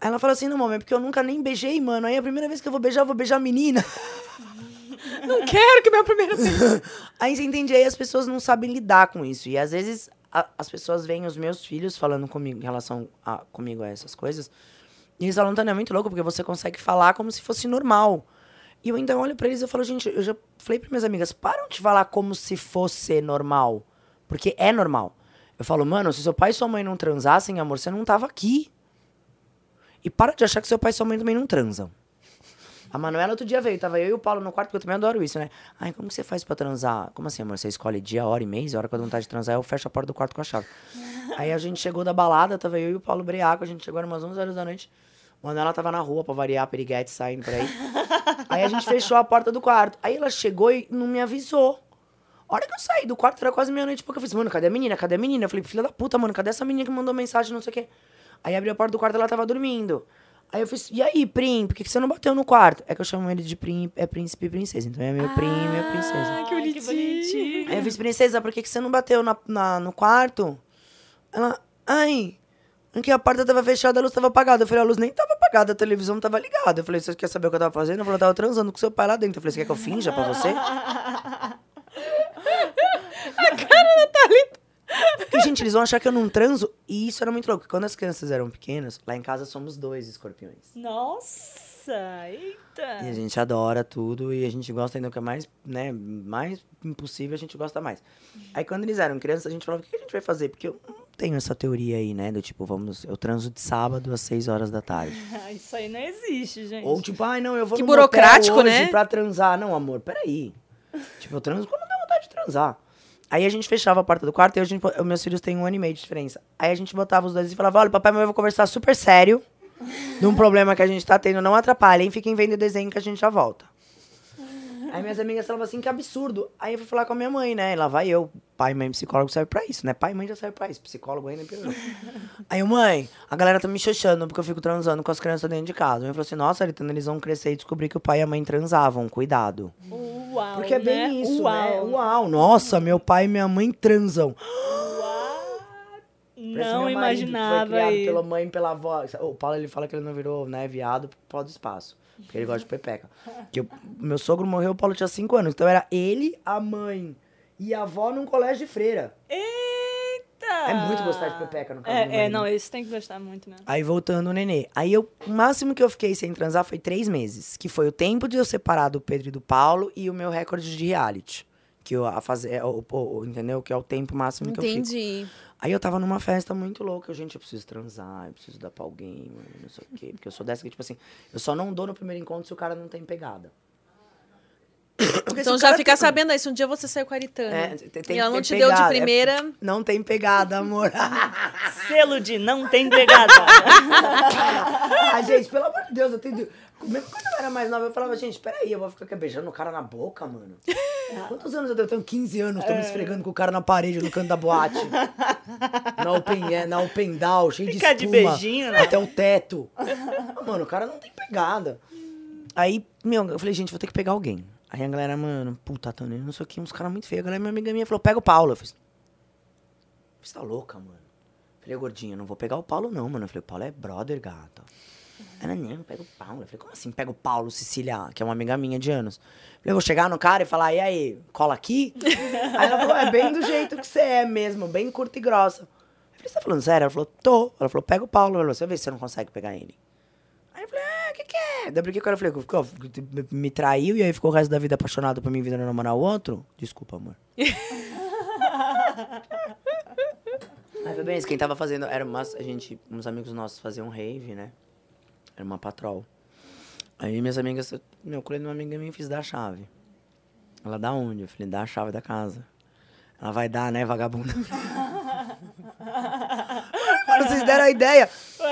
Aí ela falou assim, não, mamãe, é porque eu nunca nem beijei, mano. Aí a primeira vez que eu vou beijar, eu vou beijar a menina. Não quero que meu primeiro beijo. Aí você entende, aí as pessoas não sabem lidar com isso. E às vezes a- as pessoas veem os meus filhos falando comigo em relação a, comigo a essas coisas. E eles falam, Tânia, é muito louco, porque você consegue falar como se fosse normal. E eu então olho pra eles e falo, gente, eu já falei pra minhas amigas, param de falar como se fosse normal. Porque é normal. Eu falo, mano, se seu pai e sua mãe não transassem, amor, você não tava aqui. E para de achar que seu pai e sua mãe também não transam. A Manuela outro dia veio, tava eu e o Paulo no quarto, porque eu também adoro isso, né? Ai, como que você faz pra transar? Como assim, amor? Você escolhe dia, hora e mês, a hora que eu dou vontade de transar, eu fecho a porta do quarto com a chave. Aí a gente chegou da balada, tava eu e o Paulo Breaco, a gente chegou era umas 11 horas da noite. Manuela tava na rua pra variar, periguete saindo por aí. aí a gente fechou a porta do quarto. Aí ela chegou e não me avisou. A hora que eu saí do quarto, era quase meia-noite e pouco. Eu falei, assim, mano, cadê a menina? Cadê a menina? Eu falei, filha da puta, mano, cadê essa menina que mandou mensagem, não sei o quê? Aí abri a porta do quarto, ela tava dormindo. Aí eu fiz, e aí, Prim, por que que você não bateu no quarto? É que eu chamo ele de Prim, é príncipe e princesa. Então é meu Prim e minha princesa. Ah, que bonitinho. Aí eu fiz, princesa, por que que você não bateu na, na- no quarto? Ela, ai, que a porta tava fechada, a luz tava apagada. Eu falei, a luz nem tava apagada, a televisão tava ligada. Eu falei, você quer saber o que eu tava fazendo? Eu falei, eu tava transando com seu pai lá dentro. Eu falei, você quer que eu finja pra você? gente, eles vão achar que eu não transo. E isso era muito louco. Quando as crianças eram pequenas, lá em casa somos dois escorpiões. Nossa, eita. E a gente adora tudo e a gente gosta ainda o que é mais, né, mais impossível, a gente gosta mais. Aí quando eles eram crianças, a gente falava, o que a gente vai fazer? Porque eu não tenho essa teoria aí, né, do tipo, vamos, eu transo de sábado às 6 horas da tarde. Ah, Isso aí não existe, gente. Ou tipo, ai não, eu vou Que burocrático, hoje né? pra transar. Não, amor, peraí. tipo, eu transo quando dá vontade de transar. Aí a gente fechava a porta do quarto e a gente, meus filhos têm um ano e meio de diferença. Aí a gente botava os dois e falava, olha, papai e mamãe, vou conversar super sério de um problema que a gente tá tendo. Não atrapalhem, fiquem vendo o desenho que a gente já volta. Aí minhas amigas falavam assim, que absurdo. Aí eu fui falar com a minha mãe, né? E lá vai eu. Pai, mãe, psicólogo serve pra isso, né? Pai e mãe já serve pra isso. Psicólogo ainda piorou. Aí eu, mãe, a galera tá me xoxando porque eu fico transando com as crianças dentro de casa. A mãe falou assim, nossa, Aritana, eles vão crescer e descobrir que o pai e a mãe transavam. Cuidado. Uau, Porque é bem né? isso, Uau. né? Uau, nossa, meu pai e minha mãe transam. Parece Não imaginava. Foi criado aí. pela mãe e pela avó. O Paulo, ele fala que ele não virou, né, viado por pó do espaço. Porque ele gosta de pepeca. Que o meu sogro morreu, o Paulo tinha 5 anos. Então era ele, a mãe e a avó num colégio de freira. Eita! É muito gostar de pepeca, no caso meu É, é, não, esse tem que gostar muito mesmo. Aí voltando o nenê. Aí eu, o máximo que eu fiquei sem transar foi três meses. Que foi o tempo de eu separar do Pedro e do Paulo e o meu recorde de reality. Que eu a fazer, é, o, o- entendeu? Que é o tempo máximo que eu fico. Entendi. Aí eu tava numa festa muito louca. Eu, gente, eu preciso transar, eu preciso dar pra alguém, não sei o quê. Porque eu sou dessa que, tipo assim, eu só não dou no primeiro encontro se o cara não tem pegada. Porque Então já cara fica tem- sabendo aí, se um dia você saiu com a Aritana É, tem- e ela não te deu de pegada, é- primeira... Não tem pegada, amor. Selo de não tem pegada. Ah, gente, pelo amor de Deus, eu tenho. Mesmo quando eu era mais nova, eu falava, gente, peraí, eu vou ficar beijando o cara na boca, mano. Quantos anos eu tenho? Eu tenho 15 anos, tô me esfregando com o cara na parede, no canto da boate. Na open, é, na open down, cheio de Ficar de espuma, beijinho, né? Até o teto. Ah, Mano, o cara não tem pegada. Aí, meu, eu falei, gente, vou ter que pegar alguém. Aí a galera, mano, puta, Tânia, não sei o que, uns caras muito feios. A galera, minha amiga minha, falou, pega o Paulo. Eu fiz, você tá louca, mano? Falei, gordinha, não vou pegar o Paulo, não, mano. Eu falei, o Paulo é brother, gata. Ela, não, pega o Paulo. Eu falei, como assim pega o Paulo, Cecília, que é uma amiga minha de anos? Eu falei, eu vou chegar no cara e falar, e aí, cola aqui? aí ela falou, é bem do jeito que você é mesmo, bem curta e grossa. Eu falei, você tá falando sério? Ela falou, tô. Ela falou, pega o Paulo. Ela falou, você vê se você não consegue pegar ele. Aí eu falei, ah, o que que é? Daí com ela, eu falei, ficou- me traiu e aí ficou o resto da vida apaixonado por mim, vida não namorar o outro? Desculpa, amor. Aí foi bem isso, quem tava fazendo, era umas, a gente, uns amigos nossos faziam rave, né? Era uma patrol. Aí minhas amigas, eu- meu, colei numa amiga minha e fiz dar a chave. Ela, da onde? Eu falei, dá a chave da casa. Ela vai dar, né, vagabunda? Vocês deram a ideia.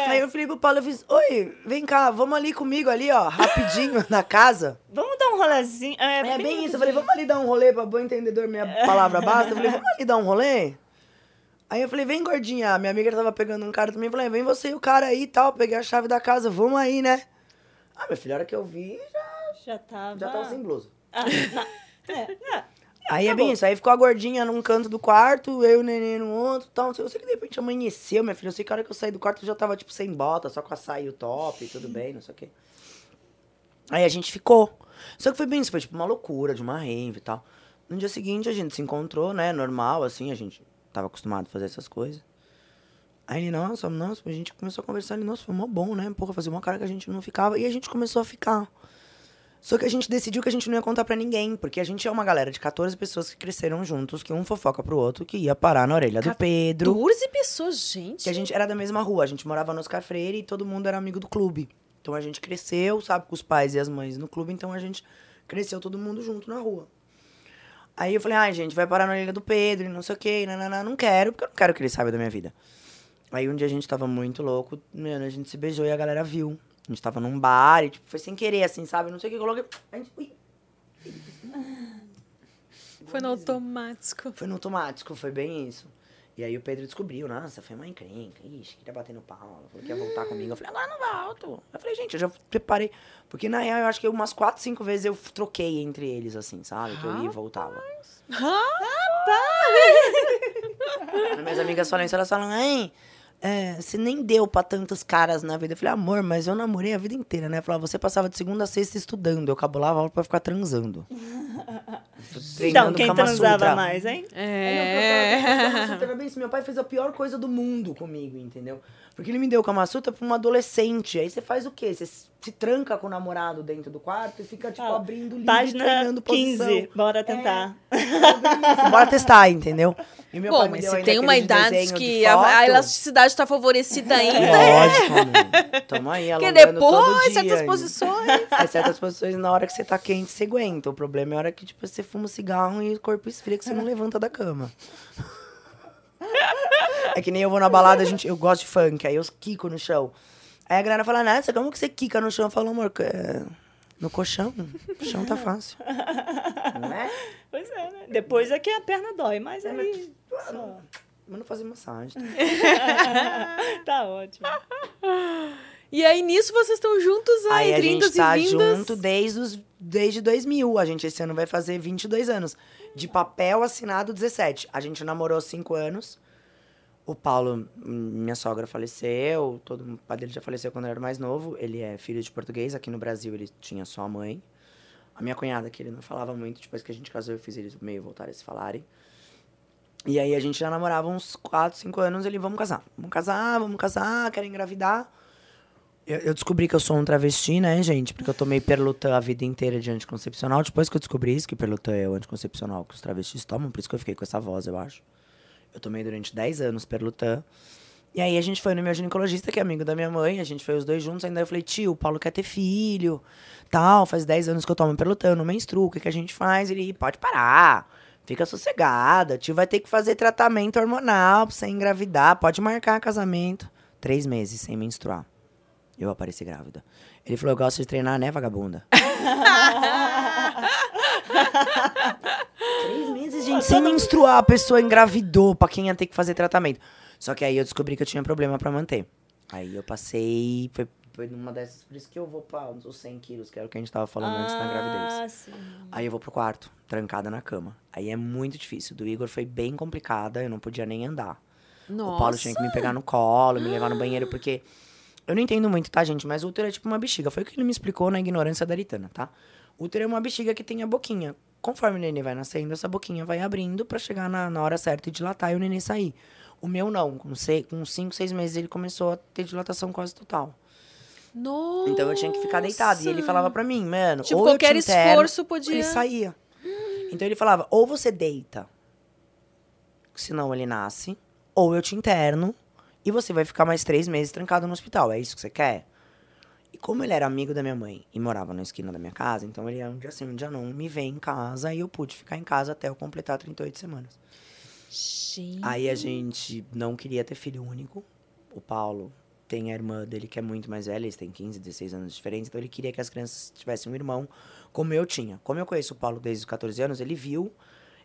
Aí eu falei pro Paulo, eu fiz, oi, vem cá, vamos ali comigo ali, ó, rapidinho, na casa. Vamos dar um rolezinho. É, É bem isso. Eu falei, vamos ali dar um rolê pra bom entendedor, minha palavra basta. Eu falei, vamos ali dar um rolê? Aí eu falei, vem, gordinha. Minha amiga tava pegando um cara também. Eu falei, vem você e o cara aí e tal. Peguei a chave da casa, vamos aí, né? Ah, meu filho, a hora que eu vi, já, Já tava. já tava sem blusa. Ah, não. É, é. Aí é bem isso, aí ficou a gordinha num canto do quarto, eu e o neném no outro, tal, não sei, eu sei que de repente amanheceu, minha filha, eu sei que a hora que eu saí do quarto eu já tava, tipo, sem bota, só com a saia e o top, tudo bem, não sei o quê. Aí a gente ficou. Só que foi bem isso, foi tipo uma loucura de uma rave e tal. No dia seguinte a gente se encontrou, né, normal, assim, a gente tava acostumado a fazer essas coisas. Aí ele, nossa, nossa, a gente começou a conversar, ele, nossa, foi mó bom, né, porra, fazia uma cara que a gente não ficava, e a gente começou a ficar. Só que a gente decidiu que a gente não ia contar pra ninguém, porque a gente é uma galera de 14 pessoas que cresceram juntos, que um fofoca pro outro, que ia parar na orelha do Pedro. 14 pessoas, gente. Que a gente era da mesma rua, a gente morava no Oscar Freire e todo mundo era amigo do clube. Então a gente cresceu, sabe, com os pais e as mães no clube, então a gente cresceu todo mundo junto na rua. Aí eu falei, ai, gente, vai parar na orelha do Pedro e não sei o quê, nanana, não quero, porque eu não quero que ele saiba da minha vida. Aí um dia a gente tava muito louco, mano, a gente se beijou e a galera viu. A gente tava num bar e, tipo, foi sem querer, assim, sabe? Não sei o que, coloquei. A gente, ui. Foi no automático. Foi no automático, foi bem isso. E aí o Pedro descobriu, nossa, foi uma encrenca, ixi, queria bater no pau, falou que ia voltar comigo. Eu falei, agora não volto. Eu falei, gente, eu já preparei. Porque na real eu acho que umas quatro, cinco vezes eu troquei entre eles, assim, sabe? Que eu ia e voltava. As minhas amigas falam isso, elas falam, hein, é, você nem deu pra tantos caras na vida. Eu falei, amor, mas eu namorei a vida inteira, né? Eu falava, você passava de segunda a sexta estudando, eu cabulava a aula pra ficar transando. Então, quem Kama transava Sutra. mais, hein? É. Bem isso. Meu pai fez a pior coisa do mundo comigo, entendeu? Porque ele me deu Kama Sutra pra uma adolescente. Aí você faz o quê? Você se tranca com o namorado dentro do quarto e fica, tipo, Ah, abrindo livro e Página treinando posição. 15, bora tentar. Bora testar, entendeu? E meu Bom, pai me mas deu se tem uma idade que a, a elasticidade tá favorecida ainda. Lógico, amor. Tamo aí, Porque alongando todo depois, dia. certas hein? posições. As certas posições, na hora que você tá quente, você aguenta. O problema é a hora que, tipo, você fuma um cigarro e o corpo esfria que você não levanta da cama. É que nem eu vou na balada, a gente, eu gosto de funk, aí eu quico no chão. Aí a galera fala, Nessa, como que você quica no chão? Eu falo, amor, é, no colchão. O chão tá fácil. Não é? Pois é, né? Depois é que a perna dói, mas aí. só. Manda fazer massagem. Tá ótimo. E aí, nisso, vocês estão juntos aí, Aí a vindas gente tá e junto desde, os, desde 2000. A gente esse ano vai fazer 22 anos. De papel assinado 17. A gente namorou 5 anos. O Paulo, hum, minha sogra faleceu. Todo, o pai dele já faleceu quando eu era mais novo. Ele é filho de português. Aqui no Brasil ele tinha só a mãe. A minha cunhada, que ele não falava muito. Depois que a gente casou, eu fiz eles meio voltarem a se falarem. E aí a gente já namorava uns 4, 5 anos. Ele, vamos casar. Vamos casar, vamos casar, quero engravidar. Eu, eu descobri que eu sou um travesti, né, gente? Porque eu tomei Perlutan a vida inteira de anticoncepcional. Depois que eu descobri isso, que Perlutan é o anticoncepcional que os travestis tomam, por isso que eu fiquei com essa voz, eu acho. Eu tomei durante 10 anos Perlutan. E aí a gente foi no meu ginecologista, que é amigo da minha mãe, a gente foi os dois juntos, ainda eu falei, tio, o Paulo quer ter filho, tal, faz 10 anos que eu tomo Perlutan, eu não menstruo, o que, que a gente faz? Ele, pode parar, fica sossegada, tio vai ter que fazer tratamento hormonal pra você engravidar, pode marcar casamento. Três meses sem menstruar. Eu apareci grávida. Ele falou, eu gosto de treinar, né, vagabunda? Três meses, gente, sem menstruar, a pessoa engravidou pra quem ia ter que fazer tratamento. Só que aí eu descobri que eu tinha problema pra manter. Aí eu passei, foi, foi numa dessas, por isso que eu vou pra os 100 quilos, que era o que a gente tava falando antes da gravidez. Ah, sim. Aí eu vou pro quarto, trancada na cama. Aí é muito difícil. Do Igor foi bem complicada, eu não podia nem andar. Nossa. O Paulo tinha que me pegar no colo, me levar no banheiro, porque. Eu não entendo muito, tá, gente? Mas o útero é tipo uma bexiga. Foi o que ele me explicou na ignorância da Aritana, tá? O útero é uma bexiga que tem a boquinha. Conforme o neném vai nascendo, essa boquinha vai abrindo pra chegar na, na hora certa e dilatar e o neném sair. O meu não. Com 5, com cinco, seis meses ele começou a ter dilatação quase total. Nossa. Então eu tinha que ficar deitado. E ele falava pra mim, mano, Tipo, ou eu qualquer te interno, esforço podia- Ele saía. Então ele falava, ou você deita, senão ele nasce, ou eu te interno e você vai ficar mais três meses trancado no hospital. É isso que você quer? E como ele era amigo da minha mãe e morava na esquina da minha casa, então ele ia um dia sim, um dia não, me vê em casa e eu pude ficar em casa até eu completar 38 semanas. Gente. Aí a gente não queria ter filho único. O Paulo tem a irmã dele que é muito mais velha, eles têm 15, 16 anos de diferença, então ele queria que as crianças tivessem um irmão, como eu tinha. Como eu conheço o Paulo desde os 14 anos, ele viu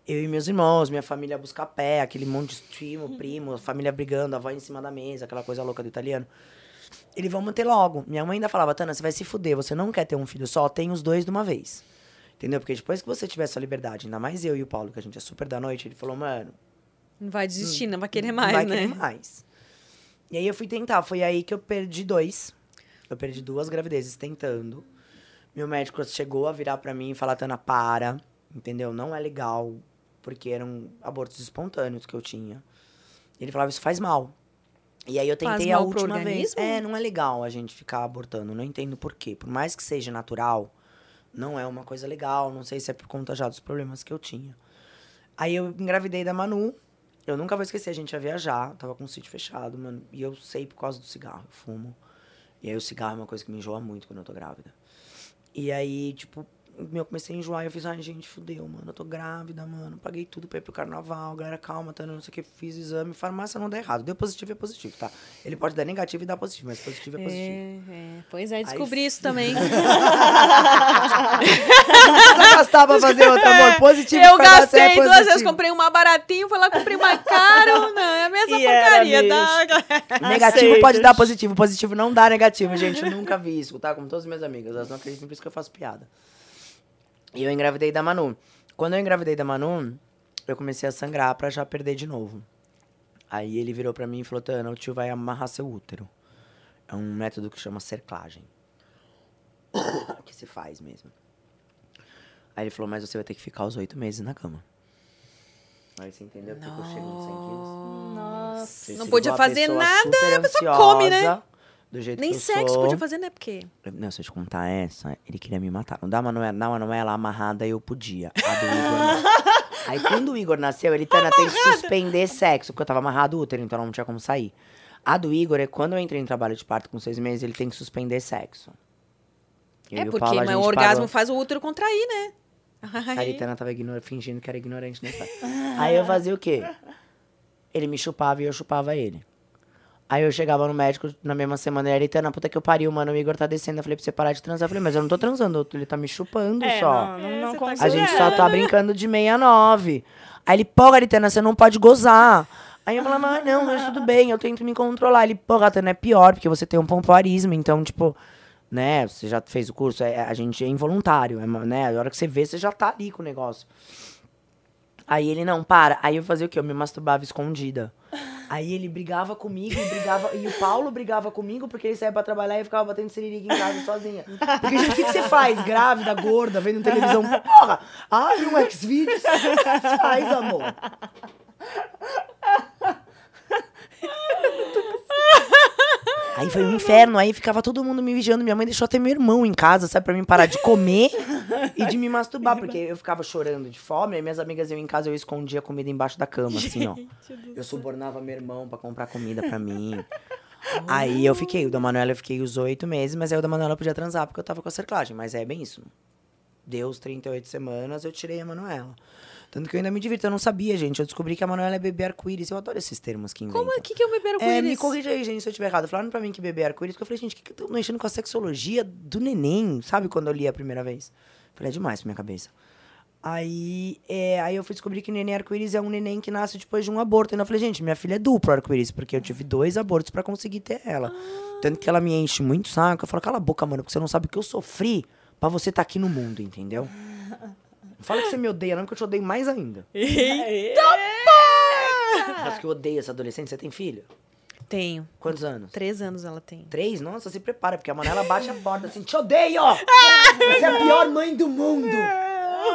eu e meus irmãos, minha família buscar pé, aquele monte de primo, primo, a família brigando, a avó em cima da mesa, aquela coisa louca do italiano. Ele vamos ter logo. Minha mãe ainda falava, Tana, você vai se fuder, você não quer ter um filho só, tem os dois de uma vez. Entendeu? Porque depois que você tiver essa liberdade, ainda mais eu e o Paulo, que a gente é super da noite, ele falou, mano, Não vai desistir, não vai querer não mais, vai né? querer mais. E aí eu fui tentar, foi aí que eu perdi dois. Eu perdi duas gravidezes tentando. Meu médico chegou a virar pra mim e falar, Tana, para, entendeu? Não é legal, porque eram abortos espontâneos que eu tinha. Ele falava, isso faz mal. E aí eu tentei a última vez. É, não é legal a gente ficar abortando, não entendo por quê. Por mais que seja natural, não é uma coisa legal, não sei se é por conta já dos problemas que eu tinha. Aí eu engravidei da Manu. Eu nunca vou esquecer, a gente ia viajar, tava com o sítio fechado, mano. E eu sei por causa do cigarro, eu fumo. E aí o cigarro é uma coisa que me enjoa muito quando eu tô grávida. E aí, tipo, eu comecei a enjoar e eu fiz, ai, gente, fudeu, mano. Eu tô grávida, mano. Paguei tudo pra ir pro carnaval. Galera, calma, tá? Não sei o que. Fiz exame. Farmácia não dá errado. Deu positivo é positivo, tá? Ele pode dar negativo e dar positivo, mas positivo é positivo. É, é. Pois é, descobri isso também. Precisa gastar pra fazer outro amor. Positivo Eu gastei é duas vezes, comprei uma baratinho, fui lá, comprei uma caro. Não, é a mesma E porcaria, tá? Negativo Aceitas. pode dar positivo, positivo não dá negativo, gente. Eu nunca vi isso, tá? Como todas as minhas amigas. Elas não acreditam, por isso que eu faço piada. E eu engravidei da Manu. Quando eu engravidei da Manu, eu comecei a sangrar pra já perder de novo. Aí ele virou pra mim e falou: Tana, o tio vai amarrar seu útero. É um método que chama cerclagem. que se faz mesmo. Aí ele falou: Mas você vai ter que ficar os oito meses na cama. Aí você entendeu porque eu chego nos 100 quilos? Nossa. Não podia fazer nada, a pessoa come, né? Do jeito Nem que eu sexo sou. podia fazer, né? Porque. Não, se eu te contar essa, ele queria me matar. Não dá Manuela, não, Manuela amarrada eu podia. A do Igor não. Aí quando o Igor nasceu, ele Tana, tem que suspender sexo, porque eu tava amarrado o útero, então não tinha como sair. A do Igor é quando eu entrei em trabalho de parto com seis meses, ele tem que suspender sexo. Eu é porque Paulo, mas o orgasmo parou- faz o útero contrair, né? A Aritana tava ignora- fingindo que era ignorante nessa. Aí eu fazia o quê? Ele me chupava e eu chupava ele. Aí eu chegava no médico na mesma semana e ele, Aritana, puta que eu pariu, mano, o Igor tá descendo. Eu falei pra você parar de transar. Eu falei, mas eu não tô transando, ele tá me chupando É, só. não, não, É, não tá A considera, gente só tá brincando de 69. Aí ele, pô, Aritana, você não pode gozar. Aí eu falava, ah, não, mas tudo bem, eu tento me controlar. Ele, pô, Gatana, é pior, porque você tem um pompoarismo, então, tipo, né, você já fez o curso, é, a gente é involuntário, é, né, a hora que você vê, você já tá ali com o negócio. Aí ele, não, para. Aí eu fazia o quê? Eu me masturbava escondida. Aí ele brigava comigo e brigava. E o Paulo brigava comigo porque ele saía pra trabalhar e ficava batendo siririca em casa sozinha. Porque, gente, o que, que você faz? Grávida, gorda, vendo televisão? Porra! Abre um X-Videos. Faz, amor. Aí foi um inferno, aí ficava todo mundo me vigiando. Minha mãe deixou até meu irmão em casa, sabe? Pra mim parar de comer e de me masturbar, porque eu ficava chorando de fome. Aí minhas amigas iam em casa, eu escondia comida embaixo da cama, assim, ó. Eu subornava meu irmão pra comprar comida pra mim. Aí eu fiquei, o da Manuela eu fiquei os oito meses, mas aí o da Manuela eu podia transar porque eu tava com a cerclagem. Mas é bem isso. Deu os 38 semanas, eu tirei a Manuela. Tanto que eu ainda me divirto, eu não sabia, gente. Eu descobri que a Manuela é bebê arco-íris. Eu adoro esses termos que inventam. Como é que, que eu me beber com É, me corrija aí, gente, se eu estiver errado. Falaram pra mim que bebê é arco-íris, porque eu falei, gente, que, que eu tô mexendo com a sexologia do neném, sabe? Quando eu li a primeira vez. Falei, é demais pra minha cabeça. Aí, é, aí eu fui descobrir que neném arco-íris é um neném que nasce depois de um aborto. E eu falei, gente, minha filha é duplo arco-íris, porque eu tive dois abortos pra conseguir ter ela. Tanto que ela me enche muito o saco. Eu falo, cala a boca, mano, porque você não sabe o que eu sofri pra você estar aqui no mundo, entendeu? Não fala que você me odeia, não, que eu te odeio mais ainda. Eita, Mas que eu odeio essa adolescente. Você tem filho? Tenho. Quantos anos? Três anos ela tem. Três? Nossa, se prepara, porque a Manela bate a porta assim, te odeio! Você é a pior mãe do mundo!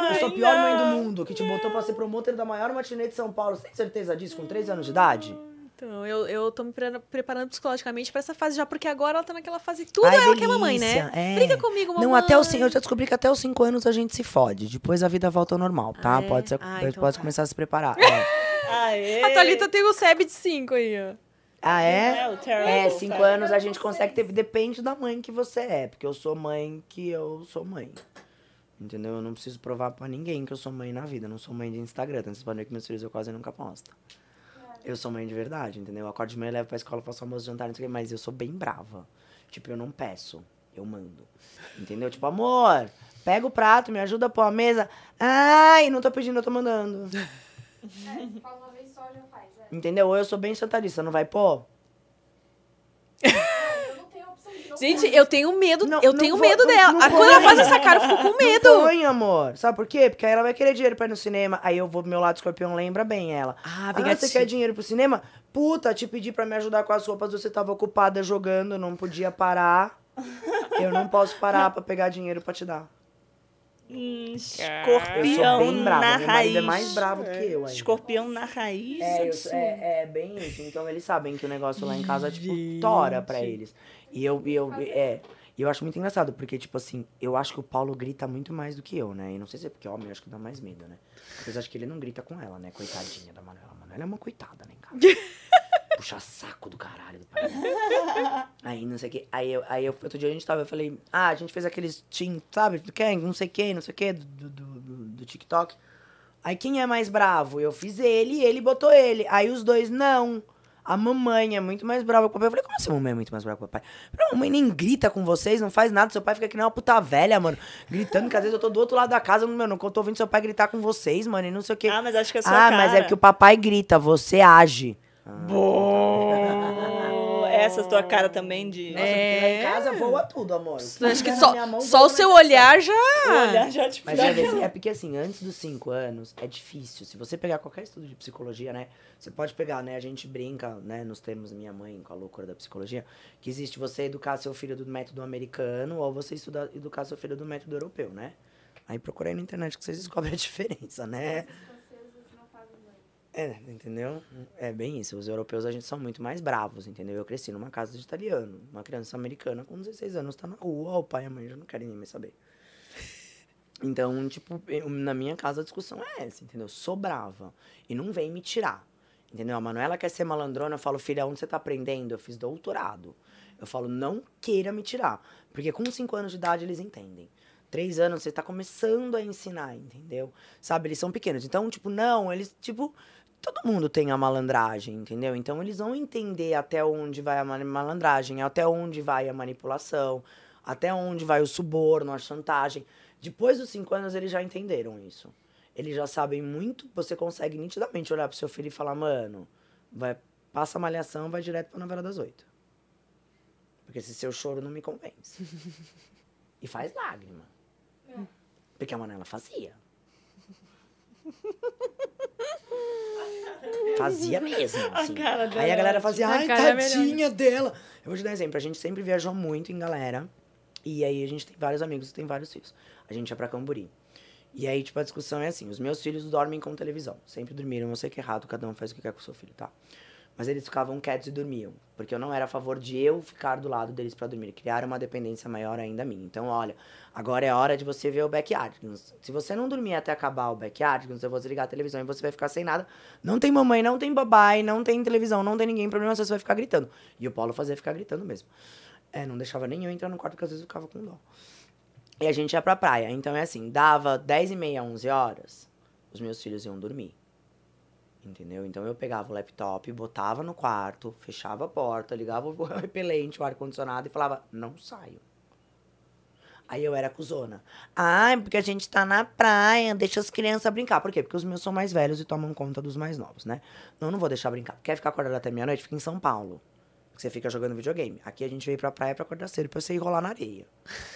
Eu sou a pior mãe do mundo, que te botou pra ser promotor da maior matinê de São Paulo. Você tem certeza disso, com três anos de idade? Então, eu, eu tô me pre- preparando psicologicamente pra essa fase já, porque agora ela tá naquela fase. Tudo Ai, ela que é mamãe, né? é. Brinca comigo, mamãe. Não, até os cinco, eu já descobri que até os cinco anos a gente se fode. Depois a vida volta ao normal, tá? Ah, é? Pode, ser, Ah, pode então tá. começar a se preparar. É. Aê. A Thalita tem o SEB de 5 aí, ó. Ah, é? É, terrible É, cinco fact. anos a gente consegue ter. Depende da mãe que você é. Porque eu sou mãe que eu sou mãe. Entendeu? Eu não preciso provar pra ninguém que eu sou mãe na vida. Eu não sou mãe de Instagram. Então vocês podem ver que meus filhos eu quase nunca posto. Eu sou mãe de verdade, entendeu? Eu acordo de manhã, levo pra escola, faço almoço, jantar, não sei o quê. Mas eu sou bem brava. Tipo, eu não peço. Eu mando. Entendeu? Tipo, amor, pega o prato, me ajuda a pôr a mesa. Ai, não tô pedindo, eu tô mandando. É, fala uma vez só, já faz. É. Entendeu? Ou eu sou bem chantarista, não vai pôr? Eu não tenho a opção de Gente, eu tenho medo, Não, eu não tenho vou- medo não- dela. não Ah, Quando ela põe. faz essa cara, eu fico com medo. Não põe, amor. Sabe por quê? Porque aí ela vai querer dinheiro pra ir no cinema. Aí eu vou, meu lado escorpião lembra bem ela. Ah, Ah, você quer dinheiro pro cinema? Puta, te pedi pra me ajudar com as roupas, você tava ocupada jogando, não podia parar. Eu não posso parar pra pegar dinheiro pra te dar. Eu escorpião sou bem brava. na Meu raiz. marido é mais bravo que eu ainda. Escorpião na raiz. É, eu é, é bem isso. Então eles sabem que o negócio lá em casa, tipo, tora pra eles. E eu, eu, é. E eu acho muito engraçado, porque, tipo assim, eu acho que o Paulo grita muito mais do que eu, né? E não sei se é porque homem, eu acho que dá mais medo, né? Apesar de que ele não grita com ela, né? Coitadinha da Manuela. A Manuela é uma coitada, né, cara? Puxa saco do caralho do pai. Aí, não sei o que. Aí, eu, aí eu, outro dia a gente tava, eu falei, ah, a gente fez aqueles team, sabe? Quem? Não sei quem, não sei o que, do, do, do, do TikTok. Aí quem é mais bravo? Eu fiz ele e ele botou ele. Aí os dois, não. A mamãe é muito mais brava com o papai. Eu falei, como assim a mamãe é muito mais brava com o papai? A mamãe nem grita com vocês, não faz nada. Seu pai fica que nem uma puta velha, mano. Gritando, que às vezes eu tô do outro lado da casa, meu, não tô ouvindo seu pai gritar com vocês, mano, e não sei o quê. Ah, mas acho que é sua Ah, mas é cara. porque o papai grita, você age. Bom, essa é a tua cara também de... Nossa, porque lá em casa voa tudo, amor. Acho que só, mão só o seu olhar já. Olhar já te Mas é, é porque assim, antes dos 5 anos é difícil. Se você pegar qualquer estudo de psicologia, né? Você pode pegar, né? A gente brinca, né? Nos termos minha mãe, com a loucura da psicologia, que existe você educar seu filho do método americano ou você estudar, educar seu filho do método europeu, né? Aí procura aí na internet que vocês descobrem a diferença, né? É, entendeu? É bem isso. Os europeus a gente são muito mais bravos, entendeu? Eu cresci numa casa de italiano. Uma criança americana com 16 anos tá na rua, o pai e a mãe já não querem nem mais saber. Então, tipo, eu- na minha casa a discussão é essa, entendeu? Sou brava. E não vem me tirar. Entendeu? A Manuela quer ser malandrona, eu falo, filha, onde você tá aprendendo? Eu fiz doutorado. Eu falo, não queira me tirar. Porque com 5 anos de idade eles entendem. Três anos você tá começando a ensinar, entendeu? Sabe, eles são pequenos. Então, tipo, não, eles, tipo, todo mundo tem a malandragem, entendeu? Então eles vão entender até onde vai a ma- malandragem, até onde vai a manipulação, até onde vai o suborno, a chantagem. Depois dos cinco anos eles já entenderam isso. Eles já sabem muito, você consegue nitidamente olhar pro seu filho e falar, mano, vai, passa a malhação, vai direto pra novela das oito. Porque esse seu choro não me convence. e faz lágrima. Porque a Manela fazia. Fazia mesmo, assim. dela Aí a galera fazia, ótima. ai, A cara é tadinha dela. Eu vou te dar um exemplo. A gente sempre viajou muito em galera. E aí a gente tem vários amigos, tem vários filhos. A gente ia pra Camburi. E aí, tipo, a discussão é assim: os meus filhos dormem com televisão. Sempre dormiram. Eu sei que é errado, cada um faz o que quer com o seu filho, tá? Mas eles ficavam quietos e dormiam. Porque eu não era a favor de eu ficar do lado deles pra dormir. Criaram uma dependência maior ainda minha. Então, olha, agora é a hora de você ver o Backyardigans. Se você não dormir até acabar o Backyardigans, eu vou desligar a televisão e você vai ficar sem nada. Não tem mamãe, não tem babai, não tem televisão, não tem ninguém. Problema, você vai ficar gritando. E o Paulo fazia ficar gritando mesmo. É, não deixava nem eu entrar no quarto, porque às vezes eu ficava com dó. E a gente ia pra praia. Então é assim, dava 10 e meia, 11 horas, os meus filhos iam dormir. Entendeu? Então eu pegava o laptop, botava no quarto, fechava a porta, ligava o repelente, o ar-condicionado e falava, não saio. Aí eu era cuzona. Ai, porque a gente tá na praia, deixa as crianças brincar. Por quê? Porque os meus são mais velhos e tomam conta dos mais novos, né? Não, não vou deixar brincar. Quer ficar acordado até meia-noite? Fica em São Paulo. Você fica jogando videogame. Aqui a gente veio pra praia pra acordar cedo, pra você ir rolar na areia.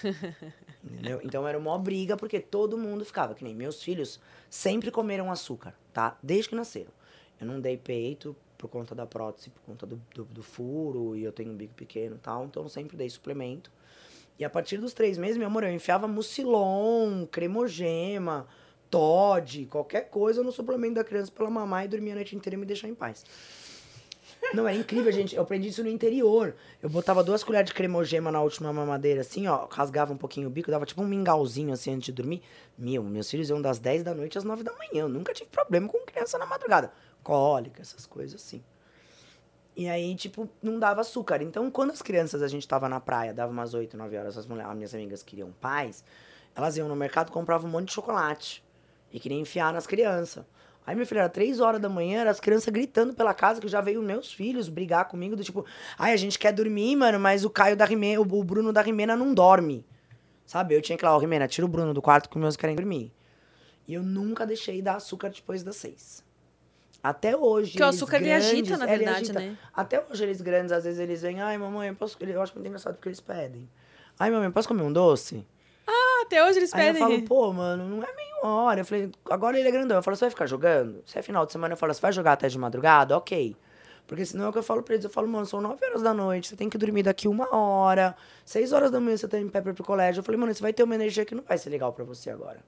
Entendeu? Então era uma briga, porque todo mundo ficava. Que nem meus filhos sempre comeram açúcar, tá? Desde que nasceram. Eu não dei peito por conta da prótese, por conta do, do, do furo, e eu tenho um bico pequeno e tal. Então eu sempre dei suplemento. E a partir dos três meses, meu amor, eu enfiava mucilon, cremogema, Todd, qualquer coisa no suplemento da criança pra ela mamar e dormir a noite inteira e me deixar em paz. Não, era incrível, gente. Eu aprendi isso no interior. Eu botava duas colheres de cremogema na última mamadeira, assim, ó. Rasgava um pouquinho o bico, dava tipo um mingauzinho, assim, antes de dormir. Meu, meus filhos iam das 10 da noite às 9 da manhã. Eu nunca tive problema com criança na madrugada. Cólica, essas coisas assim. E aí, tipo, não dava açúcar. Então, quando as crianças, a gente tava na praia, dava umas 8, 9 horas, as, mulheres, as minhas amigas queriam paz, elas iam no mercado, compravam um monte de chocolate. E queriam enfiar nas crianças. Aí, meu filho, era três horas da manhã, era as crianças gritando pela casa, que já veio meus filhos brigar comigo, do tipo, ai, a gente quer dormir, mano, mas o Caio da Rimena, o Bruno da Rimena não dorme. Sabe? Eu tinha que ir lá, ó, Rimena, tira o Bruno do quarto que meus querem dormir. E eu nunca deixei dar açúcar depois das seis. Até hoje. Porque o açúcar ele grandes- agita, na é, ele verdade, agita. né? Até hoje eles grandes, às vezes eles vêm, ai, mamãe, eu posso. Eu acho muito engraçado porque eles pedem. Ai, mamãe, posso comer um doce? Até hoje eles Aí eu pedem. falo, pô, mano, não é meia hora. Eu falei, agora ele é grandão. Eu falo, você vai ficar jogando? Se é final de semana, eu falo, você vai jogar até de madrugada? Ok. Porque senão é o que eu falo pra eles. Eu falo, mano, são 9 horas da noite, você tem que dormir daqui uma hora. 6 horas da manhã você tá em pé pra ir pro colégio. Eu falei, mano, você vai ter uma energia que não vai ser legal pra você agora.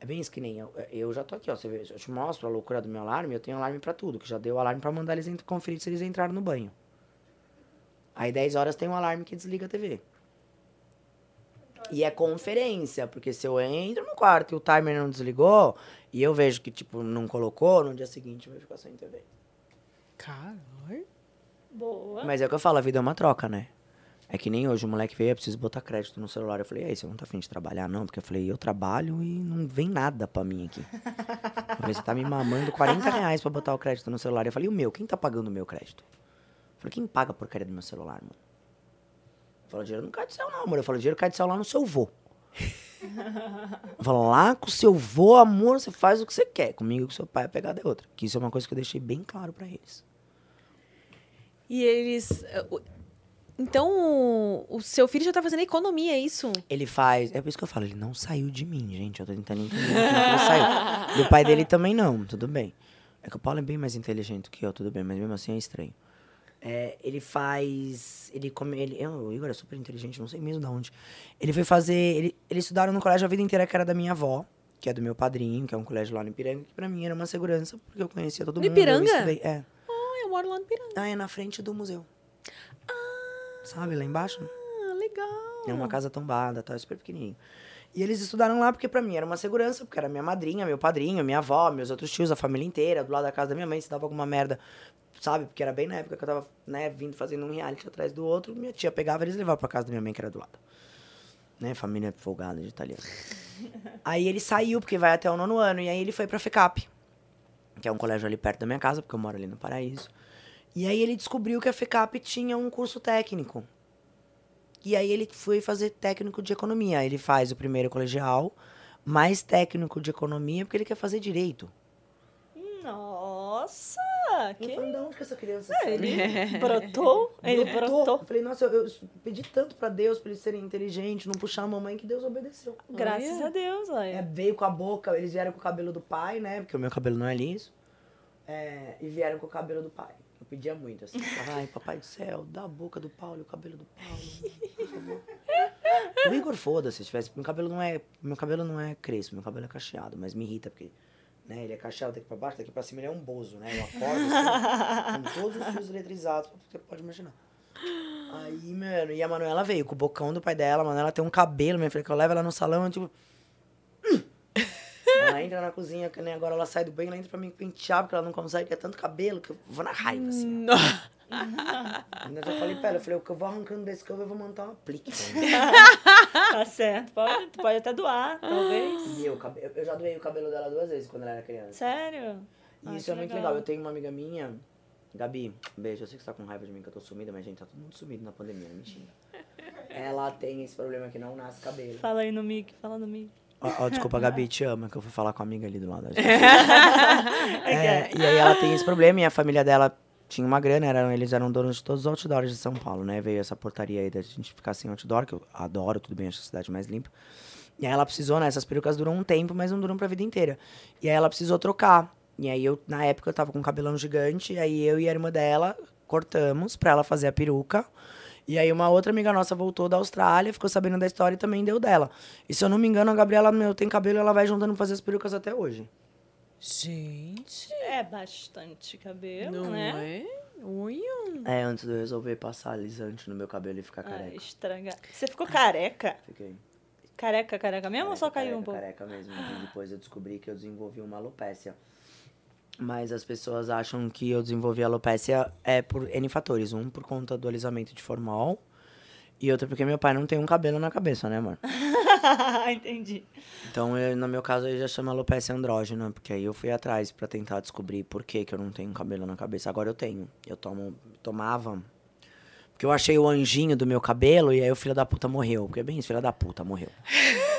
É bem isso que nem eu. Eu já tô aqui, ó. Você vê, eu te mostro a loucura do meu alarme. Eu tenho alarme pra tudo, que já deu alarme pra mandar eles conferir se eles entraram no banho. Aí 10 horas tem um alarme que desliga a TV. E é conferência, porque se eu entro no quarto e o timer não desligou, e eu vejo que, tipo, não colocou, no dia seguinte vai ficar sem TV. Caralho. Boa. Mas é o que eu falo, a vida é uma troca, né? É que nem hoje, o moleque veio, eu preciso botar crédito no celular. Eu falei, e aí, você não tá afim de trabalhar, não? Porque eu falei, eu trabalho e não vem nada pra mim aqui. Eu falei, você tá me mamando 40 reais pra botar o crédito no celular. Eu falei, o meu, quem tá pagando o meu crédito? Eu falei, quem paga a porcaria do meu celular, mano? Falei, dinheiro não cai do céu, não, amor. Eu falei, dinheiro cai do céu lá no seu vô. Eu falo, lá com o seu vô, amor, você faz o que você quer. Comigo, com seu pai, a pegada é outra. Que isso é uma coisa que eu deixei bem claro pra eles. E eles. eh, Então, o- seu filho já tá fazendo economia, é isso? Ele faz. É por isso que eu falo, ele não saiu de mim, gente. Eu tô tentando entender que ele saiu. Do pai dele também não, tudo bem. É que o Paulo é bem mais inteligente que eu, tudo bem, mas mesmo assim é estranho. É, ele faz. Ele come. Ele, eu, o Igor é super inteligente, não sei mesmo de onde. Ele foi fazer. Ele, eles estudaram no colégio a vida inteira que era da minha avó, que é do meu padrinho, que é um colégio lá no Ipiranga, que pra mim era uma segurança, porque eu conhecia todo No mundo. Ipiranga? Eu estudei. É. Ah, eu moro lá no Piranga. Ah, é na frente do museu. Sabe, lá embaixo? Ah, legal. É uma casa tombada, tal, super pequenininho. E eles estudaram lá porque pra mim era uma segurança, porque era minha madrinha, meu padrinho, minha avó, meus outros tios, a família inteira, do lado da casa da minha mãe, se dava alguma merda, sabe? Porque era bem na época que eu tava, né, vindo fazendo um reality atrás do outro, minha tia pegava eles levavam pra casa da minha mãe, que era do lado. Né, família folgada de italiano. aí ele saiu, porque vai até o nono ano, e aí ele foi pra FECAP, que é um colégio ali perto da minha casa, porque eu moro ali no Paraíso. E aí ele descobriu que a FECAP tinha um curso técnico. E aí ele foi fazer técnico de economia. Ele faz o primeiro colegial, mais técnico de economia, porque ele quer fazer direito. Nossa! Eu Que... falei, de onde que essa criança É, ele brotou? Ele brotou. Eu falei, nossa, eu, eu pedi tanto pra Deus pra eles serem inteligentes, não puxar a mamãe, que Deus obedeceu. Graças Olha. a Deus, É, olha. veio com a boca, eles vieram com o cabelo do pai, né? Porque o meu cabelo não é liso. É, e vieram com o cabelo do pai. Eu pedia muito, assim. Ai, papai do céu, dá a boca do Paulo o cabelo do Paulo. por favor." O Igor, foda-se, se tivesse. Meu cabelo não é. Meu cabelo não é crespo, meu cabelo é cacheado, mas me irrita, porque. Né, ele é cacheado daqui pra baixo, daqui pra cima ele é um bozo, né? Eu acordo assim, com todos os fios eletrizados, você pode imaginar. Aí, mano, e a Manuela veio com o bocão do pai dela, a Manuela tem um cabelo, minha filha, que eu levo ela no salão, eu, tipo. Entra na cozinha, que nem agora ela sai do banho, ela entra pra mim pentear, porque ela não consegue, que é tanto cabelo, que eu vou na raiva, assim. ó. Ainda já falei pra ela, eu falei, o que eu vou arrancando desse cabelo, eu vou montar uma aplique. Tá certo. Pode, pode até doar, talvez. E eu, eu já doei o cabelo dela duas vezes quando ela era criança. Sério? E Ai, isso é muito legal. legal. Eu tenho uma amiga minha, Gabi, beijo. Eu sei que você tá com raiva de mim que eu tô sumida, mas gente, tá todo mundo sumido na pandemia, não me xinga. Ela tem esse problema que não nasce cabelo. Fala aí no mic, fala no mic. Ó, desculpa, Gabi, te amo, que eu fui falar com a amiga ali do lado. É, e aí ela tem esse problema e a família dela tinha uma grana, eram, eles eram donos de todos os outdoors de São Paulo, né? Veio essa portaria aí da gente ficar sem outdoor, que eu adoro, tudo bem, acho a cidade mais limpa. E aí ela precisou, né? Essas perucas duram um tempo, mas não duram pra vida inteira. E aí ela precisou trocar. E aí eu, na época, eu tava com um cabelão gigante, e aí eu e a irmã dela cortamos pra ela fazer a peruca. E aí uma outra amiga nossa voltou da Austrália, ficou sabendo da história e também deu dela. E se eu não me engano, a Gabriela, meu, tem cabelo e ela vai juntando pra fazer as perucas até hoje. Gente. É bastante cabelo, Não né? é? Unha. É, antes de eu resolver passar alisante no meu cabelo e ficar Ah, careca. estragar. Você ficou careca? Fiquei. Careca, careca mesmo ou só careca, caiu um pouco? Careca mesmo. E depois eu descobri que eu desenvolvi uma alopécia. Mas as pessoas acham que eu desenvolvi alopécia é por N fatores. Um, por conta do alisamento de formol. E outro, porque meu pai não tem um cabelo na cabeça, né, amor? Entendi. Então, eu, no meu caso, aí já chama alopecia andrógena. Porque aí eu fui atrás pra tentar descobrir por que, que eu não tenho cabelo na cabeça. Agora eu tenho. Eu tomo, tomava... Porque eu achei o anjinho do meu cabelo e aí o filho da puta morreu. Porque é bem isso, filho da puta morreu.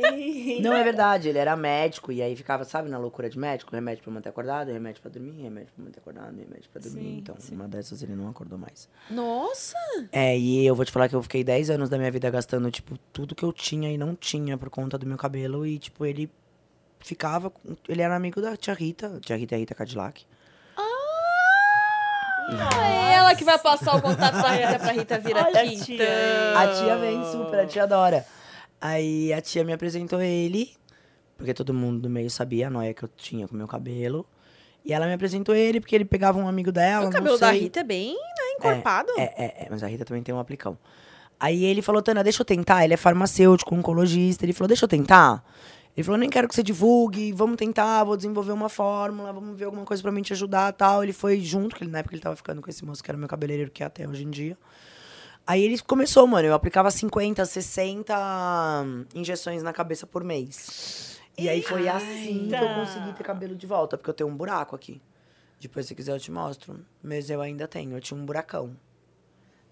Não, é verdade, ele era médico e aí ficava, sabe, na loucura de médico, remédio pra manter acordado, remédio pra dormir, remédio pra manter acordado, remédio pra dormir. Sim, então, sim. uma dessas ele não acordou mais. Nossa! É, e eu vou te falar que eu fiquei 10 anos da minha vida gastando, tipo, tudo que eu tinha e não tinha por conta do meu cabelo. E, tipo, ele ficava. com- Ele era amigo da tia Rita, tia Rita é Rita Cadillac. É ela que vai passar o contato da Rita pra Rita vir Olha a aqui. tia. então. A tia vem super, a tia adora. Aí a tia me apresentou ele, porque todo mundo do meio sabia a noia que eu tinha com o meu cabelo. E ela me apresentou ele porque ele pegava um amigo dela. O cabelo da sei. Rita é bem né, encorpado. É, é, é, mas a Rita também tem um aplicão. Aí ele falou, Tana, deixa eu tentar. Ele é farmacêutico, oncologista. Ele falou, deixa eu tentar. Ele falou, nem quero que você divulgue, vamos tentar, vou desenvolver uma fórmula, vamos ver alguma coisa pra mim te ajudar tal. Ele foi junto, que na época ele tava ficando com esse moço que era meu cabeleireiro, que é até hoje em dia. Aí ele começou, mano, eu aplicava 50, 60 injeções na cabeça por mês. E aí foi assim que eu consegui ter cabelo de volta, porque eu tenho um buraco aqui. Depois, se quiser, eu te mostro. Mas eu ainda tenho, eu tinha um buracão.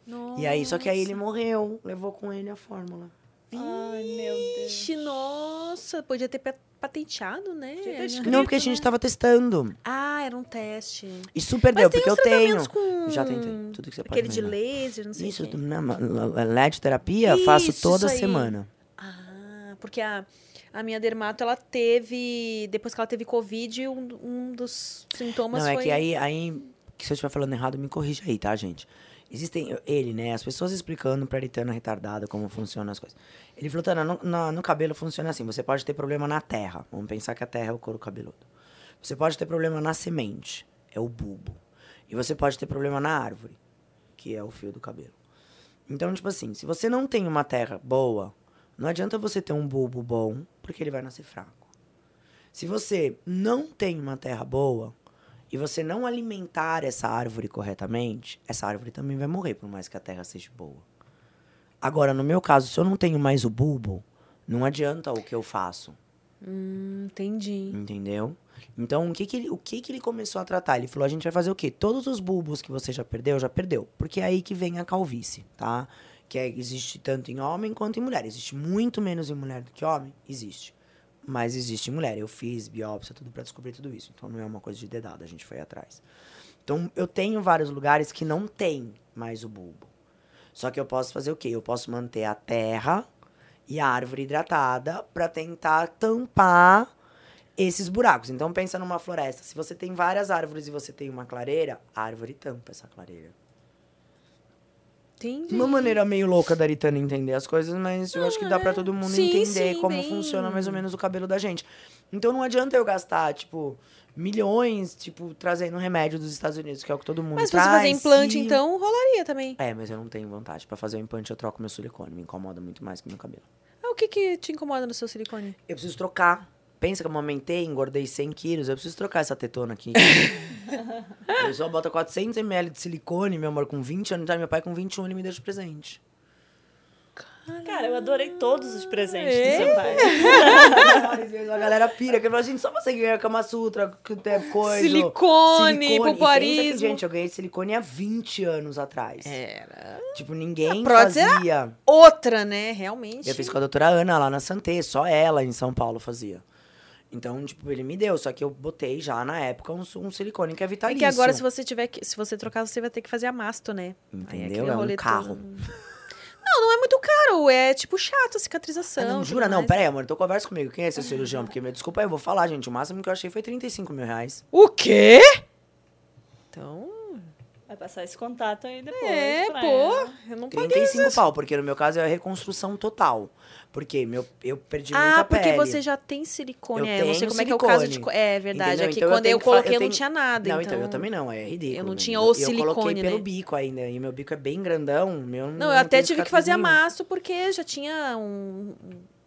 Nossa. E aí, só que aí ele morreu, levou com ele a fórmula. Ai, meu Deus. Nossa, podia ter pa- patenteado, né? Escrito. Não, porque a gente tava testando. Ah, era um teste. E super Mas deu, porque eu tenho. com... Já tentei, tudo que você pode Aquele de laser, não sei Isso, não, LED terapia, faço Isso, toda isso aí. semana. Ah, porque a, a minha dermato, ela teve... Depois que ela teve Covid, um, um dos sintomas não, foi... é que aí, aí, se eu estiver falando errado, me corrija aí, tá, gente? Existem, ele, né, as pessoas explicando pra Aritana retardada como funcionam as coisas. Ele falou, Tana, no, na- no cabelo funciona assim, você pode ter problema na terra. Vamos pensar que a terra é o couro cabeludo. Você pode ter problema na semente, é o bulbo. E você pode ter problema na árvore, que é o fio do cabelo. Então, tipo assim, se você não tem uma terra boa, não adianta você ter um bulbo bom, porque ele vai nascer fraco. Se você não tem uma terra boa e você não alimentar essa árvore corretamente, essa árvore também vai morrer, por mais que a terra seja boa. Agora, no meu caso, se eu não tenho mais o bulbo, não adianta o que eu faço. Hum, entendi. Entendeu? Então, o que que, ele, o que que ele começou a tratar? Ele falou, a gente vai fazer o quê? Todos os bulbos que você já perdeu, já perdeu. Porque é aí que vem a calvície, tá? Que é, existe tanto em homem quanto em mulher. Existe muito menos em mulher do que homem? Existe. Mas existe mulher. Eu fiz biópsia, tudo pra descobrir tudo isso. Então, não é uma coisa de dedada, a gente foi atrás. Então, eu tenho vários lugares que não tem mais o bulbo. Só que eu posso fazer o quê? Eu posso manter a terra e a árvore hidratada para tentar tampar esses buracos. Então pensa numa floresta. Se você tem várias árvores e você tem uma clareira, a árvore tampa essa clareira. Entendi. Uma maneira meio louca da Aritana entender as coisas, mas eu acho que dá pra todo mundo Sim, entender sim, como bem- funciona mais ou menos o cabelo da gente. Então não adianta eu gastar, tipo, milhões, tipo, trazendo remédio dos Estados Unidos, que é o que todo mundo Mas traz. fazer implante, e- então, rolaria também. É, mas eu não tenho vontade. Pra fazer o implante, eu troco meu silicone. Me incomoda muito mais que meu cabelo. Ah, o que que te incomoda no seu silicone? Eu preciso trocar. Pensa que eu amamentei, engordei 100 quilos. Eu preciso trocar essa tetona aqui. a pessoa bota 400 ml de silicone, meu amor, com 20 anos. Tá? Meu pai com 21, ele me deu de presente. Cara, eu adorei todos os presentes É? do seu pai. A galera pira, que fala, gente, só você ganhar Kama Sutra, que tem coisa. Silicone, E popularismo. gente, eu ganhei silicone há 20 anos atrás. Era. Tipo, ninguém A fazia. Outra, né? Realmente. Eu fiz com a doutora Ana lá na Santé, só ela em São Paulo fazia. Então, tipo, ele me deu, só que eu botei já na época um, um silicone que é É vitalício. que agora, se você tiver que. Se você trocar, você vai ter que fazer a masto, né? Aí Entendeu? aquele É um carro. todo- Não, não é muito caro. É tipo chato a cicatrização. Ah, não, jura? Não, mais. pera aí, amor, então conversa comigo. Quem é esse cirurgião? Porque, me desculpa aí, eu vou falar, gente. O máximo que eu achei foi 35 mil reais. O quê? Então. Vai passar esse contato aí depois. É, pô. ela. Eu não paguei 35 pau, porque no meu caso é a reconstrução total. Porque meu, eu perdi muita Ah, porque pele. você já tem silicone. Eu é, eu não sei tenho como é que é o caso de. silicone. É verdade. Entendeu? É que Então eu quando tenho eu que falar- coloquei, eu, eu não tenho- tinha nada. Não, então... então eu também não, é ridículo. eu não tinha o Eu silicone, coloquei pelo né? bico ainda, e meu bico é bem grandão. Meu Não, eu até tive que fazer a mastro porque já tinha um.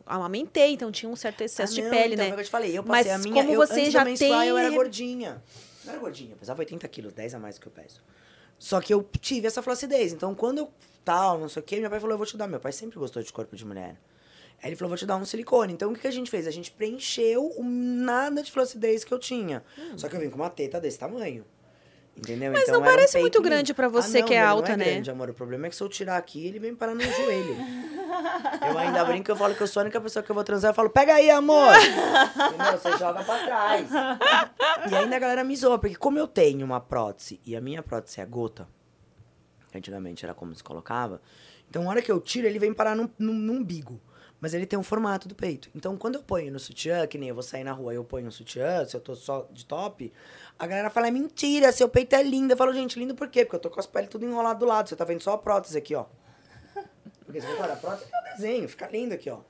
Amamentei, então tinha um certo excesso de pele, então, né? Foi o que eu te falei. Eu Mas passei a minha. como eu, você antes já da menstruar, eu era tem- gordinha. Não era gordinha, eu pesava 80 quilos, 10 a mais do que eu peso. Só que eu tive essa flacidez. Então, quando eu tal, não sei o quê, meu pai falou, eu vou te dar. Meu pai sempre gostou de corpo de mulher. Aí ele falou, vou te dar um silicone. Então, o que, que a gente fez? A gente preencheu o nada de flacidez que eu tinha. Só que eu vim com uma teta desse tamanho. Entendeu? Hum. Mas então, não era um parece muito grande lindo. pra você Ah, não, que é ele alta, não é né? grande, amor. O problema é que se eu tirar aqui, ele vem parar no joelho. Eu ainda brinco eu falo que eu sou a única pessoa que eu vou transar. Eu falo, pega aí, amor. Entendeu? Você joga pra trás. E ainda a galera me zoa, porque como eu tenho uma prótese e a minha prótese é a gota, antigamente era como se colocava, então na hora que eu tiro, ele vem parar no umbigo. Mas ele tem um formato do peito. Então, quando eu ponho no sutiã, que nem eu vou sair na rua e eu ponho um sutiã, se eu tô só de top, a galera fala, é mentira, seu peito é lindo. Eu falo, gente, lindo por quê? Porque eu tô com as peles tudo enrolado do lado. Você tá vendo só a prótese aqui, ó. Porque você repara, a prótese é o desenho, fica lindo aqui, ó.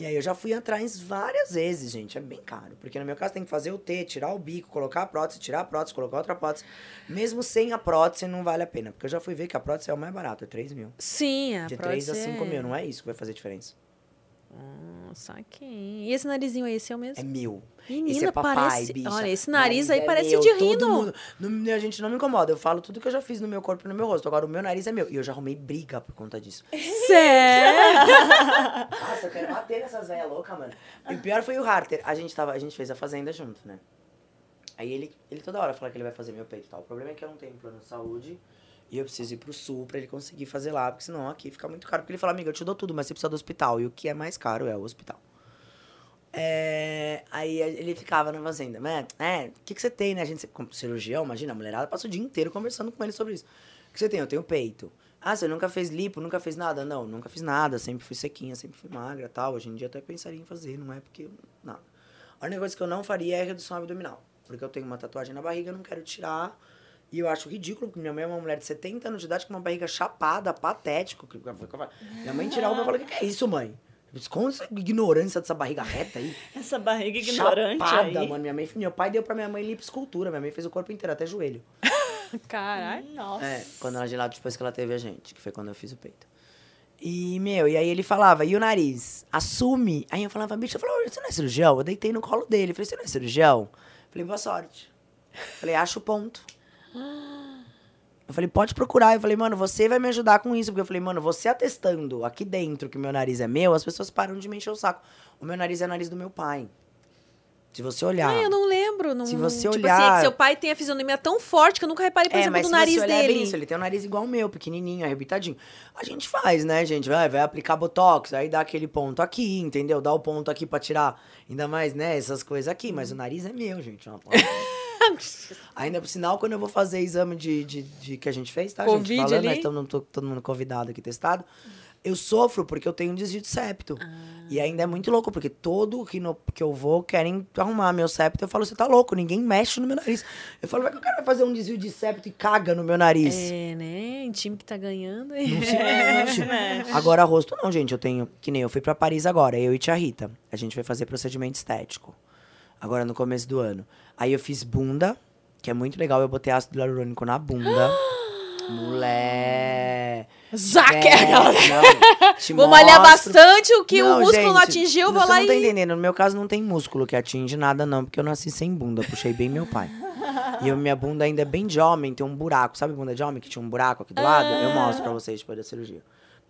E aí eu já fui atrás várias vezes, gente. É bem caro. Porque no meu caso tem que fazer o T, tirar o bico, colocar a prótese, tirar a prótese, colocar outra prótese. Mesmo sem a prótese, não vale a pena. Porque eu já fui ver que a prótese é o mais barato, é 3 mil. Sim, a De 3 a prótese 5 é- mil, não é isso que vai fazer diferença. Nossa, aqui. E esse narizinho aí, esse é o mesmo? É mil. Menina, esse é papai, parece- bicha. olha, esse nariz aí é parece meu, de rino. mundo- a gente não me incomoda. Eu falo tudo que eu já fiz no meu corpo e no meu rosto. Agora, o meu nariz é meu. E eu já arrumei briga por conta disso. Sério? Nossa, eu quero bater nessas velhas loucas, mano. E o pior foi o Harter. A gente, tava, a gente fez a fazenda junto, né? Aí ele, ele toda hora fala que ele vai fazer meu peito e tal. O problema é que eu não tenho plano de saúde. E eu preciso ir pro sul pra ele conseguir fazer lá. Porque senão aqui fica muito caro. Porque ele fala, amiga, eu te dou tudo, mas você precisa do hospital. E o que é mais caro é o hospital. É, aí ele ficava na fazenda, né? É, o que, que você tem, né? A gente, como cirurgião, imagina, a mulherada passa o dia inteiro conversando com ele sobre isso. O que você tem? Eu tenho peito. Ah, você nunca fez lipo, nunca fez nada? Não, nunca fiz nada, sempre fui sequinha, sempre fui magra tal. Hoje em dia até pensaria em fazer, não é porque. Nada. A única coisa que eu não faria é redução abdominal. Porque eu tenho uma tatuagem na barriga, eu não quero tirar. E eu acho ridículo, porque minha mãe é uma mulher de 70 anos de idade com uma barriga chapada, patético. que- Minha mãe tirar uma e fala, o que, que é isso, mãe? Com essa ignorância dessa barriga reta aí. Essa barriga ignorante Chapada, aí. mano. Minha mãe, meu pai deu pra minha mãe lipoescultura. Minha mãe fez o corpo inteiro, até joelho. Caralho. Nossa. É, quando ela de lá, depois que ela teve a gente, que foi quando eu fiz o peito. E, meu, e aí ele falava, e o nariz? Assume. Aí eu falava, bicho, eu falei, você não é cirurgião? Eu deitei no colo dele. Falei, você não é cirurgião? Falei, boa sorte. Falei, acha o ponto. Eu falei, pode procurar. Eu falei, mano, você vai me ajudar com isso. Porque eu falei, mano, você atestando aqui dentro que o meu nariz é meu, as pessoas param de me encher o saco. O meu nariz é o nariz do meu pai. Se você olhar. Ah, eu não lembro. Não, Se você tipo olhar- assim, é que seu pai tem a fisionomia tão forte que eu nunca reparei, por exemplo, no se nariz olhar dele. bem isso, ele tem um nariz igual o meu, pequenininho, arrebitadinho. A gente faz, né, gente? Vai, vai aplicar botox, aí dá aquele ponto aqui, entendeu? Dá o ponto aqui pra tirar, ainda mais, né, essas coisas aqui. Mas o nariz é meu, gente. Uma. ainda por sinal, quando eu vou fazer exame de, de, de que a gente fez, tá, Covid gente? Falando, ali? nós estamos to- todo mundo convidado aqui, testado. Eu sofro porque eu tenho um desvio de septo. E ainda é muito louco, porque todo rino que eu vou querem arrumar meu septo. Eu falo, você tá louco, ninguém mexe no meu nariz. Eu falo, vai que o cara vai fazer um desvio de septo e caga no meu nariz. É, né? Em time que tá ganhando. Não se mexe. Agora, rosto não, gente. Eu tenho. Que nem eu fui pra Paris agora, eu e tia Rita. A gente vai fazer procedimento estético. Agora no começo do ano. Aí eu fiz bunda, que é muito legal. Eu botei ácido hialurônico na bunda. Mulher. Zaque! É, não, Vou malhar bastante o que Não, o músculo não gente, atingiu, eu vou lá não tá e. entendendo. No meu caso, não tem músculo que atinge nada, não, porque eu nasci sem bunda. Puxei bem meu pai. E eu, minha bunda ainda é bem de homem, tem um buraco. Sabe bunda de homem que tinha um buraco aqui do lado? Eu mostro pra vocês depois da cirurgia.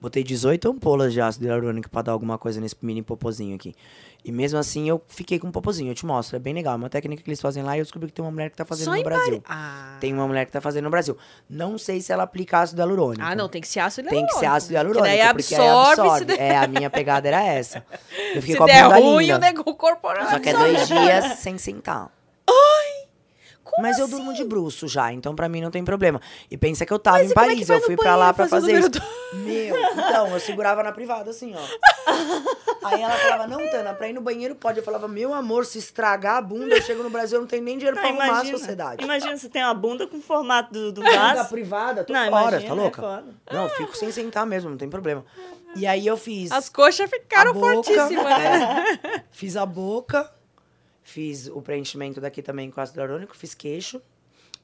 Botei 18 ampolas de ácido hialurônico pra dar alguma coisa nesse mini popozinho aqui. E mesmo assim, eu fiquei com um popozinho. Eu te mostro, é bem legal. É uma técnica que eles fazem lá e eu descobri que tem uma mulher que tá fazendo Só no Brasil. Ah. Tem uma mulher que tá fazendo no Brasil. Não sei se ela aplica ácido hialurônico. Ah, não, tem que ser ácido Tem hialurônico. que ser ácido Que hialurônico, daí porque absorve, absorve. der, É, a minha pegada era essa. Eu fiquei se com a der bunda ruim, linda. o nego corporal. Só que é dois dias sem sentar. Como Mas eu assim? durmo de bruxo já, então pra mim não tem problema. E pensa que eu tava Mas em é Paris, vai eu fui pra lá pra fazer isso. Meu, então, eu segurava na privada assim, ó. Aí ela falava, não, Tana, pra ir no banheiro pode. Eu falava, meu amor, se estragar a bunda, eu chego no Brasil, eu não tenho nem dinheiro pra Ah, arrumar a imagina, sociedade. imagina você tem uma bunda com o formato do, do Da vaso. privada, tô Não, fora, imagina, tá é louca? foda. não, fico sem sentar mesmo, não tem problema. E aí eu fiz. As coxas ficaram boca, fortíssimas, né? é. Fiz a boca, fiz o preenchimento daqui também com ácido hialurônico, fiz queixo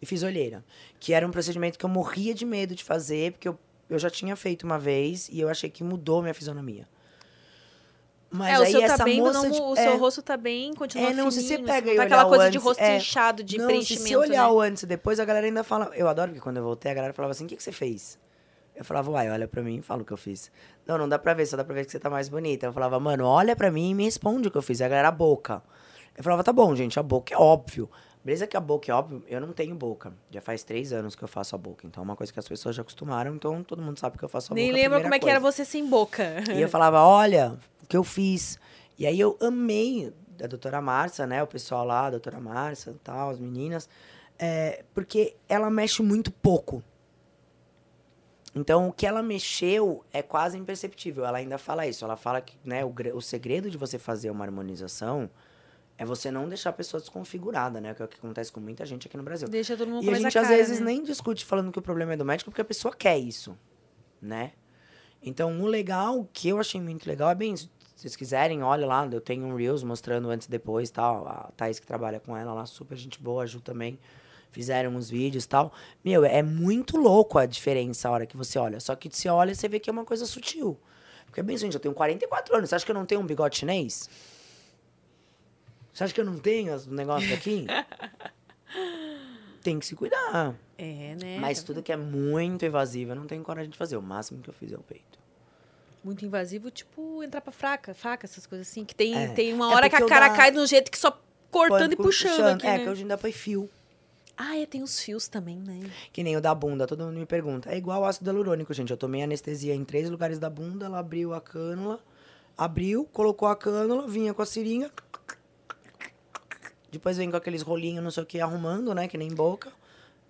e fiz olheira. Que era um procedimento que eu morria de medo de fazer, porque eu, eu já tinha feito uma vez e eu achei que mudou minha fisionomia. Mas é, o aí seu essa tá bem, moça, não, tipo, o é, seu rosto tá bem, continua é, não, se você fininho, pega e tá aquela coisa o de antes, rosto é, inchado, de não, preenchimento, se você olhar né? o antes e depois, a galera ainda fala... Eu adoro que quando eu voltei, a galera falava assim, o que, que você fez? Eu falava, uai, olha pra mim e fala o que eu fiz. Não, não dá pra ver, só dá pra ver que você tá mais bonita. Eu falava, mano, olha pra mim e me responde o que eu fiz. E a galera, a boca. Eu falava, tá bom, gente, a boca é óbvio. Beleza que a boca é óbvio, eu não tenho boca. Já faz três anos que eu faço a boca. Então é uma coisa que as pessoas já acostumaram, então todo mundo sabe que eu faço a Nem boca. a lembro como é que era você sem boca. E eu falava, olha, o que eu fiz. E aí eu amei a doutora Márcia, né? O pessoal lá, a doutora Márcia e tal, as meninas. é, porque ela mexe muito pouco. Então, o que ela mexeu é quase imperceptível. Ela ainda fala isso. Ela fala que né, o, o segredo de você fazer uma harmonização é você não deixar a pessoa desconfigurada, né? Que é o que acontece com muita gente aqui no Brasil. Deixa todo mundo E a gente a às cara, vezes né? nem discute falando que o problema é do médico porque a pessoa quer isso, né? Então, o legal, que eu achei muito legal, é bem, se vocês quiserem, olha lá, eu tenho um Reels mostrando antes e depois, tal. A Thaís que trabalha com ela lá, super gente boa, a Ju também. Fizeram uns vídeos tal. Meu, é muito louco a diferença a hora que você olha. Só que você olha você vê que é uma coisa sutil. Porque é bem gente, eu tenho 44 anos. Você acha que eu não tenho um bigode chinês? Você acha que eu não tenho os negócios aqui? Tem que se cuidar. É, né? Mas tudo que é muito evasivo, eu não tenho coragem de fazer. O máximo que eu fiz é o peito. Muito invasivo, tipo, entrar pra fraca, faca, essas coisas assim. Que tem, É. tem uma É hora que a o cara da- cai de um jeito que só cortando e Põe- puxando, aqui, É, né? que hoje ainda põe fio. Ah, é, tem os fios também, né? Que nem o da bunda, todo mundo me pergunta. É igual ácido hialurônico, gente. Eu tomei anestesia em três lugares da bunda, ela abriu a cânula, abriu, colocou a cânula, vinha com a seringa. Depois vem com aqueles rolinhos, não sei o que, arrumando, né? Que nem boca.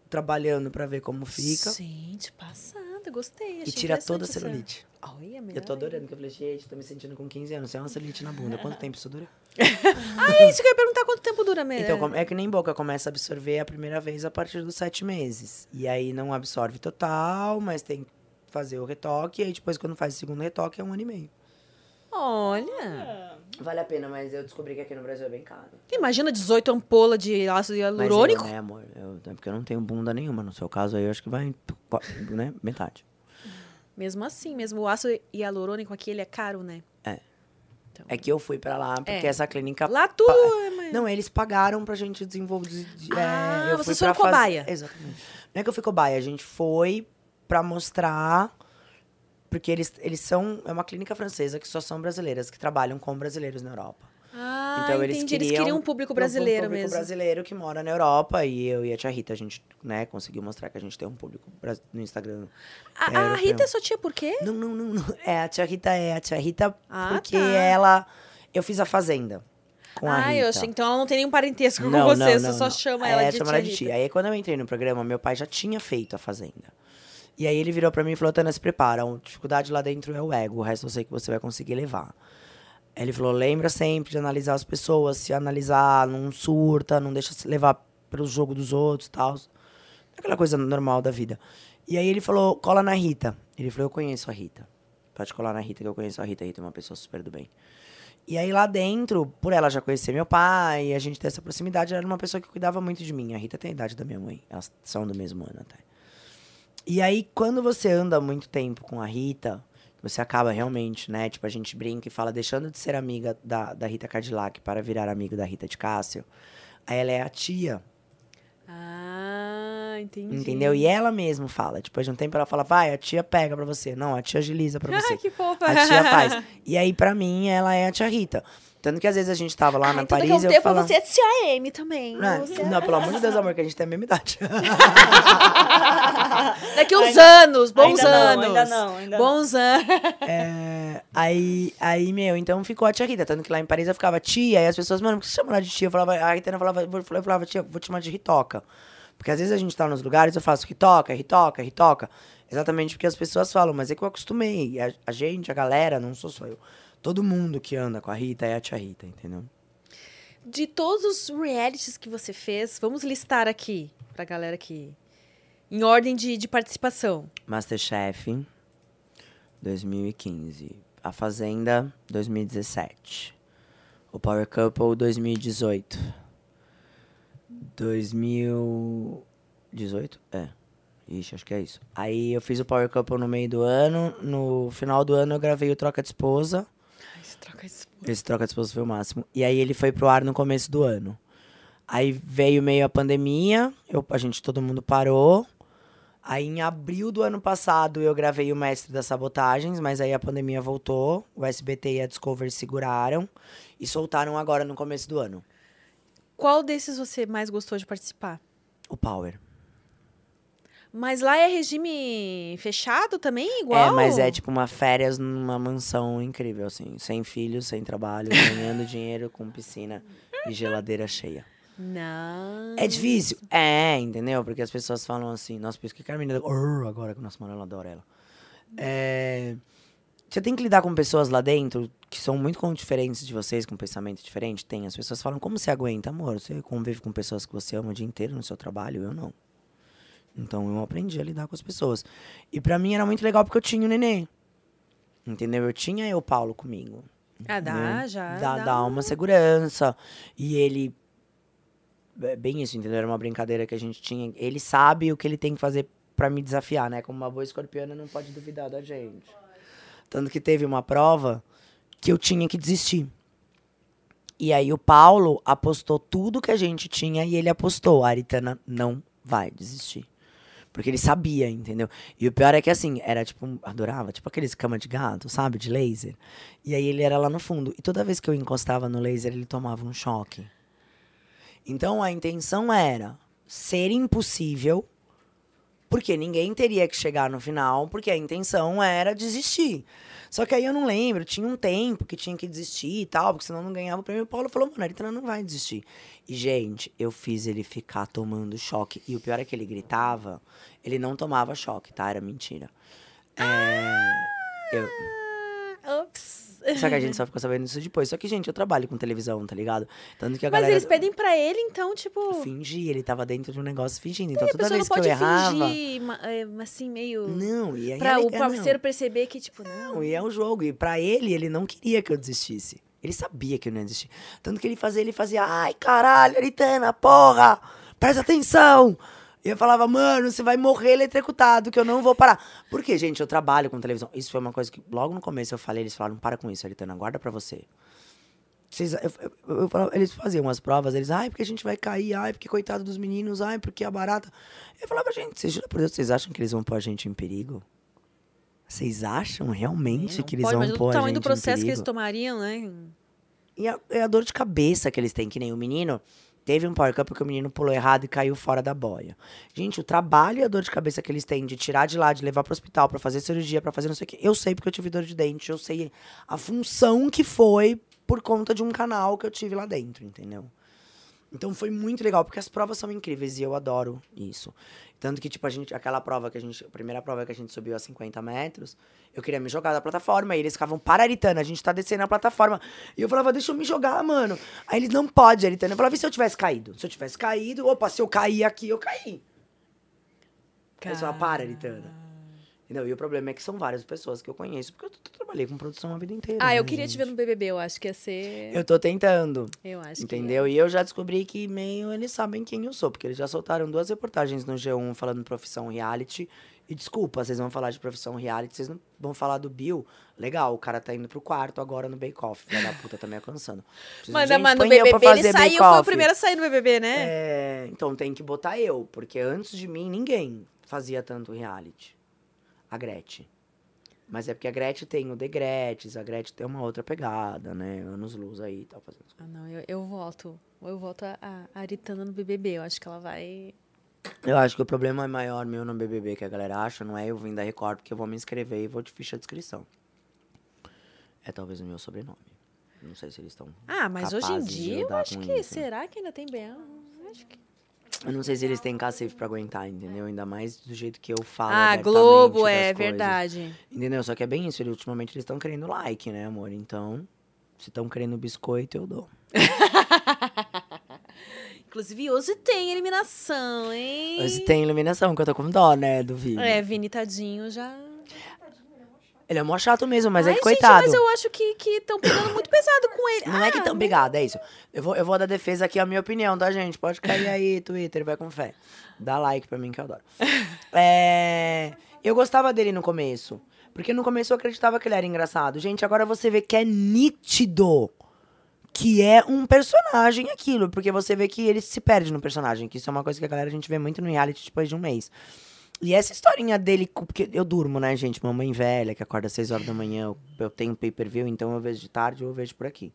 Trabalhando pra ver como fica. Gente, passada, gostei. E tira toda a celulite. Olha, melhor Eu tô adorando, que eu falei, gente, tô me sentindo com 15 anos. Você é uma celulite na bunda. Quanto tempo isso dura? Ah, é isso que eu ia perguntar quanto tempo dura mesmo. Então, como- é que nem boca, começa a absorver a primeira vez a partir dos sete meses. E aí não absorve total, mas tem que fazer o retoque. E aí depois, quando faz o segundo retoque, é um ano e meio. Olha. Vale a pena, mas eu descobri que aqui no Brasil é bem caro. Imagina 18 ampola de ácido Mas hialurônico. eu, né, amor? Eu, é porque eu não tenho bunda nenhuma. No seu caso aí, eu acho que vai, né, metade. Mesmo assim, mesmo o ácido hialurônico aqui, ele é caro, né? É. Então, É que eu fui pra lá, porque É. essa clínica... Lá pa- é Não, eles pagaram pra gente desenvolver... de- é, Ah, eu vocês foram faz- cobaia. Exatamente. Não é que eu fui cobaia, a gente foi pra mostrar... Porque eles, eles são... É uma clínica francesa que só são brasileiras, que trabalham com brasileiros na Europa. Ah, então eles entendi. queriam... Eles queriam um público um brasileiro público mesmo. brasileiro que mora na Europa. E eu e a tia Rita, a gente, né, conseguiu mostrar que a gente tem um público no Instagram. A, é a. Rita é sua tia por quê? Não, não, não, não. É, a tia Rita é a tia Rita Ah, porque tá. ela... Eu fiz a Fazenda com a ah, Rita. eu achei. Então ela não tem nenhum parentesco com Não, você, não, você não, só não. chama É, ela de chama tia ela de tia. Aí quando eu entrei no programa, meu pai já tinha feito a Fazenda. E aí ele virou pra mim e falou, Tana, se prepara, a dificuldade lá dentro é o ego, o resto eu sei que você vai conseguir levar. Ele falou, lembra sempre de analisar as pessoas, se analisar, não surta, não deixa se levar pelo jogo dos outros e tal. Aquela coisa normal da vida. E aí ele falou, cola na Rita. Ele falou, eu conheço a Rita. Pode colar na Rita, que eu conheço a Rita. A Rita é uma pessoa super do bem. E aí lá dentro, por ela já conhecer meu pai, a gente ter essa proximidade, ela era uma pessoa que cuidava muito de mim. A Rita tem a idade da minha mãe. Elas são do mesmo ano até. E aí, quando você anda muito tempo com a Rita, você acaba realmente, né? Tipo, a gente brinca e fala, deixando de ser amiga da, da Rita Cadillac para virar amigo da Rita de Cássio. Aí ela é a tia, Ah, entendi. entendeu? E ela mesma fala. Depois de um tempo ela fala, vai, a tia pega pra você. Não, a tia agiliza pra você. Ai, que fofa. A tia faz. E aí, pra mim, ela é a tia Rita. Tanto que às vezes a gente tava lá Ai, na tudo que Paris, eu eu tenho falava... você é tia M também. Não, Você- não, pelo amor de Deus, amor, que a gente tem a mesma idade. Daqui uns Ainda- anos, bons ainda não, anos. ainda não, ainda não. bons anos. É, aí, aí, meu, então ficou a tia Rita. Tanto que lá em Paris eu ficava tia, e as pessoas, mano, por que você chama ela de tia? Eu falava, a Rita falava, eu falava, tia, vou te chamar de Ritoca. Porque às vezes a gente tá nos lugares, eu faço Ritoca, Ritoca, Ritoca. Exatamente porque as pessoas falam, mas é que eu acostumei. A, a gente, a galera, não sou só eu. Todo mundo que anda com a Rita é a tia Rita, entendeu? De todos os realities que você fez, vamos listar aqui pra galera que. Em ordem de, de participação. Masterchef 2015. A Fazenda 2017. O Power Couple 2018. 2018? É. Ixi, acho que é isso. Aí eu fiz o Power Couple no meio do ano. No final do ano eu gravei o Troca de Esposa. Troca isso. Esse Troca de Esposa foi o máximo. E aí ele foi pro ar no começo do ano. Aí veio meio a pandemia, eu, a gente, todo mundo parou. Aí em abril do ano passado eu gravei o Mestre das Sabotagens, mas aí a pandemia voltou. O SBT e a Discovery seguraram e soltaram agora no começo do ano. Qual desses você mais gostou de participar? O Power. Mas lá é regime fechado também, igual? É, mas é tipo uma férias numa mansão incrível, assim. Sem filhos, sem trabalho, ganhando dinheiro, com piscina e geladeira cheia. Não. É difícil? É, entendeu? Porque as pessoas falam assim, nossa, por isso que a Carmina. "Urr", agora que o nosso mano, ela adora ela. É, Você tem que lidar com pessoas lá dentro que são muito diferentes de vocês, com pensamento diferente. Tem. As pessoas falam, como você aguenta, amor? Você convive com pessoas que você ama o dia inteiro no seu trabalho? Eu não. Então eu aprendi a lidar com as pessoas. E pra mim era muito legal porque eu tinha o neném. Entendeu? Eu tinha eu, Paulo, comigo. Ah, dá, né? já. Dá, dá dá um- uma segurança. E ele. É bem isso, entendeu? Era uma brincadeira que a gente tinha. Ele sabe o que ele tem que fazer pra me desafiar, né? Como uma boa escorpiana não pode duvidar da gente. Tanto que teve uma prova que eu tinha que desistir. E aí o Paulo apostou tudo que a gente tinha e ele apostou. A Aritana não vai desistir. Porque ele sabia, entendeu? E o pior é que assim, era tipo, adorava, tipo aqueles cama de gato, sabe? De laser. E aí ele era lá no fundo. E toda vez que eu encostava no laser, ele tomava um choque. Então a intenção era ser impossível, porque ninguém teria que chegar no final, porque a intenção era desistir. Só que aí eu não lembro, tinha um tempo que tinha que desistir e tal, porque senão não ganhava o prêmio. O Paulo falou, mano, a Aritana não vai desistir. E, gente, eu fiz ele ficar tomando choque. E o pior é que ele gritava, ele não tomava choque, tá? Era mentira. É, eu, Ah, Ups. Só que a gente só ficou sabendo disso depois. Só que, gente, eu trabalho com televisão, tá ligado? Tanto que a Mas galera. eles pedem pra ele, então, tipo. Fingir, ele tava dentro de um negócio fingindo. Então a toda não vez que eu errava. fingir, é, assim, meio. Não, e aí pra é o não. parceiro perceber que, tipo, não. Não, e é o jogo. E pra ele, ele não queria que eu desistisse. Ele sabia que eu não ia desistir. Tanto que ele fazia, ele fazia, ai, caralho, Aritana, porra! Presta atenção! E eu falava, mano, você vai morrer eletrocutado, que eu não vou parar. Porque, gente, eu trabalho com televisão. Isso foi uma coisa que logo no começo eu falei, eles falaram, para com isso, Aritana, guarda pra você. Vocês, eu, eu- eu falava- eles faziam umas provas, eles, ai, porque a gente vai cair, ai, porque coitado dos meninos, ai, porque a barata. Eu falava, gente, vocês juram por Deus, vocês acham que eles vão pôr a gente em perigo? Vocês acham realmente que eles pode, vão imagina pôr o a tamanho gente do processo em que eles perigo? tomariam, né? E a, é a dor de cabeça que eles têm, que nem o menino. Teve um Power Cup porque o menino pulou errado e caiu fora da boia. Gente, o trabalho e a dor de cabeça que eles têm de tirar de lá, de levar pro hospital, pra fazer cirurgia, pra fazer não sei o quê. Eu sei porque eu tive dor de dente, eu sei a função que foi por conta de um canal que eu tive lá dentro, entendeu? Então foi muito legal, porque as provas são incríveis e eu adoro isso. Tanto que, tipo, a gente, aquela prova que a gente, a primeira prova que a gente subiu a 50 metros, eu queria me jogar da plataforma, e eles ficavam, para, Aritana, a gente tá descendo a plataforma. E eu falava, deixa eu me jogar, mano. Aí eles, não pode, Aritana. Eu falava, e se eu tivesse caído? Se eu tivesse caído, opa, se eu cair aqui, eu caí. Aí eles falavam, para, Aritana. Entendeu? E o problema é que são várias pessoas que eu conheço, porque eu trabalhei com produção a vida inteira. Ah, eu né, queria te gente? ver no BBB, eu acho que ia ser. Eu tô tentando. Eu acho Entendeu? E eu já descobri que meio eles sabem quem eu sou, porque eles já soltaram duas reportagens no G1 falando profissão reality. E desculpa, vocês vão falar de profissão reality, vocês não vão falar do Bill. Legal, o cara tá indo pro quarto agora no Bake Off. Filha da puta, tá me alcançando. Preciso- Mas, gente, mas no eu BBB ele saiu, foi o primeiro a sair no BBB, né? É, então tem que botar eu, porque antes de mim ninguém fazia tanto reality. A Gretchen. Mas é porque a Gretchen tem o The Gretches, a Gretchen tem uma outra pegada, né? Anos luz aí e tal. Fazendo... Ah, não, eu, eu voto. Eu voto a, a Aritana no BBB. Eu acho que ela vai. Eu acho que o problema é maior meu no BBB que a galera acha, não é eu vim da Record, porque eu vou me inscrever e vou de ficha de inscrição. É talvez o meu sobrenome. Não sei se eles estão. Ah, mas hoje em dia eu acho que. isso. Será que ainda tem BA? Acho que. Eu não sei se eles têm cacife pra aguentar, entendeu? Ainda mais do jeito que eu falo. Ah, Globo, é coisas. verdade. Entendeu? Só que é bem isso. Eles, ultimamente eles estão querendo like, né, amor? Então, se estão querendo biscoito, eu dou. Inclusive, hoje tem eliminação, hein? Mas tem iluminação, que eu tô com dó, né, do vídeo. É, Vini Tadinho já. Ele é mó chato mesmo, mas é Ai, que gente, coitado. mas eu acho que estão pegando muito pesado com ele. Não é que Ah, tão brigada, é isso. Eu vou, eu vou dar defesa aqui a minha opinião, tá, gente? Pode cair aí, Twitter, vai com fé. Dá like pra mim que eu adoro. É, eu gostava dele no começo. Porque no começo eu acreditava que ele era engraçado. Gente, agora você vê que é nítido que é um personagem aquilo. Porque você vê que ele se perde no personagem. Que isso é uma coisa que a galera a gente vê muito no reality depois de um mês. E essa historinha dele, porque eu durmo, né, gente? Mamãe velha, que acorda às 6 horas da manhã, eu, eu tenho pay-per-view, então eu vejo de tarde ou eu vejo por aqui.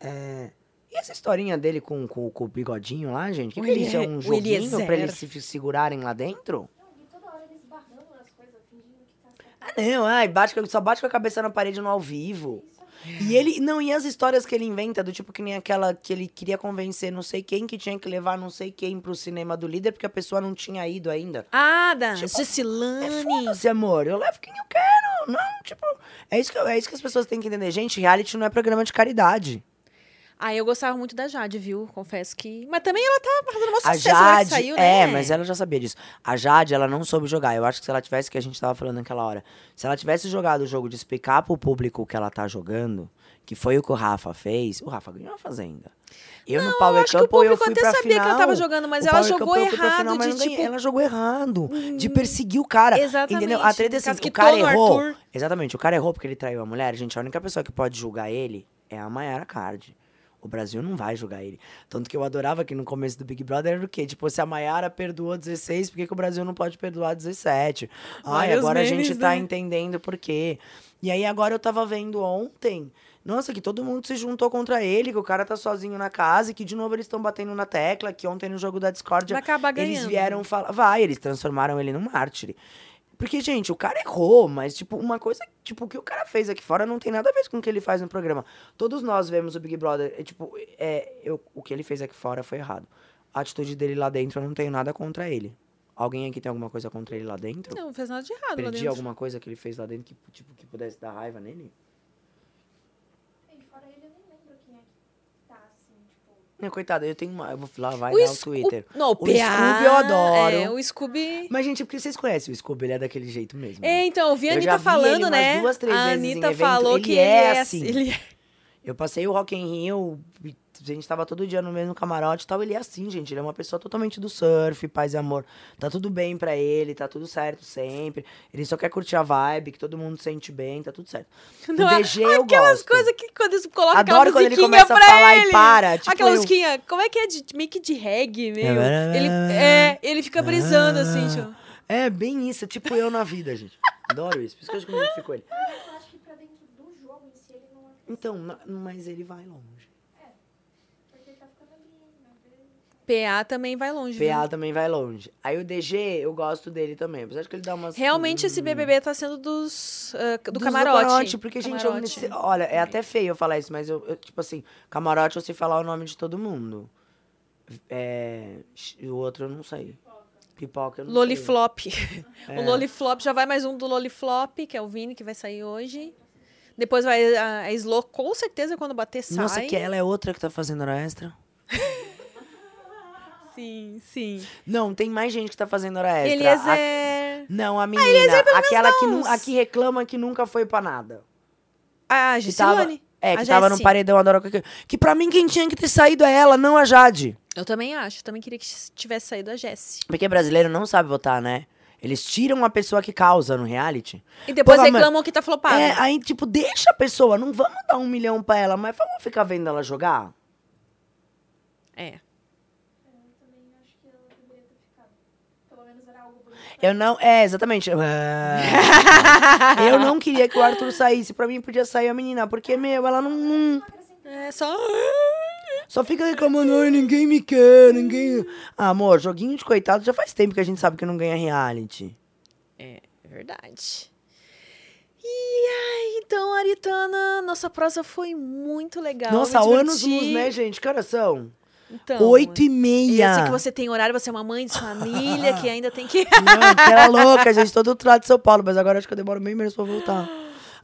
É, E essa historinha dele com, com, com o bigodinho lá, gente? Que O que é isso? É um joguinho pra eles se segurarem lá dentro? Não, vi toda hora eles barrando as coisas, fingindo que tá certo. Ah, não, ai, bate, só bate com a cabeça na parede no ao vivo. E ele. Não, e as histórias que ele inventa, do tipo que nem aquela que ele queria convencer não sei quem que tinha que levar não sei quem pro cinema do líder, porque a pessoa não tinha ido ainda. Ah, da Tipo, Gessilane. É foda-se, amor. Eu levo quem eu quero. Não, tipo. É isso, que, é isso que as pessoas têm que entender. Gente, reality não é programa de caridade. Ah, eu gostava muito da Jade, viu? Confesso que. Mas também ela tá fazendo maior A sucesso agora que Jade. saiu, é, né? mas ela já sabia disso. A Jade, ela não soube jogar. Eu acho que se ela tivesse, que a gente tava falando naquela hora, se ela tivesse jogado o jogo de explicar pro público o que ela tá jogando, que foi o que o Rafa fez, o Rafa ganhou a Fazenda. Eu no Power eu acho que o Couple, eu público fui até pra sabia que final. ela tava jogando, mas O ela Power jogou eu pra errado final, de, não tipo- Ela jogou errado. De perseguir o cara. Exatamente, Entendeu? A treta é assim, que o cara errou. Arthur- Exatamente, o cara errou porque ele traiu a mulher. Gente, a única pessoa que pode julgar ele é a Mayara Card. O Brasil não vai julgar ele. Tanto que eu adorava que no começo do Big Brother era o quê? Tipo, se a Mayara perdoou 16, por que, que o Brasil não pode perdoar 17? Ai, Vários agora a gente tá né? entendendo por quê. E aí agora eu tava vendo ontem. Nossa, que todo mundo se juntou contra ele, que o cara tá sozinho na casa e que de novo eles estão batendo na tecla, que ontem no jogo da Discord eles vieram falar. Vai, eles transformaram ele num mártir. Porque, gente, o cara errou, mas, tipo, uma coisa, tipo, o que o cara fez aqui fora não tem nada a ver com o que ele faz no programa. Todos nós vemos o Big Brother, é, tipo, é, eu, o que ele fez aqui fora foi errado. A atitude dele lá dentro, eu não tenho nada contra ele. Alguém aqui tem alguma coisa contra ele lá dentro? Não, não fez nada de errado lá Perdi dentro. alguma coisa que ele fez lá dentro que, tipo, que pudesse dar raiva nele? E fora ele, eu nem lembro quem é que tá assim, tipo. Não, coitado, eu tenho uma. Eu vou lá, vai O dar o Twitter. Não, o, O PA, Scooby eu adoro. É, o Scooby... Mas, gente, é porque vocês conhecem o Scooby, ele é daquele jeito mesmo. É, então, eu vi a Anitta vi falando, né? duas, a Anitta falou ele que é ele é assim. Ele é... Eu passei o Rock in Rio, a gente tava todo dia no mesmo camarote e tal. Ele é assim, gente. Ele é uma pessoa totalmente do surf, paz e amor. Tá tudo bem pra ele, tá tudo certo sempre. Ele só quer curtir a vibe, que todo mundo sente bem, tá tudo certo. Não, o DG eu Aquelas coisas que quando eles colocam Adoro aquela quando ele musiquinha começa a pra falar e ele. para, tipo aquela eu. musiquinha, como é que é? De, meio que de reggae, meu. ele, é, ele fica brisando assim, tipo... É, bem isso. É tipo eu na vida, gente. Adoro isso. Por isso que eu eu identifico com ele. Eu acho que pra dentro do jogo em si ele não é. Então, mas ele vai longe. Porque ele tá ficando ali, né? PA também vai longe. viu? PA também vai longe. Aí o DG, eu gosto dele também. Apesar de que ele dá umas. Realmente esse Hum. BBB tá sendo dos, ah, do Dos camarote. porque, gente, Camarote. eu, olha, é até feio eu falar isso, mas eu, eu, tipo assim, camarote eu sei falar o nome de todo mundo. É, o outro eu não sei. Pipoca eu não sei. Loliflop. É. O Loliflop, já vai mais um do Loliflop, que é o Vini, que vai sair hoje. Depois vai a, a Slo, com certeza, quando bater, sai. Nossa, que ela é outra que tá fazendo hora extra? Sim, sim. Não, tem mais gente que tá fazendo hora extra. A- Eliezer... Não, a menina, aquela que, nu- a que reclama que nunca foi pra nada. Ah, a Gisilane. é, A que tava no paredão, adoro que, que pra mim quem tinha que ter saído é ela, não a Jade. Eu também acho. Também queria que tivesse saído a Jessie. Porque brasileiro não sabe votar, né? Eles tiram a pessoa que causa no reality. E depois Pô, mas- reclamam que tá flopado. É, aí, tipo, deixa a pessoa, não vamos dar um milhão pra ela, mas vamos ficar vendo ela jogar? É. Eu também acho que ela deveria ter ficado. Pelo menos era algo bonito. Eu não. É, exatamente. Ah. eu não queria que o Arthur saísse. Pra mim podia sair a menina, porque, meu, ela não. É só. só fica reclamando, ai, ninguém me quer, ninguém. Ah, amor, joguinho de coitado já faz tempo que a gente sabe que não ganha reality. É, verdade. E aí, então, Aritana, nossa prosa foi muito legal. Nossa, anos luz, né, gente? Que horas são? Então, Oito e Eu meia. sei que você tem horário, você é uma mãe de família que ainda tem que. Não, que era louca, gente. Todo outro lado de São Paulo, mas agora acho que eu demoro meio menos pra voltar.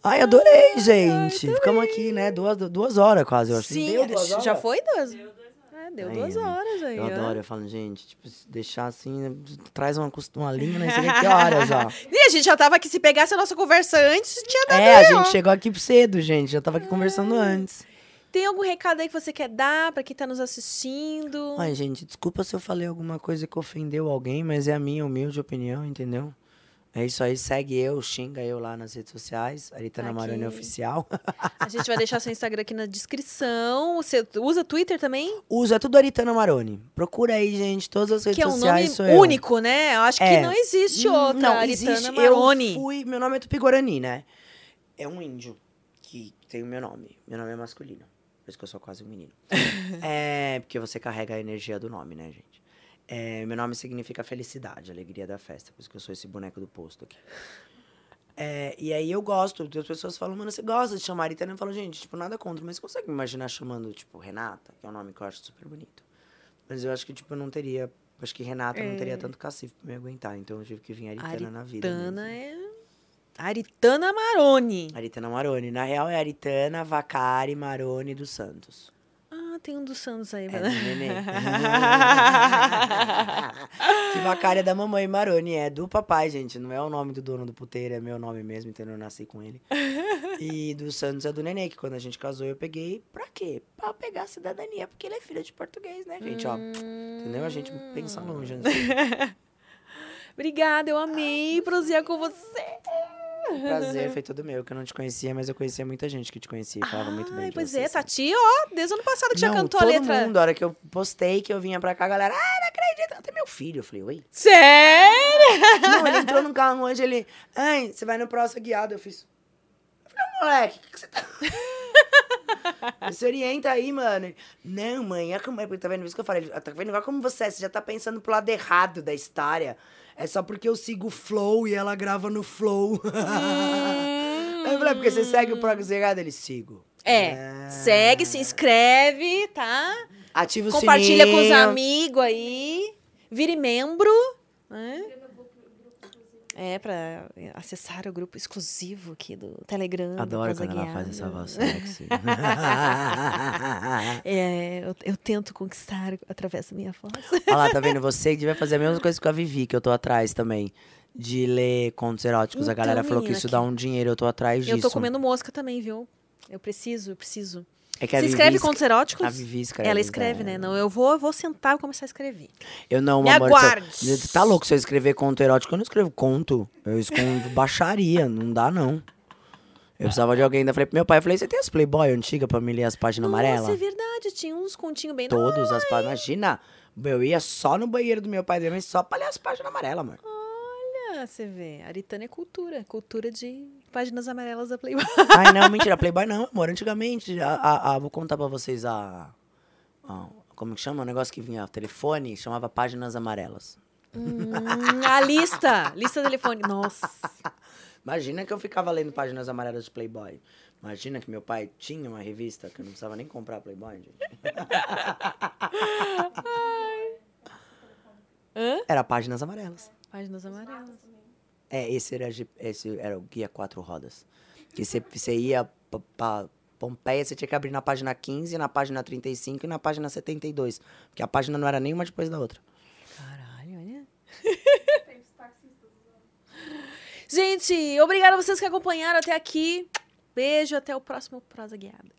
Ai, adorei, gente. Ficamos aqui, né? Duas, duas horas quase, eu acho. Sim, Deu duas já horas? foi duas? É, deu Aí, duas eu- horas aí. Eu ó. adoro, eu falo, gente, tipo, deixar assim, traz uma, uma linha, não sei que horas, ó. E a gente já tava aqui, se pegasse a nossa conversa antes, tinha dado É, a B.O. gente chegou aqui cedo, gente. Já tava aqui conversando antes. Tem algum recado aí que você quer dar pra quem tá nos assistindo? Ai, gente, desculpa se eu falei alguma coisa que ofendeu alguém, mas é a minha humilde opinião, entendeu? É isso aí, segue eu, xinga eu lá nas redes sociais, Aritana Aqui. Maroni Oficial. A gente vai deixar seu Instagram aqui na descrição. Você usa Twitter também? Usa tudo Aritana Maroni. Procura aí, gente, todas as redes Que é um sociais nome sou eu. único, né? Eu acho que É. não existe Hum, outra. Não, Aritana existe. Maroni. Eu fui, meu nome é Tupi Guarani, né? É um índio que tem o meu nome. Meu nome é masculino. Por isso que eu sou quase um menino. é, porque você carrega a energia do nome, né, gente? É, meu nome significa felicidade, alegria da festa. Por isso que eu sou esse boneco do posto aqui. É, e aí eu gosto, as pessoas falam, mano, você gosta de chamar Aritana? Eu falo, gente, tipo, nada contra, mas você consegue me imaginar chamando, tipo, Renata, que é um nome que eu acho super bonito. Mas eu acho que, tipo, eu não teria. Acho que Renata não teria tanto cacife pra me aguentar. Então eu tive que vir Aritana, na vida. Aritana é... Aritana Maroni. Aritana Maroni. Na real é Aritana Vacari Maroni dos Santos. Ah, tem um dos Santos aí. É neném. que Vacari é da mamãe Maroni. É do papai, gente. Não é o nome do dono do puteiro, é meu nome mesmo, então eu nasci com ele. E do Santos é do neném, que quando a gente casou eu peguei. Pra quê? Pra pegar a cidadania, porque ele é filho de português, né, gente? Ó, entendeu? A gente pensa longe. Assim. Obrigada, eu amei prosear com você. O prazer foi todo meu, que eu não te conhecia, mas eu conhecia muita gente que te conhecia e falava muito bem pois é. Tati, ó, desde o ano passado que já Não, cantou todo a letra. mundo, a hora que eu postei que eu vinha pra cá, a galera, ah, não acredito, até meu filho. Eu falei, oi? Sério? Não, ele entrou no carro hoje, ele, ai, você vai no próximo guiado. Eu fiz, eu falei, "Ô, moleque, o que, que você tá... Você orienta aí, mano. Não, mãe, é como é, tá vendo isso que eu falei? Tá vendo agora como você é? Você já tá pensando pro lado errado da história. É só porque eu sigo o flow e ela grava no flow. Aí eu falei, porque você segue o programa errado? Ele, sigo. É, Ah. segue, se inscreve, tá? Ativa o Compartilha com os sininho. amigos aí. Vire membro. né? É, pra acessar o grupo exclusivo aqui do Telegram. do Adoro Prosa quando ela faz essa voz sexy. É, eu, eu tento conquistar através da minha voz. Olha lá, tá vendo? Você devia fazer a mesma coisa com a Vivi, que eu tô atrás também. De ler contos eróticos. a Então, galera falou que isso que- dá um dinheiro, eu tô atrás disso. Eu tô comendo mosca também, viu? Eu preciso, eu preciso. É que Você escreve escre- contos eróticos? A Vivi escreve. Ela escreve, então. né? Não, eu vou, eu vou sentar e começar a escrever. Eu não, Me amor. aguarde. Tá louco se eu escrever conto erótico? Eu não escrevo conto. Eu escrevo baixaria. Não dá, não. Eu precisava de alguém. Ainda falei pro meu pai, eu falei, você tem as Playboy antiga pra me ler as páginas Nossa, é amarelas? verdade. Tinha uns continhos bem... Todos as páginas. Imagina, eu ia só no banheiro do meu pai mas só pra ler as páginas amarelas, amor. Você vê. Aritana é cultura. Cultura de páginas amarelas da Playboy. Ai, não, mentira. Playboy não, amor. Antigamente, a, a- a- vou contar pra vocês a, a- Como que chama? O negócio que vinha telefone, chamava Páginas Amarelas. Hum, a lista. Lista telefone. Nossa. Imagina que eu ficava lendo Páginas Amarelas de Playboy. Imagina que meu pai tinha uma revista que eu não precisava nem comprar Playboy, gente. Era Páginas Amarelas. Páginas amarelas. É, esse era, esse era o Guia Quatro Rodas. Que você, você ia pra, pra Pompeia, você tinha que abrir na página 15, na página 35 e na página 72. Porque a página não era nenhuma depois da outra. Caralho, olha. Tem os taxistas usando. Gente, obrigada a vocês que acompanharam até aqui. Beijo, até o próximo Prosa Guiada.